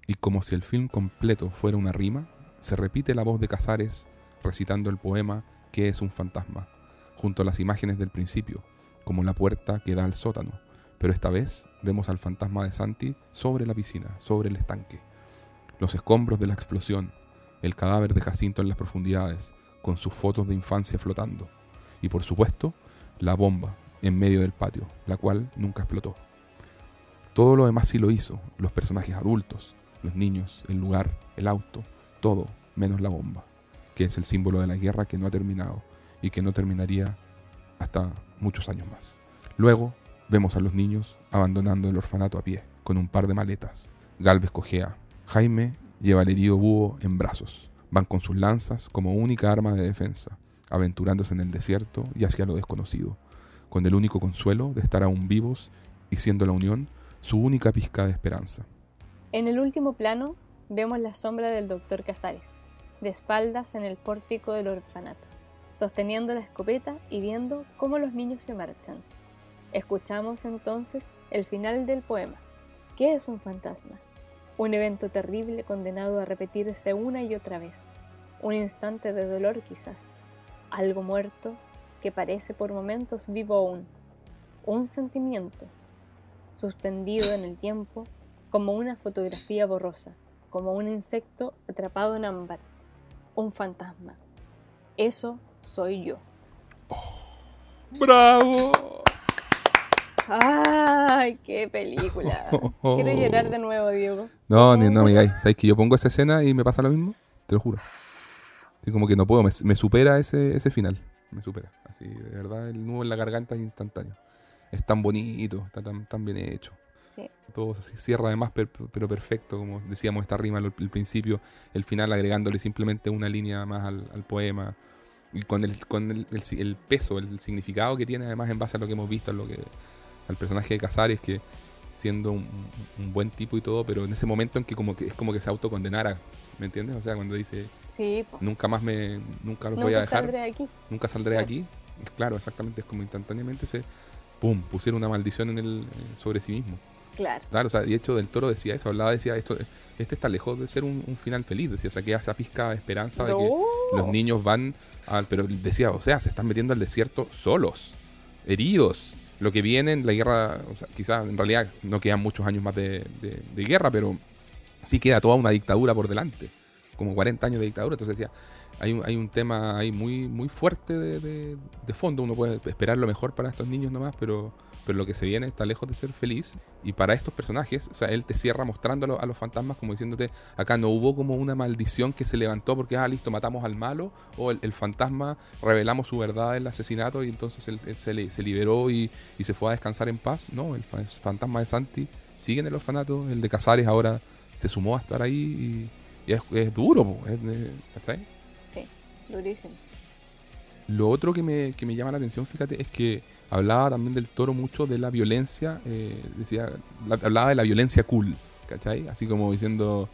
y como si el film completo fuera una rima, se repite la voz de Casares recitando el poema que es un fantasma, junto a las imágenes del principio, como la puerta que da al sótano, pero esta vez vemos al fantasma de Santi sobre la piscina, sobre el estanque. Los escombros de la explosión, el cadáver de Jacinto en las profundidades, con sus fotos de infancia flotando, y por supuesto, la bomba en medio del patio, la cual nunca explotó. Todo lo demás sí lo hizo, los personajes adultos, los niños, el lugar, el auto, todo menos la bomba, que es el símbolo de la guerra que no ha terminado y que no terminaría hasta muchos años más. Luego vemos a los niños abandonando el orfanato a pie, con un par de maletas. Galvez cojea, Jaime lleva al herido búho en brazos. Van con sus lanzas como única arma de defensa, aventurándose en el desierto y hacia lo desconocido, con el único consuelo de estar aún vivos y siendo la unión su única pizca de esperanza. En el último plano vemos la sombra del doctor Casares, de espaldas en el pórtico del orfanato, sosteniendo la escopeta y viendo cómo los niños se marchan. Escuchamos entonces el final del poema. ¿Qué es un fantasma? Un evento terrible condenado a repetirse una y otra vez. Un instante de dolor quizás. Algo muerto que parece por momentos vivo aún. Un sentimiento suspendido en el tiempo como una fotografía borrosa, como un insecto atrapado en ámbar. Un fantasma. Eso soy yo. ¡Bravo! ¡Ay, qué película! Quiero llorar de nuevo, Diego. No, ni, no me digáis. ¿Sabes que yo pongo esa escena y me pasa lo mismo? Te lo juro. Así como que no puedo, me, supera ese, ese final. Me supera. Así, de verdad, el nudo en la garganta es instantáneo. Es tan bonito, está tan, tan bien hecho. Sí. Todo se cierra además, pero perfecto, como decíamos esta rima al, principio, el final agregándole simplemente una línea más al, poema y con el, con el, el, peso, el significado que tiene además en base a lo que hemos visto, en lo que al personaje de Casares, que siendo un, buen tipo y todo, pero en ese momento en que como que es como que se autocondenara, ¿me entiendes? O sea, cuando dice, sí, nunca más me, nunca los voy a dejar, saldré aquí. nunca saldré aquí, es claro, exactamente, es como instantáneamente se, pum, pusieron una maldición en el, eh, sobre sí mismo. Claro. Claro, o sea, y hecho del Toro decía eso, hablaba, decía, esto, este está lejos de ser un, final feliz, decía, o sea, que esa pizca de esperanza de que los niños van al, pero decía, o sea, se están metiendo al desierto solos, heridos, lo que viene en la guerra, quizás en realidad no quedan muchos años más de, guerra, pero sí queda toda una dictadura por delante. como 40 años de dictadura. Entonces decía, hay hay un tema ahí muy, muy fuerte de, de, fondo. Uno puede esperar lo mejor para estos niños nomás, pero, pero lo que se viene está lejos de ser feliz. Y para estos personajes, o sea, él te cierra mostrándolo a los fantasmas como diciéndote, acá no hubo como una maldición que se levantó porque, ah, listo, matamos al malo, o el, fantasma revelamos su verdad del asesinato y entonces él, se, se, liberó y, y, se fue a descansar en paz. No, el, fantasma de Santi sigue en el orfanato, el de Casares ahora se sumó a estar ahí y, es, es, duro, es, ¿cachai? Durísimo. Lo otro que me, que me llama la atención, fíjate, es que hablaba también del toro mucho de la violencia, eh, decía, hablaba de la violencia cool, ¿cachai? Así como diciendo,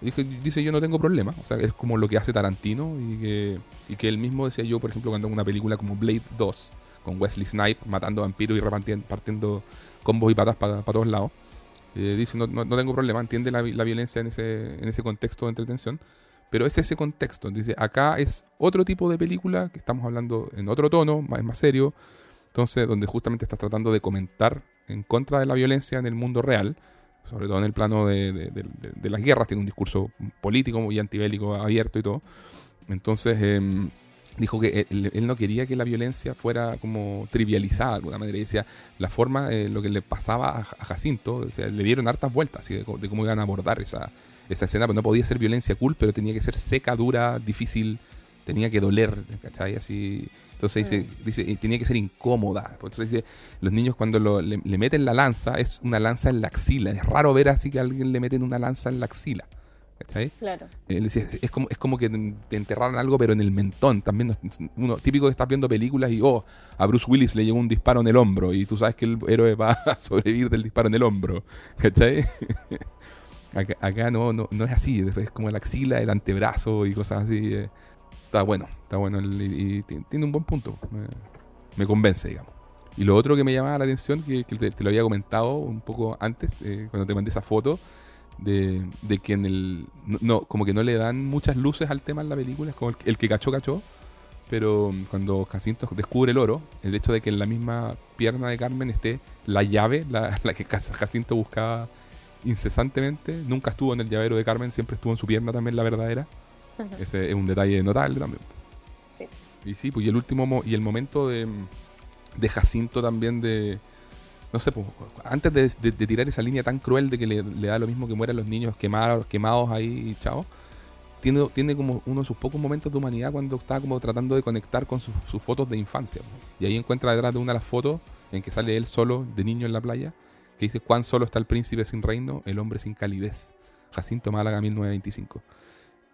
dice, yo no tengo problema, o sea, es como lo que hace Tarantino y que, y que él mismo decía yo, por ejemplo, cuando en una película como Blade 2, con Wesley Snipe matando vampiros y repartiendo, partiendo combos y patas para todos lados, eh, dice, no, no, tengo problema, entiende la, la, violencia en ese, en ese contexto de entretención, pero es ese contexto. Dice, acá es otro tipo de película, que estamos hablando en otro tono, es más serio. Entonces, donde justamente estás tratando de comentar en contra de la violencia en el mundo real, sobre todo en el plano de, las guerras, tiene un discurso político muy antibélico abierto y todo. Entonces, em, dijo que él, no quería que la violencia fuera como trivializada de alguna manera. Y decía, la forma, eh, lo que le pasaba a, Jacinto, le dieron hartas vueltas de, de, cómo iban a abordar esa, esa escena, pues no podía ser violencia cool, pero tenía que ser seca, dura, difícil, tenía que doler, ¿cachai? Así. Entonces dice, mm. dice, tenía que ser incómoda. Entonces dice, los niños cuando le, meten la lanza, es una lanza en la axila. Es raro ver así que a alguien le meten una lanza en la axila. ¿Cachai? Claro. Él decía, es como, es como que te enterraran algo, pero en el mentón. También uno típico que estás viendo películas y, oh, a Bruce Willis le llegó un disparo en el hombro y tú sabes que el héroe va a sobrevivir del disparo en el hombro. ¿Cachai? Acá, no, no, no, es así, es como la axila, el antebrazo y cosas así. Eh. Está bueno, está bueno y, tiene un buen punto. Me, convence, digamos. Y lo otro que me llamaba la atención, que, te, lo había comentado un poco antes, eh, cuando te mandé esa foto, de, que en el. No, como que no le dan muchas luces al tema en la película, es como el, que cachó, cachó. Pero cuando Jacinto descubre el oro, el hecho de que en la misma pierna de Carmen esté la llave, la, la que Jacinto buscaba incesantemente. Nunca estuvo en el llavero de Carmen, siempre estuvo en su pierna también la verdadera. Ese es un detalle notable también. Sí. Y sí, pues y el último y el momento de, de Jacinto también de no sé, pues, antes de, tirar esa línea tan cruel de que le, da lo mismo que mueran los niños quemados, quemados ahí y chao, tiene, tiene como uno de sus pocos momentos de humanidad cuando está como tratando de conectar con sus, fotos de infancia. Y ahí encuentra detrás de una de las fotos en que sale él solo de niño en la playa que dice cuán solo está el príncipe sin reino, el hombre sin calidez. Jacinto Málaga 1925.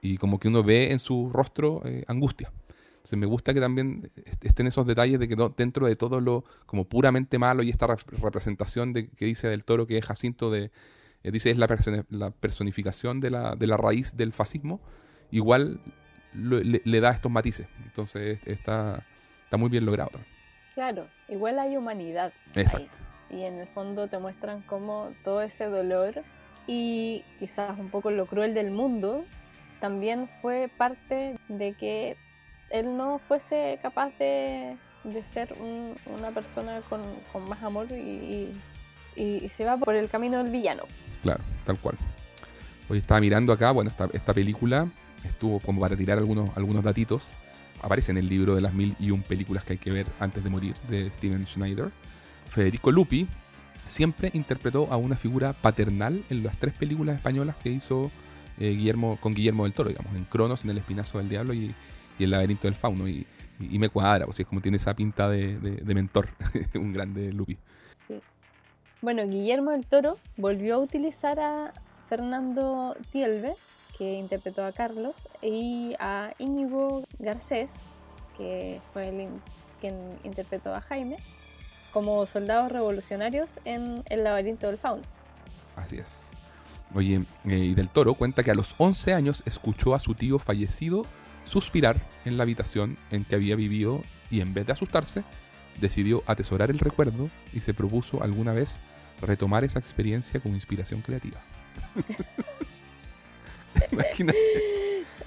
Y como que uno ve en su rostro eh, angustia. Entonces me gusta que también estén esos detalles de que dentro de todo lo como puramente malo y esta representación de que dice del toro que es Jacinto de eh, dice es la, personificación de la, de la raíz del fascismo, igual le, da estos matices. Entonces está, está muy bien logrado. Claro, igual hay humanidad. Exacto y en el fondo te muestran cómo todo ese dolor y quizás un poco lo cruel del mundo también fue parte de que él no fuese capaz de, de ser una persona con, con, más amor y, y, se va por el camino del villano. Claro, tal cual. Hoy estaba mirando acá, bueno, esta, esta película estuvo como para tirar algunos, algunos datitos. Aparece en el libro de las mil y un películas que hay que ver antes de morir de Steven Schneider. Federico Lupi siempre interpretó a una figura paternal en las tres películas españolas que hizo eh, Guillermo con Guillermo del Toro, digamos, en Cronos, en El Espinazo del Diablo y, El Laberinto del Fauno. Y, me cuadra, pues es como tiene esa pinta de, mentor, un grande Lupi. Sí. Bueno, Guillermo del Toro volvió a utilizar a Fernando Tielbe, que interpretó a Carlos, y a Íñigo Garcés, que fue el quien interpretó a Jaime, como soldados revolucionarios en el laberinto del fauno. Así es. Oye, eh, y del Toro cuenta que a los 11 años escuchó a su tío fallecido suspirar en la habitación en que había vivido y en vez de asustarse, decidió atesorar el recuerdo y se propuso alguna vez retomar esa experiencia como inspiración creativa. Imagínate.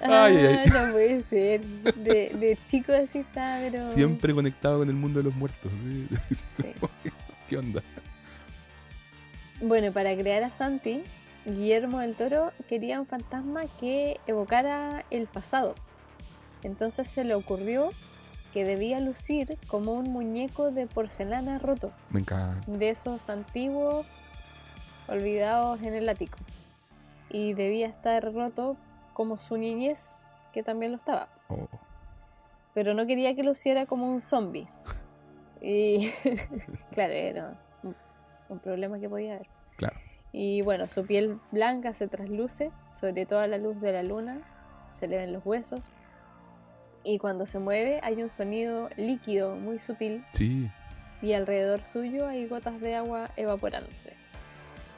Ay, ay, No puede ser. De, de, chico así está, pero. Siempre conectado con el mundo de los muertos. ¿Qué onda? Bueno, para crear a Santi, Guillermo del Toro quería un fantasma que evocara el pasado. Entonces se le ocurrió que debía lucir como un muñeco de porcelana roto, Me encanta. de esos antiguos olvidados en el ático. Y debía estar roto como su niñez, que también lo estaba. Oh, Pero no quería que luciera como un zombie. Y claro, era un, un problema que podía haber. claro. Y bueno, su piel blanca se trasluce sobre toda la luz de la luna, se le ven los huesos. Y cuando se mueve hay un sonido líquido muy sutil Sí. y alrededor suyo hay gotas de agua evaporándose.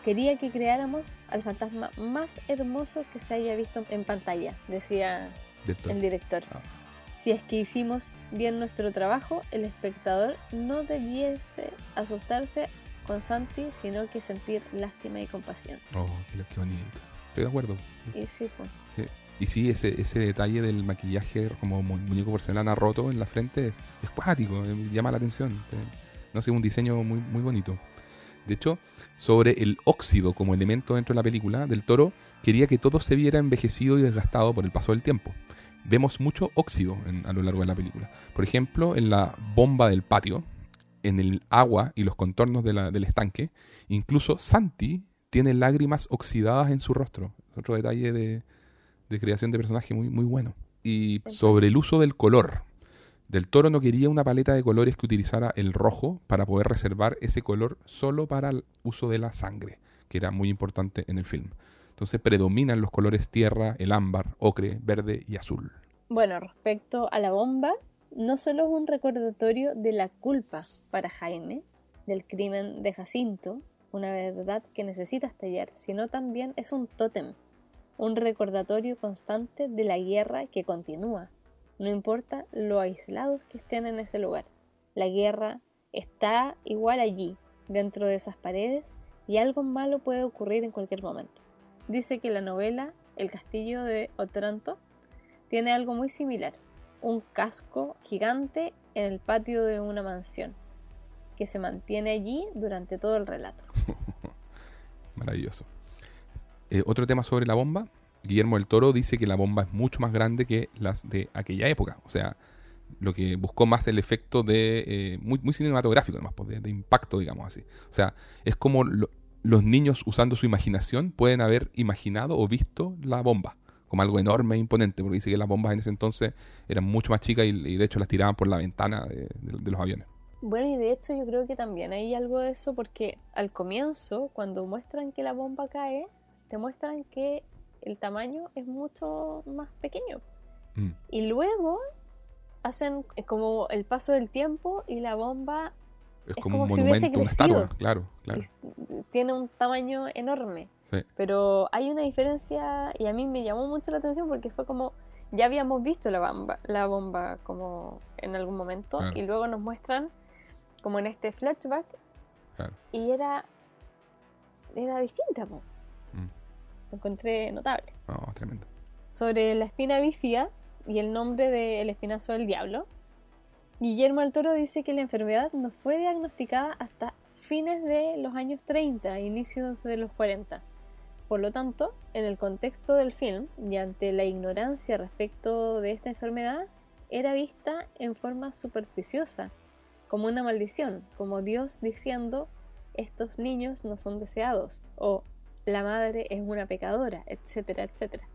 Quería que creáramos al fantasma más hermoso que se haya visto en pantalla, decía el director. Ah. Si es que hicimos bien nuestro trabajo, el espectador no debiese asustarse con Santi, sino que sentir lástima y compasión. Oh, qué, bonito. Estoy de acuerdo. Y sí, pues. Sí. Y sí, ese, ese detalle del maquillaje como mu- muñeco porcelana roto en la frente es, cuático, eh, llama la atención. Te- No sé, un diseño muy, muy bonito. De hecho, sobre el óxido como elemento dentro de la película, Del Toro quería que todo se viera envejecido y desgastado por el paso del tiempo. Vemos mucho óxido en- a lo largo de la película. Por ejemplo, en la bomba del patio, en el agua y los contornos de la- del estanque, incluso Santi tiene lágrimas oxidadas en su rostro. Es otro detalle de, de creación de personaje muy, muy bueno. Y sobre el uso del color. Del Toro no quería una paleta de colores que utilizara el rojo para poder reservar ese color solo para el uso de la sangre, que era muy importante en el film. Entonces predominan los colores tierra, el ámbar, ocre, verde y azul. Bueno, respecto a la bomba, no solo es un recordatorio de la culpa para Jaime, del crimen de Jacinto, una verdad que necesita estallar, sino también es un tótem, un recordatorio constante de la guerra que continúa, no importa lo aislados que estén en ese lugar. La guerra está igual allí, dentro de esas paredes, y algo malo puede ocurrir en cualquier momento. Dice que la novela El castillo de Otranto tiene algo muy similar, un casco gigante en el patio de una mansión, que se mantiene allí durante todo el relato. Maravilloso. Eh, otro tema sobre la bomba. Guillermo del Toro dice que la bomba es mucho más grande que las de aquella época. O sea, lo que buscó más el efecto de. eh, muy, cinematográfico, además, pues, de, de impacto, digamos así. O sea, es como lo- los niños usando su imaginación pueden haber imaginado o visto la bomba como algo enorme e imponente, porque dice que las bombas en ese entonces eran mucho más chicas y, de hecho las tiraban por la ventana de- de- de los aviones. Bueno, y de hecho yo creo que también hay algo de eso porque al comienzo, cuando muestran que la bomba cae, te muestran que el tamaño es mucho más pequeño. Mm. Y luego hacen como el paso del tiempo y la bomba Es, Es como, un como si hubiese monumento, estatua, crecido. claro, tiene un tamaño enorme. Sí. Pero hay una diferencia y a mí me llamó mucho la atención porque fue como ya habíamos visto la bomba, la bomba como en algún momento Claro. y luego nos muestran como en este flashback Claro. y era era distinta, po. Lo encontré notable. No, es tremendo. Sobre la espina bífida y el nombre del espinazo del diablo, Guillermo del Toro dice que la enfermedad no fue diagnosticada hasta fines de los años 30, inicios de los 40. Por lo tanto, en el contexto del film y ante la ignorancia respecto de esta enfermedad, era vista en forma supersticiosa, como una maldición, como Dios diciendo, estos niños no son deseados, o la madre es una pecadora, etcétera, etcétera.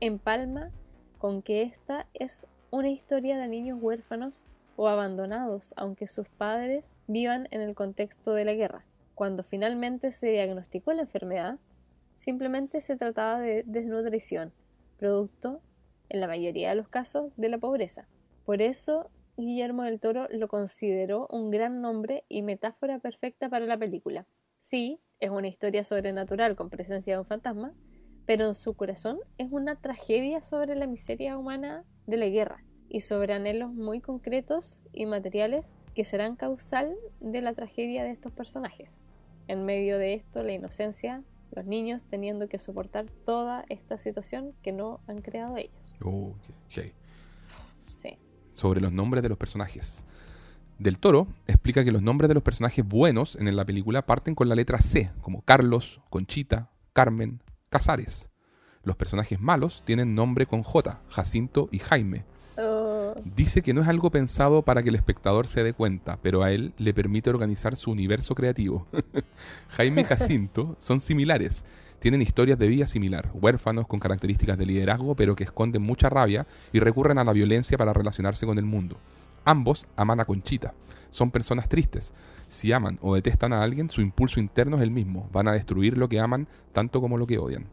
Empalma con que esta es una historia de niños huérfanos o abandonados, aunque sus padres vivan en el contexto de la guerra. Cuando finalmente se diagnosticó la enfermedad, simplemente se trataba de desnutrición, producto, en la mayoría de los casos, de la pobreza. Por eso, Guillermo del Toro lo consideró un gran nombre y metáfora perfecta para la película. Sí, es una historia sobrenatural con presencia de un fantasma, pero en su corazón es una tragedia sobre la miseria humana de la guerra y sobre anhelos muy concretos y materiales que serán causal de la tragedia de estos personajes. En medio de esto, la inocencia, los niños teniendo que soportar toda esta situación que no han creado ellos. Oh, qué- Sí. sobre los nombres de los personajes. Del Toro explica que los nombres de los personajes buenos en la película parten con la letra C, como Carlos, Conchita, Carmen, Casares. Los personajes malos tienen nombre con J, Jacinto y Jaime. Oh, Dice que no es algo pensado para que el espectador se dé cuenta, pero a él le permite organizar su universo creativo. Jaime y Jacinto son similares. Tienen historias de vida similar, huérfanos con características de liderazgo, pero que esconden mucha rabia y recurren a la violencia para relacionarse con el mundo. Ambos aman a Conchita. Son personas tristes. Si aman o detestan a alguien, su impulso interno es el mismo. Van a destruir lo que aman tanto como lo que odian.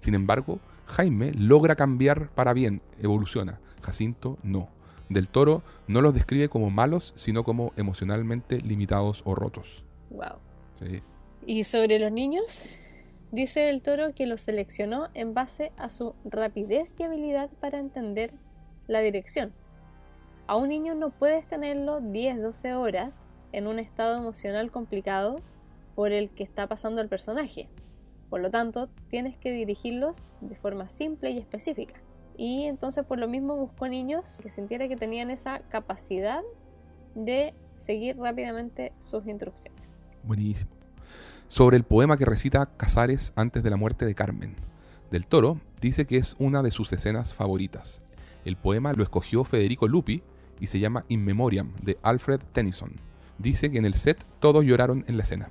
Sin embargo, Jaime logra cambiar para bien, evoluciona. Jacinto no. Del Toro no los describe como malos, sino como emocionalmente limitados o rotos. wow. Sí. Y sobre los niños, dice el toro que los seleccionó en base a su rapidez y habilidad para entender la dirección. A un niño no puedes tenerlo 10-12 horas en un estado emocional complicado por el que está pasando el personaje. Por lo tanto, tienes que dirigirlos de forma simple y específica. Y entonces por lo mismo buscó niños que sintiera que tenían esa capacidad de seguir rápidamente sus instrucciones. Buenísimo. Sobre el poema que recita Casares antes de la muerte de Carmen. Del Toro dice que es una de sus escenas favoritas. El poema lo escogió Federico Lupi y se llama In Memoriam de Alfred Tennyson. Dice que en el set todos lloraron en la escena.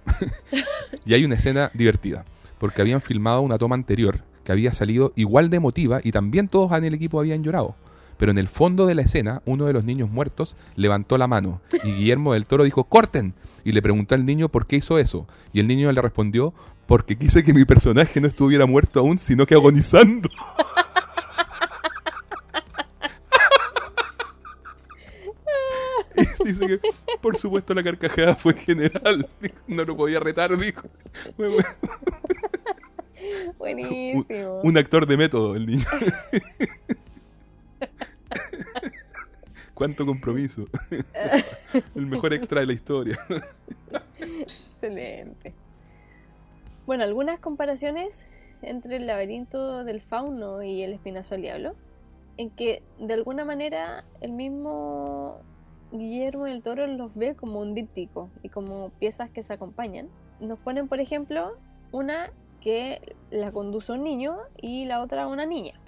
y hay una escena divertida, porque habían filmado una toma anterior que había salido igual de emotiva y también todos en el equipo habían llorado. Pero en el fondo de la escena, uno de los niños muertos levantó la mano y Guillermo del Toro dijo, ¡corten! Y le preguntó al niño por qué hizo eso. Y el niño le respondió, porque quise que mi personaje no estuviera muerto aún, sino que agonizando. dice que, por supuesto, la carcajada fue general. Dijo, No lo podía retar, dijo. Buenísimo. Un actor de método, el niño. Cuánto compromiso. El mejor extra de la historia. Excelente. Bueno, algunas comparaciones entre el laberinto del fauno y el espinazo del diablo, en que de alguna manera el mismo Guillermo del Toro los ve como un díptico y como piezas que se acompañan. Nos ponen, por ejemplo, una que la conduce un niño y la otra una niña.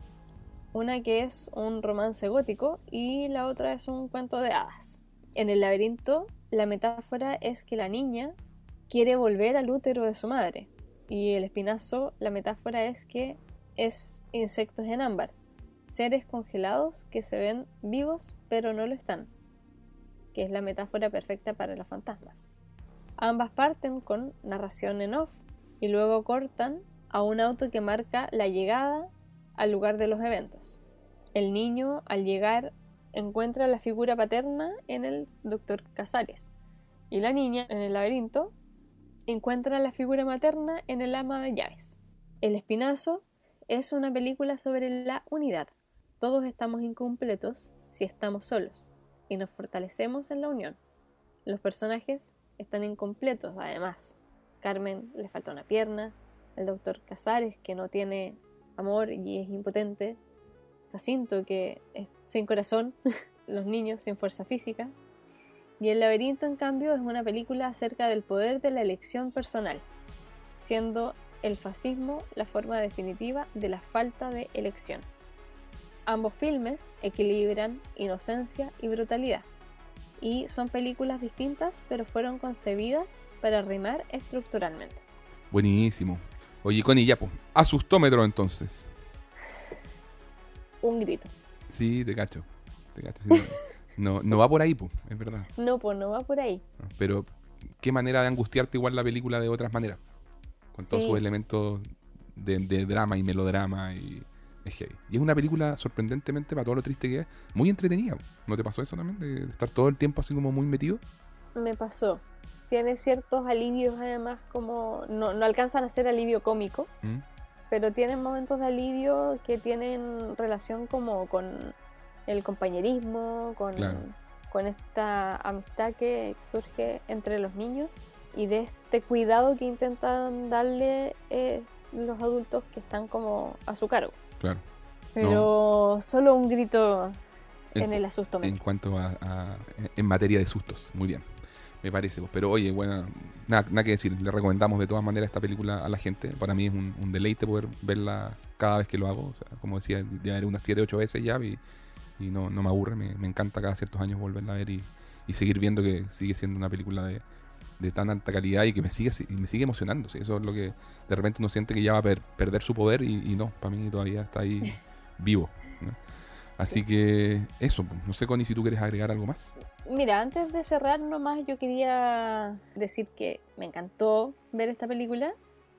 Una que es un romance gótico y la otra es un cuento de hadas. En el laberinto, la metáfora es que la niña quiere volver al útero de su madre. Y el espinazo, la metáfora es que es insectos en ámbar, seres congelados que se ven vivos pero no lo están, que es la metáfora perfecta para los fantasmas. Ambas parten con narración en off y luego cortan a un auto que marca la llegada al lugar de los eventos. El niño al llegar encuentra la figura paterna en el doctor Casares y la niña en el laberinto encuentra la figura materna en el ama de llaves. El espinazo es una película sobre la unidad. Todos estamos incompletos si estamos solos y nos fortalecemos en la unión. Los personajes están incompletos además. Carmen le falta una pierna, el doctor Casares que no tiene amor y es impotente, Jacinto que es sin corazón, los niños sin fuerza física, y El laberinto, en cambio, es una película acerca del poder de la elección personal, siendo el fascismo la forma definitiva de la falta de elección. Ambos filmes equilibran inocencia y brutalidad, y son películas distintas, pero fueron concebidas para rimar estructuralmente. Buenísimo. Oye, Connie, ya, pues, asustómetro entonces. Un grito. Sí, te cacho. Te cacho. sí, no, no, no va por ahí, pues, es verdad. No, pues no va por ahí. ¿no? Pero qué manera de angustiarte igual la película de otras maneras. Con todos sus elementos de, de drama y melodrama y es heavy. Y es una película sorprendentemente, para todo lo triste que es, muy entretenida. ¿No te pasó eso también? De estar todo el tiempo así como muy metido. Me pasó. Tiene ciertos alivios además como... No, no alcanzan a ser alivio cómico, ¿Mm? pero tienen momentos de alivio que tienen relación como con el compañerismo, con, Claro. con esta amistad que surge entre los niños y de este cuidado que intentan darle los adultos que están como a su cargo. Claro. Pero solo un grito en En- el asusto En cuanto a, a- en materia de sustos, muy bien. Me parece, pero oye, bueno, nada, nada que decir. Le recomendamos de todas maneras esta película a la gente. Para mí es un, un deleite poder verla cada vez que lo hago. O sea, como decía, ya era unas 7, 8 veces ya y, y no, no me aburre. Me, me encanta cada ciertos años volverla a ver y, y seguir viendo que sigue siendo una película de, de tan alta calidad y que me sigue, me sigue emocionando. ¿sí? Eso es lo que de repente uno siente que ya va a per- perder su poder y, y no, para mí todavía está ahí vivo. ¿no? Así que eso, pues. no sé, Connie, si tú quieres agregar algo más. Mira, antes de cerrar nomás yo quería decir que me encantó ver esta película,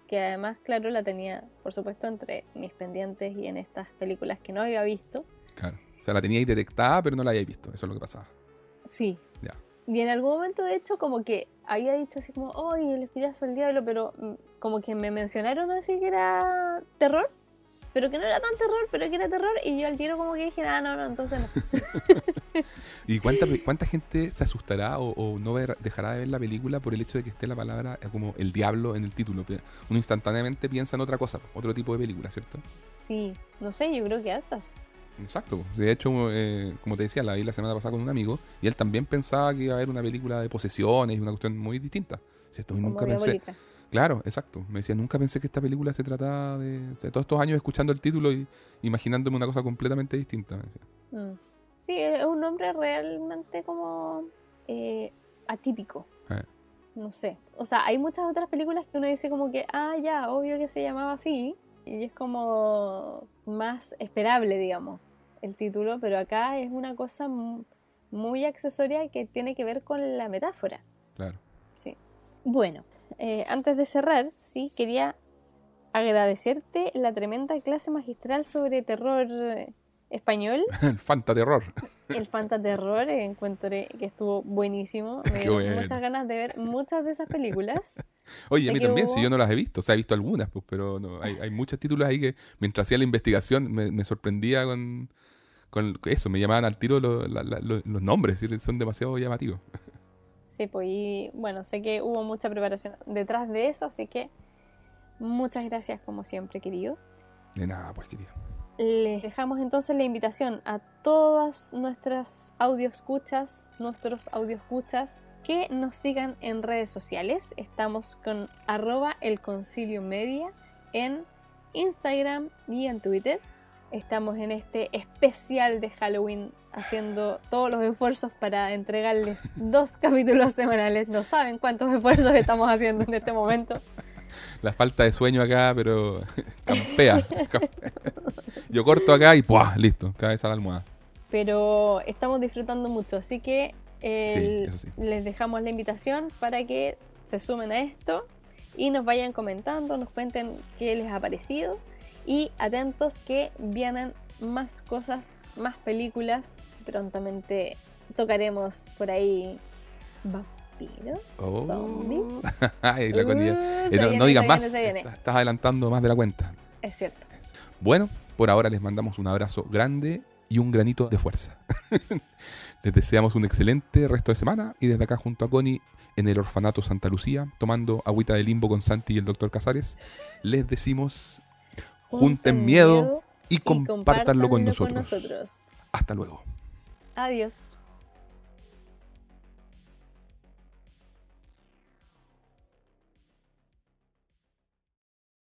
que además, claro, la tenía, por supuesto, entre mis pendientes y en estas películas que no había visto. Claro. O sea, la teníais detectada, pero no la habíais visto. Eso es lo que pasaba. Sí. Ya. Y en algún momento, de hecho, como que había dicho así como, ¡ay, el espinazo del diablo! Pero mm, como que me mencionaron así que era terror, pero que no era tan terror, pero que era terror. Y yo al tiro como que dije, ah, no, no, entonces no. ¿Y cuánta, cuánta gente se asustará o, o no ver- dejará de ver la película por el hecho de que esté la palabra eh, como el diablo en el título? Uno instantáneamente piensa en otra cosa, otro tipo de película, ¿cierto? Sí, no sé, yo creo que hartas. Exacto. De hecho, eh, como te decía, la vi la semana pasada con un amigo y él también pensaba que iba a haber una película de posesiones y una cuestión muy distinta. Claro, exacto. Me decía, nunca pensé que esta película se trataba de. o sea, todos estos años escuchando el título y imaginándome una cosa completamente distinta. me decía. Mm. Sí, es un nombre realmente como eh, atípico. Eh. No sé. O sea, hay muchas otras películas que uno dice como que, ah, ya, obvio que se llamaba así. Y es como más esperable, digamos, el título. Pero acá es una cosa mu- muy accesoria que tiene que ver con la metáfora. Claro. Sí. Bueno, eh, antes de cerrar, sí, quería agradecerte la tremenda clase magistral sobre terror eh, español. El fantaterror. El fantaterror eh, encontré que estuvo buenísimo. Me dieron bueno. muchas ganas de ver muchas de esas películas. Oye, Sé a mí también, si hubo- yo no las he visto, o sea, he visto algunas, pues, pero no, hay, hay muchos títulos ahí que mientras hacía la investigación me, me sorprendía con, con eso, me llamaban al tiro lo- la- la- lo- los nombres, ¿sí? son demasiado llamativos. Sí, pues y bueno, sé que hubo mucha preparación detrás de eso, así que muchas gracias como siempre, querido. De nada, pues querido. Les dejamos entonces la invitación a todas nuestras audio escuchas, nuestros audio escuchas, que nos sigan en redes sociales. Estamos con arroba el concilio media en Instagram y en Twitter. Estamos en este especial de Halloween haciendo todos los esfuerzos para entregarles dos capítulos semanales. No saben cuántos esfuerzos estamos haciendo en este momento. La falta de sueño acá, pero campea. campea. Yo corto acá y ¡puah! Listo, cabeza a la almohada. pero estamos disfrutando mucho, así que eh, Sí, sí. les dejamos la invitación para que se sumen a esto y nos vayan comentando, nos cuenten qué les ha parecido y atentos que vienen más cosas, más películas. Prontamente tocaremos por ahí vampiros, Oh. zombies. Ay, la Uh, Eh, no, digas más, viene. estás estás adelantando más de la cuenta. Es cierto. Bueno, por ahora les mandamos un abrazo grande y un granito de fuerza. les deseamos un excelente resto de semana y desde acá junto a Connie en el orfanato Santa Lucía, tomando agüita de limbo con Santi y el doctor Casares, les decimos junten miedo y y compártanlo con nosotros. Hasta luego. Adiós.